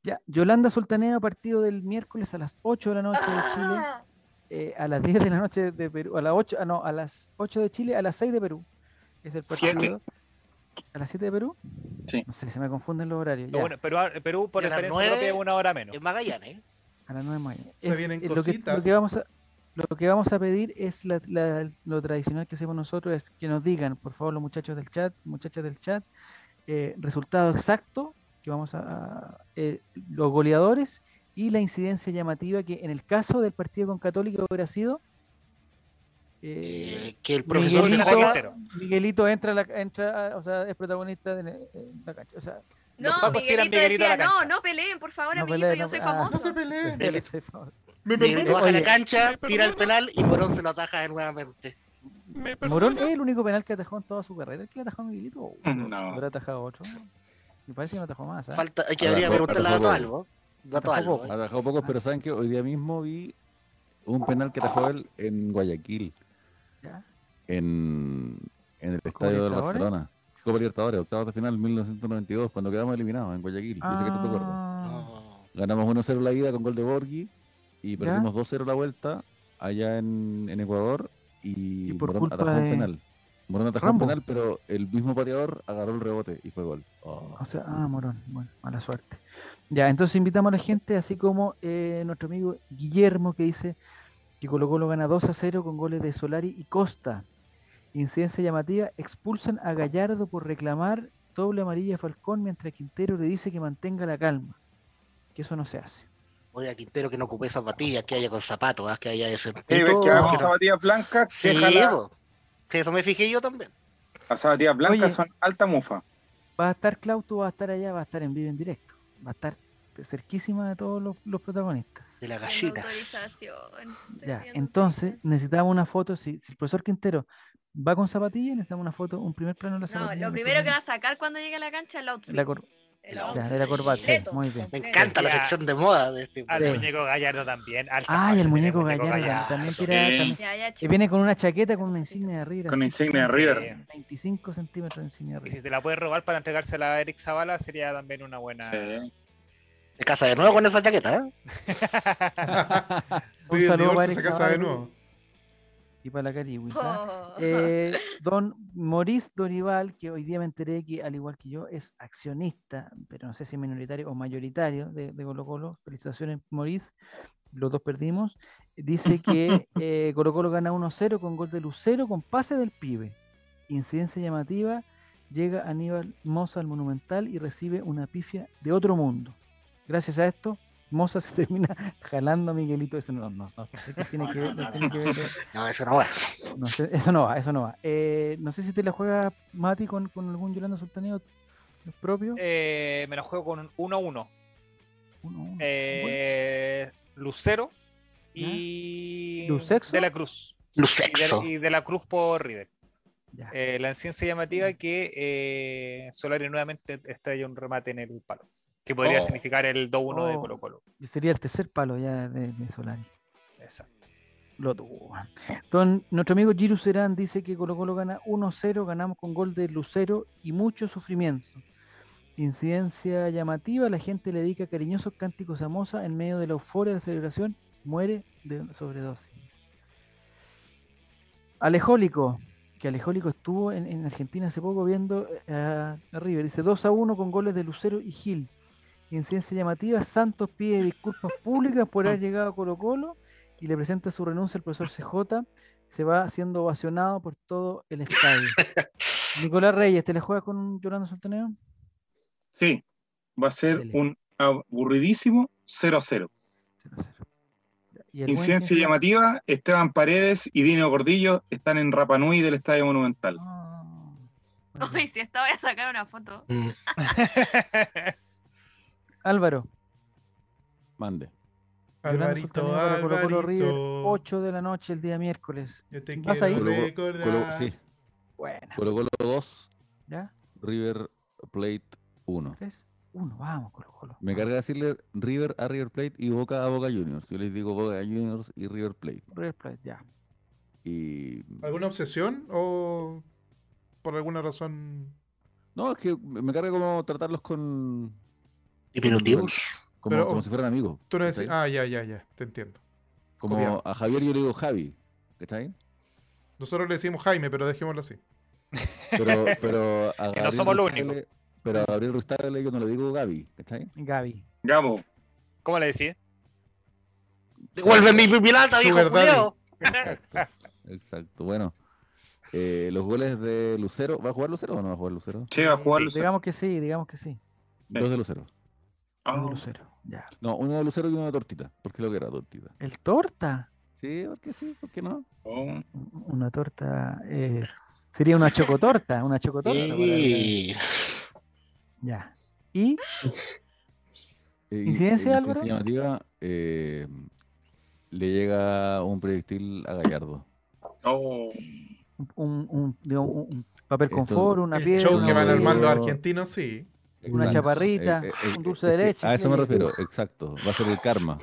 Ya, Yolanda Sultaneo, partido del miércoles a las 8 de la noche de Chile. Ah, eh, a las 10 de la noche de Perú, a las 8, ah, no, a las 8 de Chile, a las 6 de Perú. Es el Siete. partido. ¿A las 7 de Perú? Sí. No sé, se me confunden los horarios. Ya, bueno, Perú, Perú por experiencia propia es una hora menos. En Magallanes. A las 9 de. Se Es- vienen eh, lo, que, lo cositas. que vamos a, lo que vamos a pedir es la- la- lo tradicional que hacemos nosotros, es que nos digan, por favor, los muchachos del chat, muchachas del chat, eh, resultado exacto, que vamos a, a- eh, los goleadores y la incidencia llamativa que en el caso del partido con Católica hubiera sido eh, que el profesor Miguelito. Miguelito entra, a la, entra, o sea, es protagonista de la cancha. O sea, No, Miguelito Miguelito decía, no, no peleen, por favor, No amiguito, peleen, yo no soy pe- ah. famoso. No se peleen. Miguelito. Me Miguelito baja a la cancha, tira el penal y Morón se lo ataja de nuevamente. Morón es el único penal que atajó en toda su carrera. ¿El que le atajó a Miguelito? ¿O No. ¿Habrá atajado otro? Me parece que no atajó más. ¿ah? Falta, hay que Atajó- habría preguntarle a atajó Dato. Albo. Dato Atajó Albo. poco. ¿eh? Dejado pocos, pero saben que hoy día mismo vi un penal que atajó él en Guayaquil, ¿Ya? en, en el ¿Copa estadio del Libertadores? Barcelona. Copa Libertadores, octavos de final 1992, cuando quedamos eliminados en Guayaquil. Yo sé que tú te acuerdas. Ah. Ganamos 1-0 la ida con gol de Borghi y perdimos 2-0 la vuelta allá en, en Ecuador y, Y por Morón culpa atajó un de penal. Morón atajó Rambo. un penal, pero el mismo pateador agarró el rebote y fue gol. Oh. O sea, ah, Morón. Bueno, mala suerte. Ya, entonces invitamos a la gente, así como eh, nuestro amigo Guillermo, que dice que Colo Colo gana 2 a 0 con goles de Solari y Costa. Incidencia llamativa, expulsan a Gallardo por reclamar doble amarilla a Falcón, mientras Quintero le dice que mantenga la calma. Que eso no se hace. Oye, a Quintero que no ocupe zapatillas, que haya con zapatos, ¿ah? que haya ese. Sí, ves que con zapatillas blancas, Sí. Sí, eso me fijé yo también. las zapatillas blancas Oye. son alta mufa. Va a estar Claudio, va a estar allá, va a estar en vivo en directo. Va a estar cerquísima de todos los, los protagonistas. De autorización. Estoy Ya, entonces necesitamos una foto. Si, si el profesor Quintero va con zapatillas, necesitamos una foto, un primer plano de la No, zapatilla. lo primero que va a sacar cuando llegue a la cancha es el outfit. La cor- El Ya, outfit de la corbata, sí, completo, muy bien. Me encanta la sección de moda de este. Al Sí. muñeco Gallardo también. alta Ay, falla el muñeco Gallardo también tira. Sí. también- Ya, ya, que viene con una chaqueta con una insignia de River. Con así, insignia de River. 25 centímetros de insignia de Y si River. te la puedes robar para entregársela a Eric Zavala sería también una buena. Sí. Se casa de nuevo con esa chaqueta, ¿eh? <laughs> Un saludo para Eric se casa de nuevo. Y para la Cariwis. ¿ah? Oh. Eh, <laughs> don Maurice Dorival, que hoy día me enteré que, al igual que yo, es accionista, pero no sé si minoritario o mayoritario de, de Colo Colo. Felicitaciones, Maurice. Los dos perdimos. Dice que <laughs> eh, Colo Colo gana 1-0 con gol de Lucero con pase del pibe. Incidencia llamativa. Llega Aníbal Moza al Monumental y recibe una pifia de otro mundo. Gracias a esto, Moza se <laughs> termina jalando a Miguelito. Eso no, no, no, no sé qué tiene que ver. no tiene que ver, eh, <laughs> No, eso no va. no sé, eso no va, eso no va. Eh, no sé si te la juegas, Mati, con, con algún Yolanda Sultaneo propio. Eh, me la juego con un 1-1. Uno, uno. Eh, Lucero y ¿Lucexo? de la Cruz. Lucexo. Y de, y de la Cruz por River. Eh, la ciencia llamativa que eh, Solari nuevamente estalla un remate en el palo. Que podría Oh. significar el 2-1 de Oh. Colo Colo. Y sería el tercer palo ya de, de Solari. Exacto. Lo tuvo. Don, nuestro amigo Giru Serán dice que Colo Colo gana 1-0, ganamos con gol de Lucero y mucho sufrimiento. Incidencia llamativa, la gente le dedica cariñosos cánticos a Moza en medio de la euforia de la celebración, muere de sobredosis. Alejólico, que Alejólico estuvo en, en Argentina hace poco viendo a, a River, dice 2 a 1 con goles de Lucero y Gil. Incidencia llamativa, Santos pide disculpas públicas por haber llegado a Colo Colo y le presenta su renuncia al profesor CJ. Se va siendo ovacionado por todo el estadio. <laughs> Nicolás Reyes, ¿te la juegas con Yolanda Sultaneo? Sí, va a ser Dele. un aburridísimo 0 a 0. 0-0. Y el buen Incidencia Ciencia- llamativa, Esteban Paredes y Dino Gordillo están en Rapanui del Estadio Monumental. Ah, Uy, bien. si esta voy a sacar una foto. <laughs> Álvaro, Mande. Alvarito, para Colo Colo River, Alvarito. 8 de la noche el día miércoles. Yo te ¿Vas quiero ahí? Colo- recordar. Colo- sí, Buena. Colo Colo 2, ¿Ya? River Plate 1. 3, 1, vamos, Colo Colo. Me carga decirle River a River Plate y Boca a Boca Juniors. Yo les digo Boca Juniors y River Plate. River Plate, ya. Y ¿Alguna obsesión o por alguna razón? no, es que me me carga como tratarlos con Diminutivos. como, Pero- como si fueran amigos. Tú no decís, ah, ya, ya, ya, te entiendo. Como a Javier yo le digo Javi, ¿cachai? Nosotros le decimos Jaime, pero dejémoslo así. Pero, <laughs> pero a Que no somos los únicos. Pero a Gabriel Ruiz Tagle yo no le digo Gaby, ¿cachai? Gaby. Gabo. ¿Cómo le decís? Devuelve mi pirata, viejo culiao. Exacto. Exacto. Bueno, eh, los goles de Lucero. ¿Va a jugar Lucero o no va a jugar Lucero? Sí, va a jugar Lucero. Digamos que sí, digamos que sí. Dos de Lucero. Ah, Uno Lucero. Ya. No, uno de Lucero y uno de Tortita. Porque lo que era Tortita. El torta. Sí, porque sí, ¿por qué no? oh. Una torta. eh, sería una chocotorta. Una chocotorta. el- Sí. Ya. Y Eh, ¿Incidencia, eh, Álvaro? llamativa, eh, le llega un proyectil a Gallardo. Oh. un, un, un- un papel Esto- confort, una El piedra, show una que van a armar los Exacto. Una chaparrita, un dulce de es que leche, A eso me refiero, exacto. Va a ser el karma.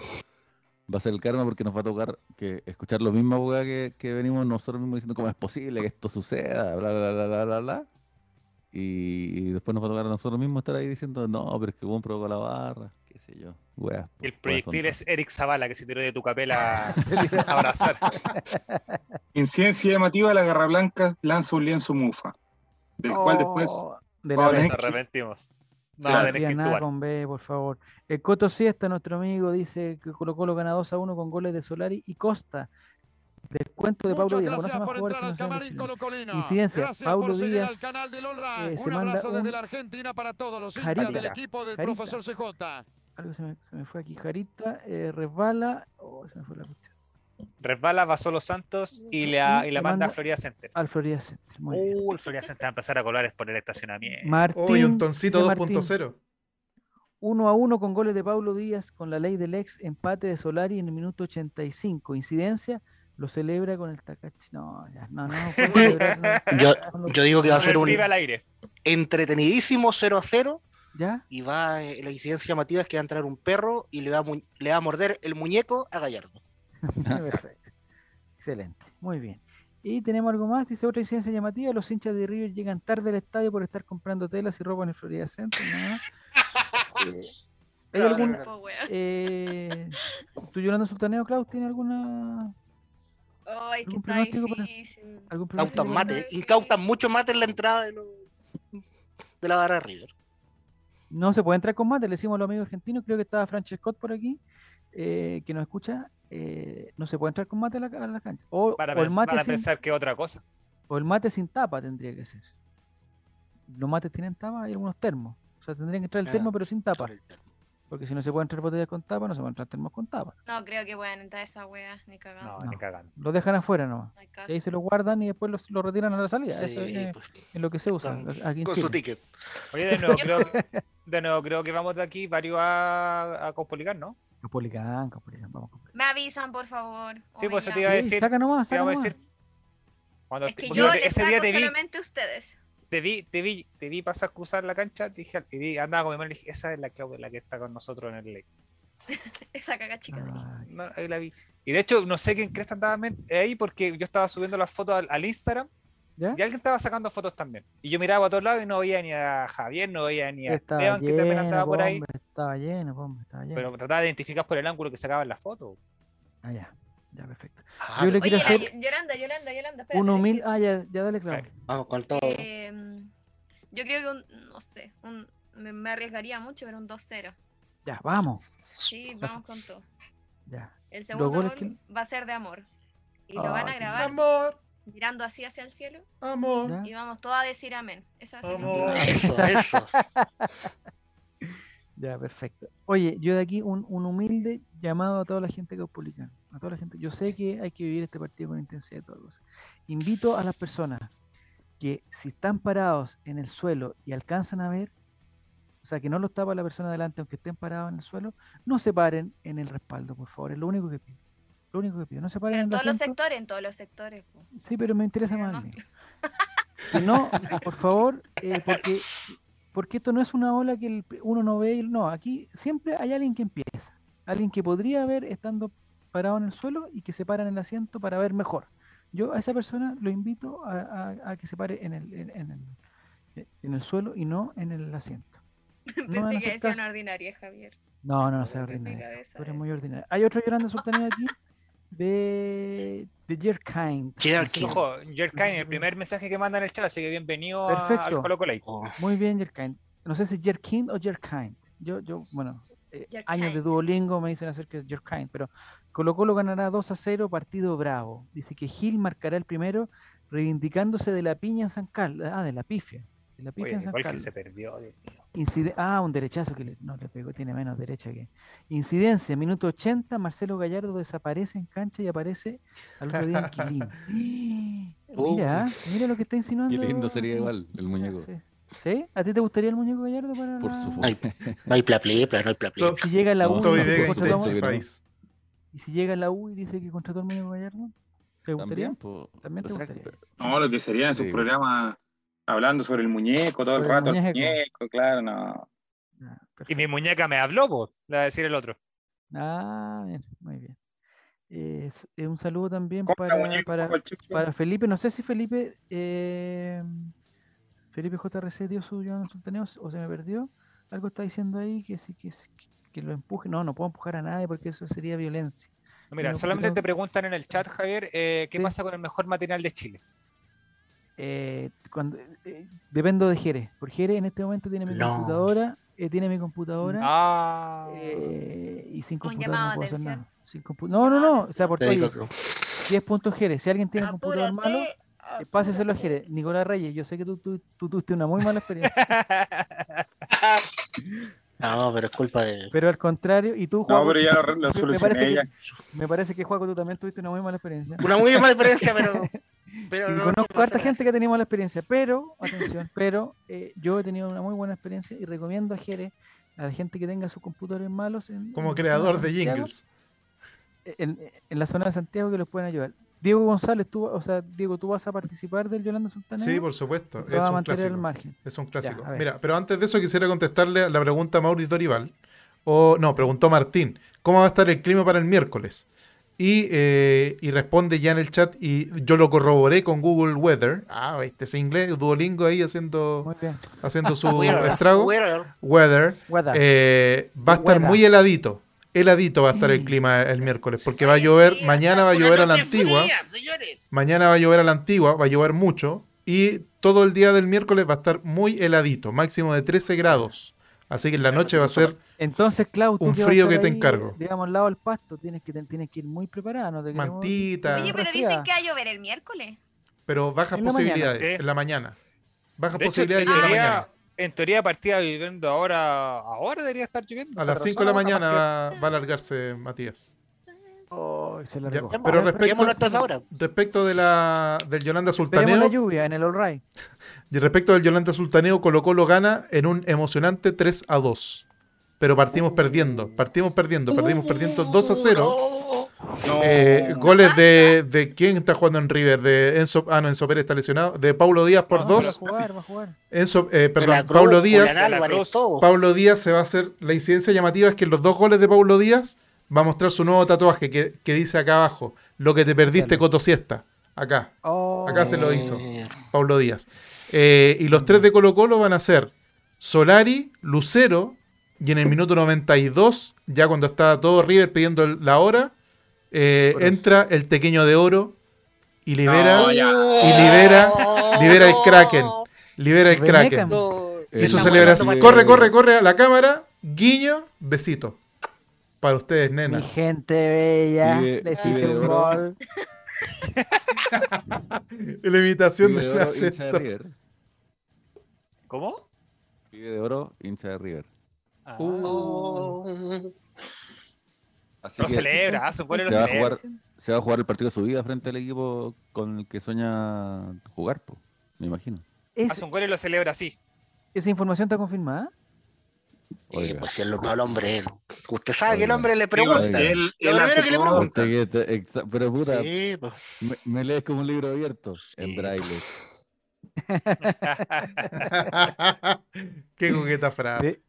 Va a ser el karma porque nos va a tocar que escuchar lo mismo que, que venimos nosotros mismos diciendo cómo es posible que esto suceda, bla, bla, bla, bla, bla, bla. Y, y después nos va a tocar a nosotros mismos estar ahí diciendo, no, pero es que buen provocó la barra, qué sé yo. Weas, El proyectil es Eric Zavala que se tiró de tu capela <laughs> a abrazar. Incidencia llamativa, la Garra Blanca lanza un lienzo mufa. Del cual después. Oh, de Ahora la Nos arrepentimos. No, Claro. tenés que nada con B, por favor. El Coto Siesta, nuestro amigo, dice que Colo Colo gana 2 a 1 con goles de Solari y Costa. Descuento de Pablo Muchas Díaz. gracias por entrar al camarín chilenos. colocolino. Incidencia, Gracias Paulo por seguir Díaz, al canal del All Rai. eh, se Un manda abrazo un- desde la Argentina para todos los Jarita. hinchas del equipo del Jarita. profesor CJ. Algo se me, se me fue aquí. Jarita, eh, resbala. Oh, se me fue la cuestión. Resbala, pasó los Santos y la, y Y la le manda manda- a Florida Center. Al Florida Center. Muy bien. Uh, el Florida Center va a empezar a colar por el estacionamiento. Martín. Hoy un toncito dice Martín, 2.0. 1 a 1 con goles de Pablo Díaz con la ley del ex empate de Solari en el minuto 85. Incidencia, lo celebra con el Takachi. No, ya, no, no. puede celebrar, no. Yo, digo que va a ser un al aire. entretenidísimo 0 a 0 ¿Ya? y va eh, la incidencia llamativa es que va a entrar un perro y le va a, mu- le va a morder el muñeco a Gallardo. <laughs> <laughs> Perfecto. Excelente. Muy bien. Y tenemos algo más, dice otra incidencia llamativa, los hinchas de River llegan tarde al estadio por estar comprando telas y ropa en el Florida Center. más. <laughs> Eh, ¿Hay algún, eh, ¿Tu Yolanda Sultaneo, Klaus, tiene alguna Ay, que ¿Algún está pronóstico para- difícil. algún Incautan pronóstico? mate, incautan mucho mate en la entrada de, lo- de la barra de River. No se puede entrar con mate, le decimos a los amigos argentinos, creo que estaba Francescott por aquí, eh, que nos escucha, eh, no se puede entrar con mate a la, a la cancha. O, Van a, o el mate sin, pensar que otra cosa. o el mate sin tapa tendría que ser. Los mates tienen tapa, hay algunos termos. O sea, tendrían que entrar el Ah, termo, pero sin tapa. Por el termo. Porque si no se pueden entrar botellas con tapa, no se pueden entrar termos con tapa. No creo que puedan entrar esa wea, ni cagando. No, No. ni cagando. Los dejan afuera nomás. Y ahí se los guardan y después los, los retiran a la salida. Eso Sí, es, pues, es lo que se usa con, aquí en con su ticket. Oye, de nuevo, <laughs> creo, <laughs> que- de nuevo, creo que vamos de aquí varios a, a ¿no? Capolicán, Capolicán, vamos. Me avisan, por favor. Sí, pues eso te iba a Sí, decir. saca nomás, te saca iba a nomás. decir. Cuando Es te- que porque yo te- les ese saco día te vi, solamente a ustedes. Te vi, te vi, te vi pasar cruzar la cancha, te dije, y di- andaba con mi y le dije, esa es la Claudia, la que está con nosotros en el lake. <laughs> Esa caga chica. No, ahí la vi. Y de hecho, no sé quién crees que andaba ahí porque yo estaba subiendo las fotos al, al Instagram ¿Ya? y alguien estaba sacando fotos también. Y yo miraba a todos lados y no veía ni a Javier, no veía ni a Estaba Esteban, que también lleno, andaba por po, ahí. hombre, estaba lleno, hombre, estaba lleno. Pero trataba de identificar por el ángulo que sacaban las fotos. Ah, ya, ya, perfecto. Ah, Yo le quiero Oye, hacer la- Yolanda, Yolanda, Yolanda, espérate. un humilde. que, Ah, ya, ya dale, claro. Vamos con todo. eh, yo creo que un, no sé, un, me, me arriesgaría mucho, pero un 2-0. Ya, vamos. Sí, vamos con todo. Ya. El segundo gol que- va a ser de amor. Y lo Ah, van a grabar Amor, mirando así hacia el cielo amor, ¿Ya? y vamos todos a decir amén. Esa amor. Eso, eso. <laughs> Ya, perfecto. Oye, yo de aquí un, un humilde llamado a toda la gente caupolicana. A toda la gente. Yo sé que hay que vivir este partido con intensidad y todas cosas. Invito a las personas que si están parados en el suelo y alcanzan a ver, o sea, que no los tapa la persona delante aunque estén parados en el suelo, no se paren en el respaldo, por favor. Es lo único que pido. Lo único que pido. No se paren Pero en todos los sectores, en todos los sectores. po. Sí, pero me interesa Pero más. no. <laughs> no, por favor, eh, porque, porque esto no es una ola que el- uno no ve. y- No, aquí siempre hay alguien que empieza. Alguien que podría ver estando parado en el suelo y que se para en el asiento para ver mejor. Yo a esa persona lo invito a, a- a que se pare en el, en, en el, en el suelo y no en el asiento. <laughs> No Pensé que hacer decía una ordinaria, Javier. No, no, no sea eres eso. muy ordinario. Hay otro Yolanda Sultanía aquí de, de Jerkind. Jerkind. El primer mensaje que manda en el chat, así que bienvenido a- Perfecto. al Colo Colo. Oh, Muy bien, Jerkind. No sé si es Jerkind o Jerkind. Yo, yo, bueno, eh, años de. Duolingo me dicen hacer que es Jerkind, pero Colo Colo ganará 2 a 0, partido bravo. Dice que Gil marcará el primero, reivindicándose de la piña en San Carlos. Ah, de la pifia. De la pifia Oye, en San que Carlos. se perdió. Dios mío. Incide- ah, un derechazo que le, no le pegó, tiene menos derecha que. Incidencia, minuto 80, Marcelo Gallardo desaparece en cancha y aparece al otro día en <laughs> Quilín. <gasps> mira, mira lo que está insinuando. Qué lindo sería igual el muñeco. Sí. ¿Sí? ¿A ti te gustaría el muñeco Gallardo para Por la- supuesto. No hay pla plepla, no hay pla To- plepla. Si llega a la U no. Y si llega la U y dice que contrató al muñeco Gallardo, ¿te gustaría? También, También te o sea, gustaría. No, lo que serían esos Sí. programas hablando sobre el muñeco todo el Sobre el rato, el muñeco. muñeco, claro, no. Ah, Y mi muñeca me habló, po, le va a decir el otro. Ah, bien, muy bien. Es- eh, un saludo también ¿Cómo está para, para Felipe. No sé si Felipe eh, Felipe JRC dio su Joan Sultaneo o se me perdió. Algo está diciendo ahí que sí que, que- que lo empuje. No, no puedo empujar a nadie porque eso sería violencia. No, Mira, No, solamente te preguntan en el chat, Javier, eh, ¿qué Sí. pasa con el mejor material de Chile? Eh, cuando, eh, dependo de Jere. Por Jere en este momento tiene mi No. computadora. eh, tiene mi computadora. Ah, eh, y sin computadora no puedo hacer nada. Sin compu- no, no, no. O sea, por que- 10 puntos Jere. Si alguien tiene un computador malo, páseselo a Jere. Nicolás Reyes, yo sé que tú, tú, tú tuviste una muy mala experiencia. <laughs> No, pero es culpa de. pero al contrario, y tú, No, Juaco, pero ya lo, lo me- me, solucioné parece ya. que, me parece que, Juaco, tú también tuviste una muy mala experiencia. Una muy mala experiencia, pero. <laughs> pero no- conozco no a harta gente que ha tenido mala experiencia, pero, atención, pero eh, yo he tenido una muy buena experiencia y recomiendo a Jere, a la gente que tenga sus computadores malos. En, Como en creador de Santiago, jingles. En, en la zona de Santiago que los pueden ayudar. Diego González, tú, o sea, Diego, ¿tú vas a participar del Yolanda Sultaneo? Sí, por supuesto. Es a un clásico. margen. Es un clásico. Mira, pero antes de eso quisiera contestarle a la pregunta a Mauri Dorival. O no, preguntó Martín, ¿cómo va a estar el clima para el miércoles? Y, eh, y responde ya en el chat y yo lo corroboré con Google Weather. Ah, este es inglés, Duolingo ahí haciendo, haciendo su <laughs> estrago. weather. Weather. Eh, va a estar Weather. muy heladito. Heladito va a estar el Sí. clima el miércoles, porque va a llover, mañana va a llover a la antigua. Mañana va a llover a la antigua, va a llover mucho. Y todo el día del miércoles va a estar muy heladito, máximo de 13 grados. Así que en la noche va a ser Entonces, Clau, tú un frío que te ahí, encargo. Digamos, al lado del pasto, tienes que, tienes que ir muy preparada. No te queremos- mantita, Oye, pero dicen que va a llover el miércoles. pero bajas En la mañana. posibilidades en la mañana. Bajas hecho, posibilidades en la mañana. En teoría partía viviendo ahora, ahora debería estar lloviendo. A las pero 5 de la mañana va, va a alargarse Matías. Oh, se Ya, largó. pero respecto, respecto de la, del Yolanda Esperemos la Sultaneo, lluvia en el All Right. <laughs> y respecto del Yolanda Sultaneo, Colo Colo gana en un emocionante 3 a 2. Pero partimos perdiendo, partimos perdiendo, perdimos perdiendo 2 a 0. No. Eh, goles de, de quién está jugando en River, de Enzo, ah no, Enzo Pérez está lesionado, de Paulo Díaz por No, Va a dos. jugar, va a jugar. Enzo, eh, perdón, Cruz, Paulo Díaz. Pablo Díaz se va a hacer. La incidencia llamativa es que en los dos goles de Pablo Díaz va a mostrar su nuevo tatuaje que, que dice acá abajo: Lo que te perdiste, Dale. Coto Siesta. Acá, Oh, Acá se lo hizo. Pablo Díaz. Eh, y los tres de Colo Colo van a ser Solari, Lucero, y en el minuto 92, ya cuando está todo River pidiendo la hora, eh, entra el tequeño de oro y libera, No, y libera, libera el Kraken. libera el. Kraken. Y su El- celebración. Corre, corre, corre a la cámara. Guiño, besito. Para ustedes, Mi nenas. gente bella. Pibe- Les hice de un gol. <laughs> La imitación de de la de. ¿Cómo? Pibe de oro, hincha de River. Ah. Uh. Así Lo que celebra, hace un gol y lo se va, a celebra. jugar, se va a jugar el partido de su vida frente al equipo con el que sueña jugar, po, me imagino. Es- Hace un gol y lo celebra así. ¿Esa información está confirmada? Eh, Oiga. pues si el, no, el hombre. Usted sabe que el hombre le pregunta. Lo primero que le pregunta. Usted que te- exa- pero puta, Sí, pues. me, me lees como un libro abierto en Sí. braille. <laughs> <laughs> Qué coqueta frase.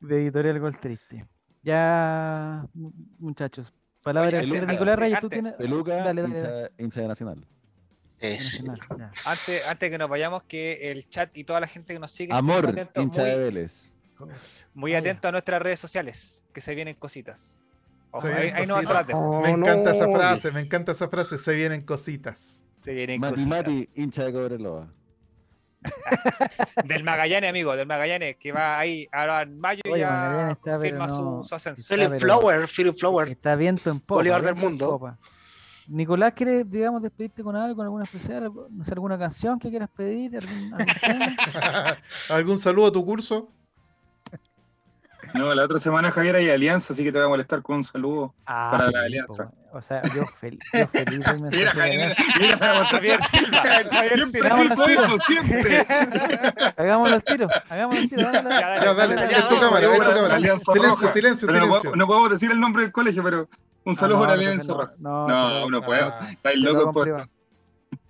De, de Editorial Gol Triste. Ya, mu- muchachos. Palabra Oye, del cierre. Luca, Nicolás sí, Reyes, tú tienes. Peluca, Dale, dale, hincha, dale. hincha de Nacional. Eh. Nacional. Antes, antes que nos vayamos, que el chat y toda la gente que nos sigue. Amor, atentos, hincha muy, de Vélez. muy ya. atento a nuestras redes sociales, que se vienen cositas. Ojo, Se ahí, vienen ahí no vas a cositas. la Oh, Me encanta esa frase, me encanta esa frase. Se vienen cositas. Se vienen Mati cositas. Mati, hincha de Cobreloa. Del Magallanes, amigo, del Magallanes, que va ahí ahora en mayo Oye, ya firma no- su, su ascenso. Philip Flower, Philip Flower. Está viento en popa. Goleador del mundo. popa. Nicolás, ¿quieres, digamos, despedirte con algo, con alguna especial, no sé, alguna canción que quieras pedir? ¿Algún, algún tema? <laughs> ¿Algún saludo a tu curso? No, la otra semana Javier hay alianza, así que te voy a molestar con un saludo. Ah, Para la alianza. po, O sea, yo, fel- yo feliz mensaje <laughs> Mira, Javier, <laughs> mira, mira, Javier Silva. Javier Silva. Hagamos hizo eso, siempre. <laughs> Hagámoslo al tiro, hagámoslo al tiro. dale, dale. Ya, dale, ya, es tu cámara, es tu cámara. Silencio, silencio, silencio. puedo- no podemos decir el nombre del colegio, pero un saludo para Alianza Roja. No, No, no puedo. Estáis locos por privado.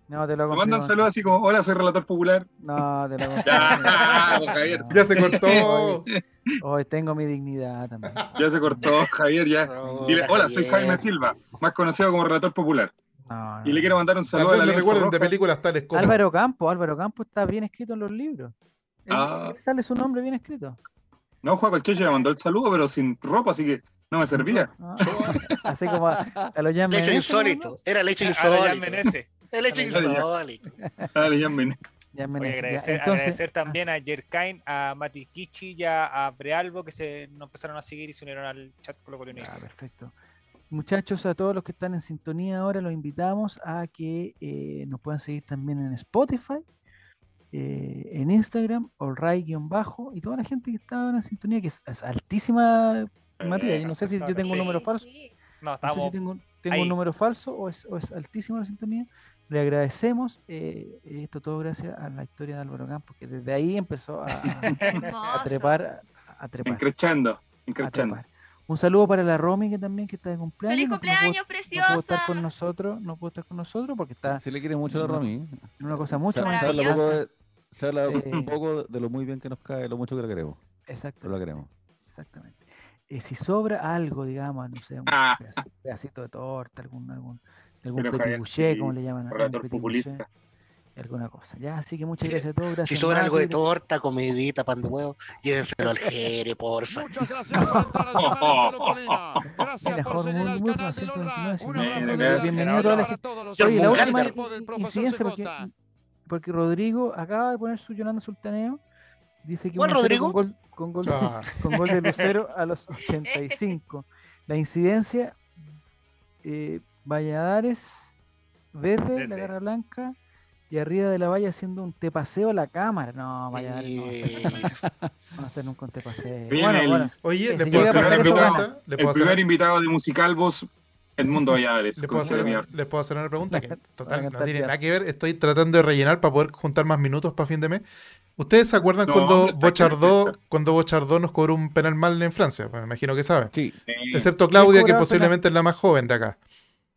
No, te lo hago Me mandan saludos así como, hola, soy relator popular. No, te lo <laughs> Ya, pues, Javier. No. Ya se cortó. Hoy, hoy tengo mi dignidad también. Ya se cortó, Javier, ya. No, Dile, hola, soy. Jaime Silva, más conocido como relator popular. No, Y le quiero mandar un saludo a la recuerden de películas tales como. Álvaro Campo, Álvaro Campo está bien escrito en los libros. Él- Ah. él sale su nombre bien escrito. No, Juan Colchecho me mandó el saludo, pero sin ropa, así que no me servía. Ah, <laughs> Así como a, a los Meneses, insólito. Era Jan insólito. El hecho la insólito. Dale, ya me- ¿no? Jan Oye, Meneses, ya. agradecer, Entonces, agradecer también a Jerkain, a Mati Kichi y a, Brealbo que se nos empezaron a seguir y se unieron al chat con lo Ah, perfecto. Muchachos, a todos los que están en sintonía ahora, los invitamos a que eh, nos puedan seguir también en Spotify, eh, en Instagram, allray-bajo, y toda la gente que está en sintonía, que es, es altísima, Matías. Yo no sé si yo tengo un Sí. número falso. Sí. No, No sé si estamos. tengo, tengo un número falso o es, o es altísima la sintonía. Le agradecemos eh, esto todo gracias a la historia de Álvaro Campos, que desde ahí empezó a, a- <laughs> a Hermoso. trepar, a, a trepar. Encrechando, encrechando. trepar. Un saludo para la Romy que también que está de cumpleaños. ¡Feliz no- no pudo- cumpleaños, no preciosa! pudo estar con nosotros, no pudo estar con nosotros porque está Se le quiere mucho a la. Romy. una cosa mucho se, más se habla Maravillosa. poco de, se habla Eh, un poco de lo muy bien que nos cae, lo mucho que la queremos. Exacto, Pero la queremos. exactamente. Eh, si sobra algo, digamos, no sé, un Ah. pedaci- pedacito de torta, algún, algún, algún sí, como le llaman, populista. alguna cosa. Ya, así que muchas gracias a todos. Gracias, Si sobra algo de torta, comidita, pan de huevo, llévenselo al Jere, porfa. Muchas gracias por entrar al canal de Colocolina. Gracias por muy- muy canal de conocido, Lorra. 29, Un abrazo de. Bienvenido a toda la gente. Oye, la última incidencia, porque, porque Rodrigo acaba de poner su Yolanda Sultaneo. Dice que ¿Cuál 1-0 Rodrigo? Con gol, con, gol, Ah, <laughs> con gol de Lucero a los 85. La incidencia, eh, Valladares, desde la. Garra Blanca y arriba de la valla haciendo un tepaseo a la cámara. No, Valladares no va a hacer, no va a hacer nunca un tepaseo. Bueno, el- bueno, Oye, ¿le puedo hacer una pregunta? ¿Le El hacer, primer invitado de musical voz Edmundo Valladares. ¿le puedo con hacer, Jeremy Art. ¿les puedo hacer una pregunta? Que total, no tiene nada que ver. Estoy tratando de rellenar para poder juntar más minutos para fin de mes. ¿Ustedes se acuerdan No, cuando Bochardó, cuando Bochardó nos cobró un penal mal en Francia? Pues me imagino que saben. Sí. Excepto Claudia, que el posiblemente es la más joven de acá.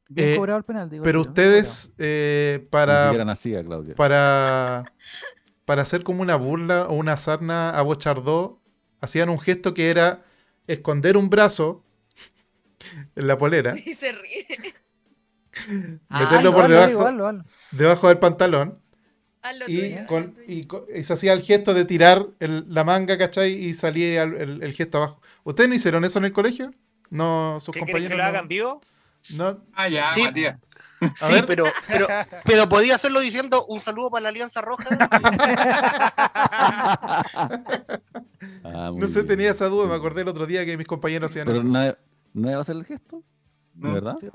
Bien eh, cobrado el penal. digo Pero yo, ustedes, eh, para, nacía, Claudia. para, para hacer como una burla o una sarna a Bochardó, hacían un gesto que era esconder un brazo en la polera, <laughs> Y se ríe. Ah, meterlo Hazlo, por debajo, debajo del pantalón Hazlo y, tuyo, con, hazlo tuyo. y, co- y se hacía el gesto de tirar el- la manga, ¿cachai? Y salía el, el- el gesto abajo. ¿Ustedes no hicieron eso en el colegio? No, sus ¿Qué querés que compañeros. lo hagan vivo? No, Ah, ya, Sí. Matías. A Sí, ver. pero, pero, pero podía hacerlo diciendo un saludo para la Alianza Roja. Ah, no sé, bien. tenía esa duda. Me acordé el otro día que mis compañeros hacían Pero eso. nadie, nadie va a hacer el gesto, ¿de No. verdad? Sí,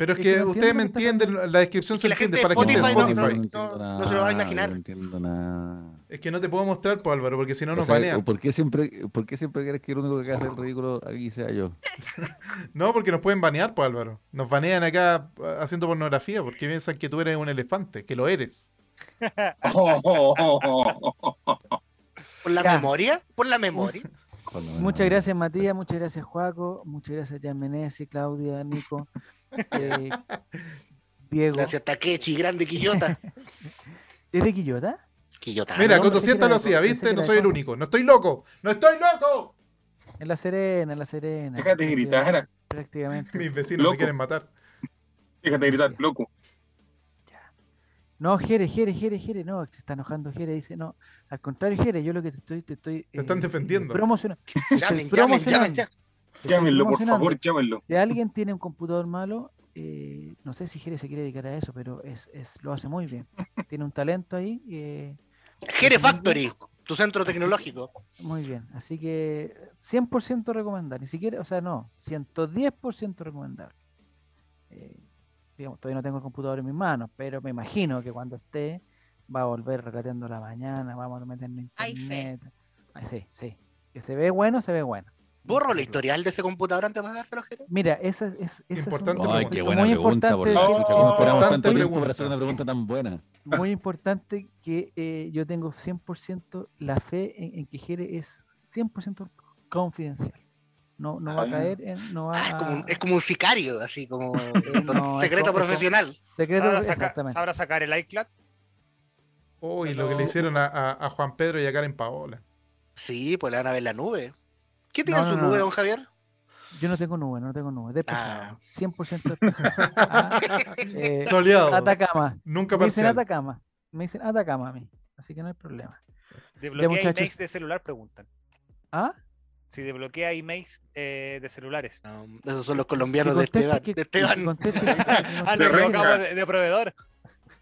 Pero es que ustedes me entienden, la descripción Es se que la entiende gente de para que Spotify no- Spotify. no- no se lo va a imaginar. No entiendo nada. Es que no te puedo mostrar, pues Álvaro, porque si no nos banean. ¿por qué siempre, por qué siempre quieres que el único que hace el ridículo aquí sea yo? <laughs> No, porque nos pueden banear, pues Álvaro. Nos banean acá ah, haciendo pornografía porque piensan que tú eres un elefante, que lo eres. <laughs> ¿Por la Ya. memoria? ¿Por la memoria? <laughs> Muchas gracias Matías, muchas gracias Juaco, muchas gracias Jan Menezes, Claudia, Nico, eh, <laughs> Diego. Gracias, Takechi, grande Quillota. <laughs> ¿Es de Quillota? Quillota. Mira, no, de- ¿ah? pensé ¿viste? No soy de el único. ¡No estoy loco! ¡No estoy loco! En La Serena, en La Serena. Déjate gritar, Prácticamente. <laughs> Mis vecinos Loco. me quieren matar. déjate gritar, loco. No, Jere, Jere, Jere, Jere, no, se está enojando Jere, dice, no, al contrario, Jere, yo lo que te estoy, te estoy Te están eh, defendiendo. promocionando. Llamen, llamen, llamen, ya. Llámenlo, por favor, llámenlo. Si alguien tiene un computador malo, eh, no sé si Jere se quiere dedicar a eso, pero es, es, lo hace muy bien. <laughs> Tiene un talento ahí. eh, Jere Factory, tu centro tecnológico. muy bien. Así que 100% recomendar. Ni siquiera, o sea, no, 110% recomendar. Eh, digamos, todavía no tengo el computador en mis manos, pero me imagino que cuando esté va a volver regateando la mañana, vamos a meter en Hay fe. internet. Ay, sí, sí. Que se ve bueno, se ve bueno. Borro el historial de ese computador antes de dárselo, Jere. Mira, esa es, es, esa es un Importante Ay, qué muy buena pregunta, por la importante. chucha. ¿Cómo esperamos Importante tanto tiempo pregunta. para hacer una pregunta tan buena? muy importante que eh, yo tengo 100% la fe en, en que Jere es 100% confidencial. No, no va a Ah. caer en. No va Ah, es, como un, a- es como un sicario, así como <laughs> no, es secreto como- profesional. secreto, ¿Sabrá, saca- exactamente. sabrá sacar el iCloud? Uy, lo que le hicieron a, a- a Juan Pedro y a Karen Paola. Sí, pues le van a ver la nube. ¿Qué No, tiene en su no, nube, no. don Javier? Yo no tengo nube, no tengo nube. Despejado. Ah. 100% despejado. Ah, <laughs> eh, Soleado. Atacama. Nunca Me dicen. Atacama. Me dicen Atacama a mí. Así que no hay problema. Desbloquea muchachos. emails de celular, preguntan. ¿Ah? Si desbloquea emails eh, de celulares. No, esos son los colombianos de Esteban. que- de Esteban. <laughs> Ah, nos equivocamos de, de proveedor.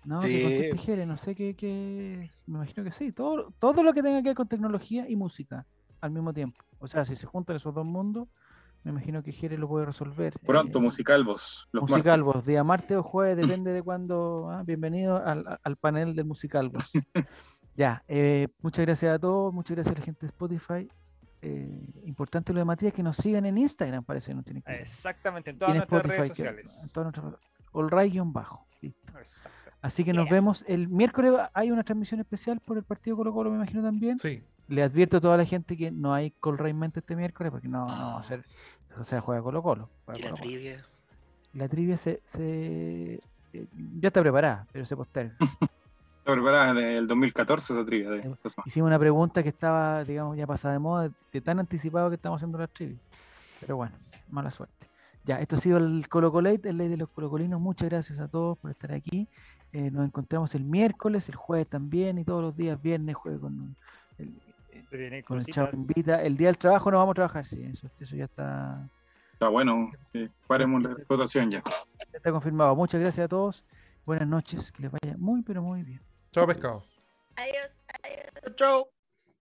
No, Sí. que conteste no sé qué, qué- Me imagino que sí. Todo, todo lo que tenga que ver con tecnología y música al mismo tiempo. O sea, si se juntan esos dos mundos, me imagino que Jere lo puede resolver. Pronto, Eh, Musicalvos. Los martes. Musicalvos, día martes o jueves, depende de cuándo. ah, bienvenido al, al panel del Musicalvos. <laughs> ya, eh, muchas gracias a todos, muchas gracias a la gente de Spotify. Eh, importante lo de Matías, que nos sigan en Instagram, parece que no tiene que ser. Exactamente, en todas en nuestras Spotify, redes que- sociales. en todas nuestras-. Exacto. Así que nos vemos el miércoles. Hay una transmisión especial por el partido Colo Colo, me imagino también. Sí. Le advierto a toda la gente que no hay Colray mente este miércoles porque no, no va a ser. O sea, juega Colo Colo. juega Y la trivia. La trivia se, se- eh, ya está preparada, pero se posterga. <laughs> Está preparada del 2014 esa trivia. de Cosma. Hicimos una pregunta que estaba, digamos, ya pasada de moda, de tan anticipado que estamos haciendo la trivia. Pero bueno, mala suerte. Ya, esto ha sido el Colo Colate, el ley de los colocolinos. Muchas gracias a todos por estar aquí. Eh, nos encontramos el miércoles, el jueves también, y todos los días, viernes, jueves con el, vienen con el cositas. Invita. El día del trabajo no vamos a trabajar, sí, eso, eso ya está, Está bueno. eh, paremos la explotación ya. ya está confirmado. Muchas gracias a todos. Buenas noches, que les vaya muy, pero muy bien. Chao, pescado. Adiós, adiós. Chao.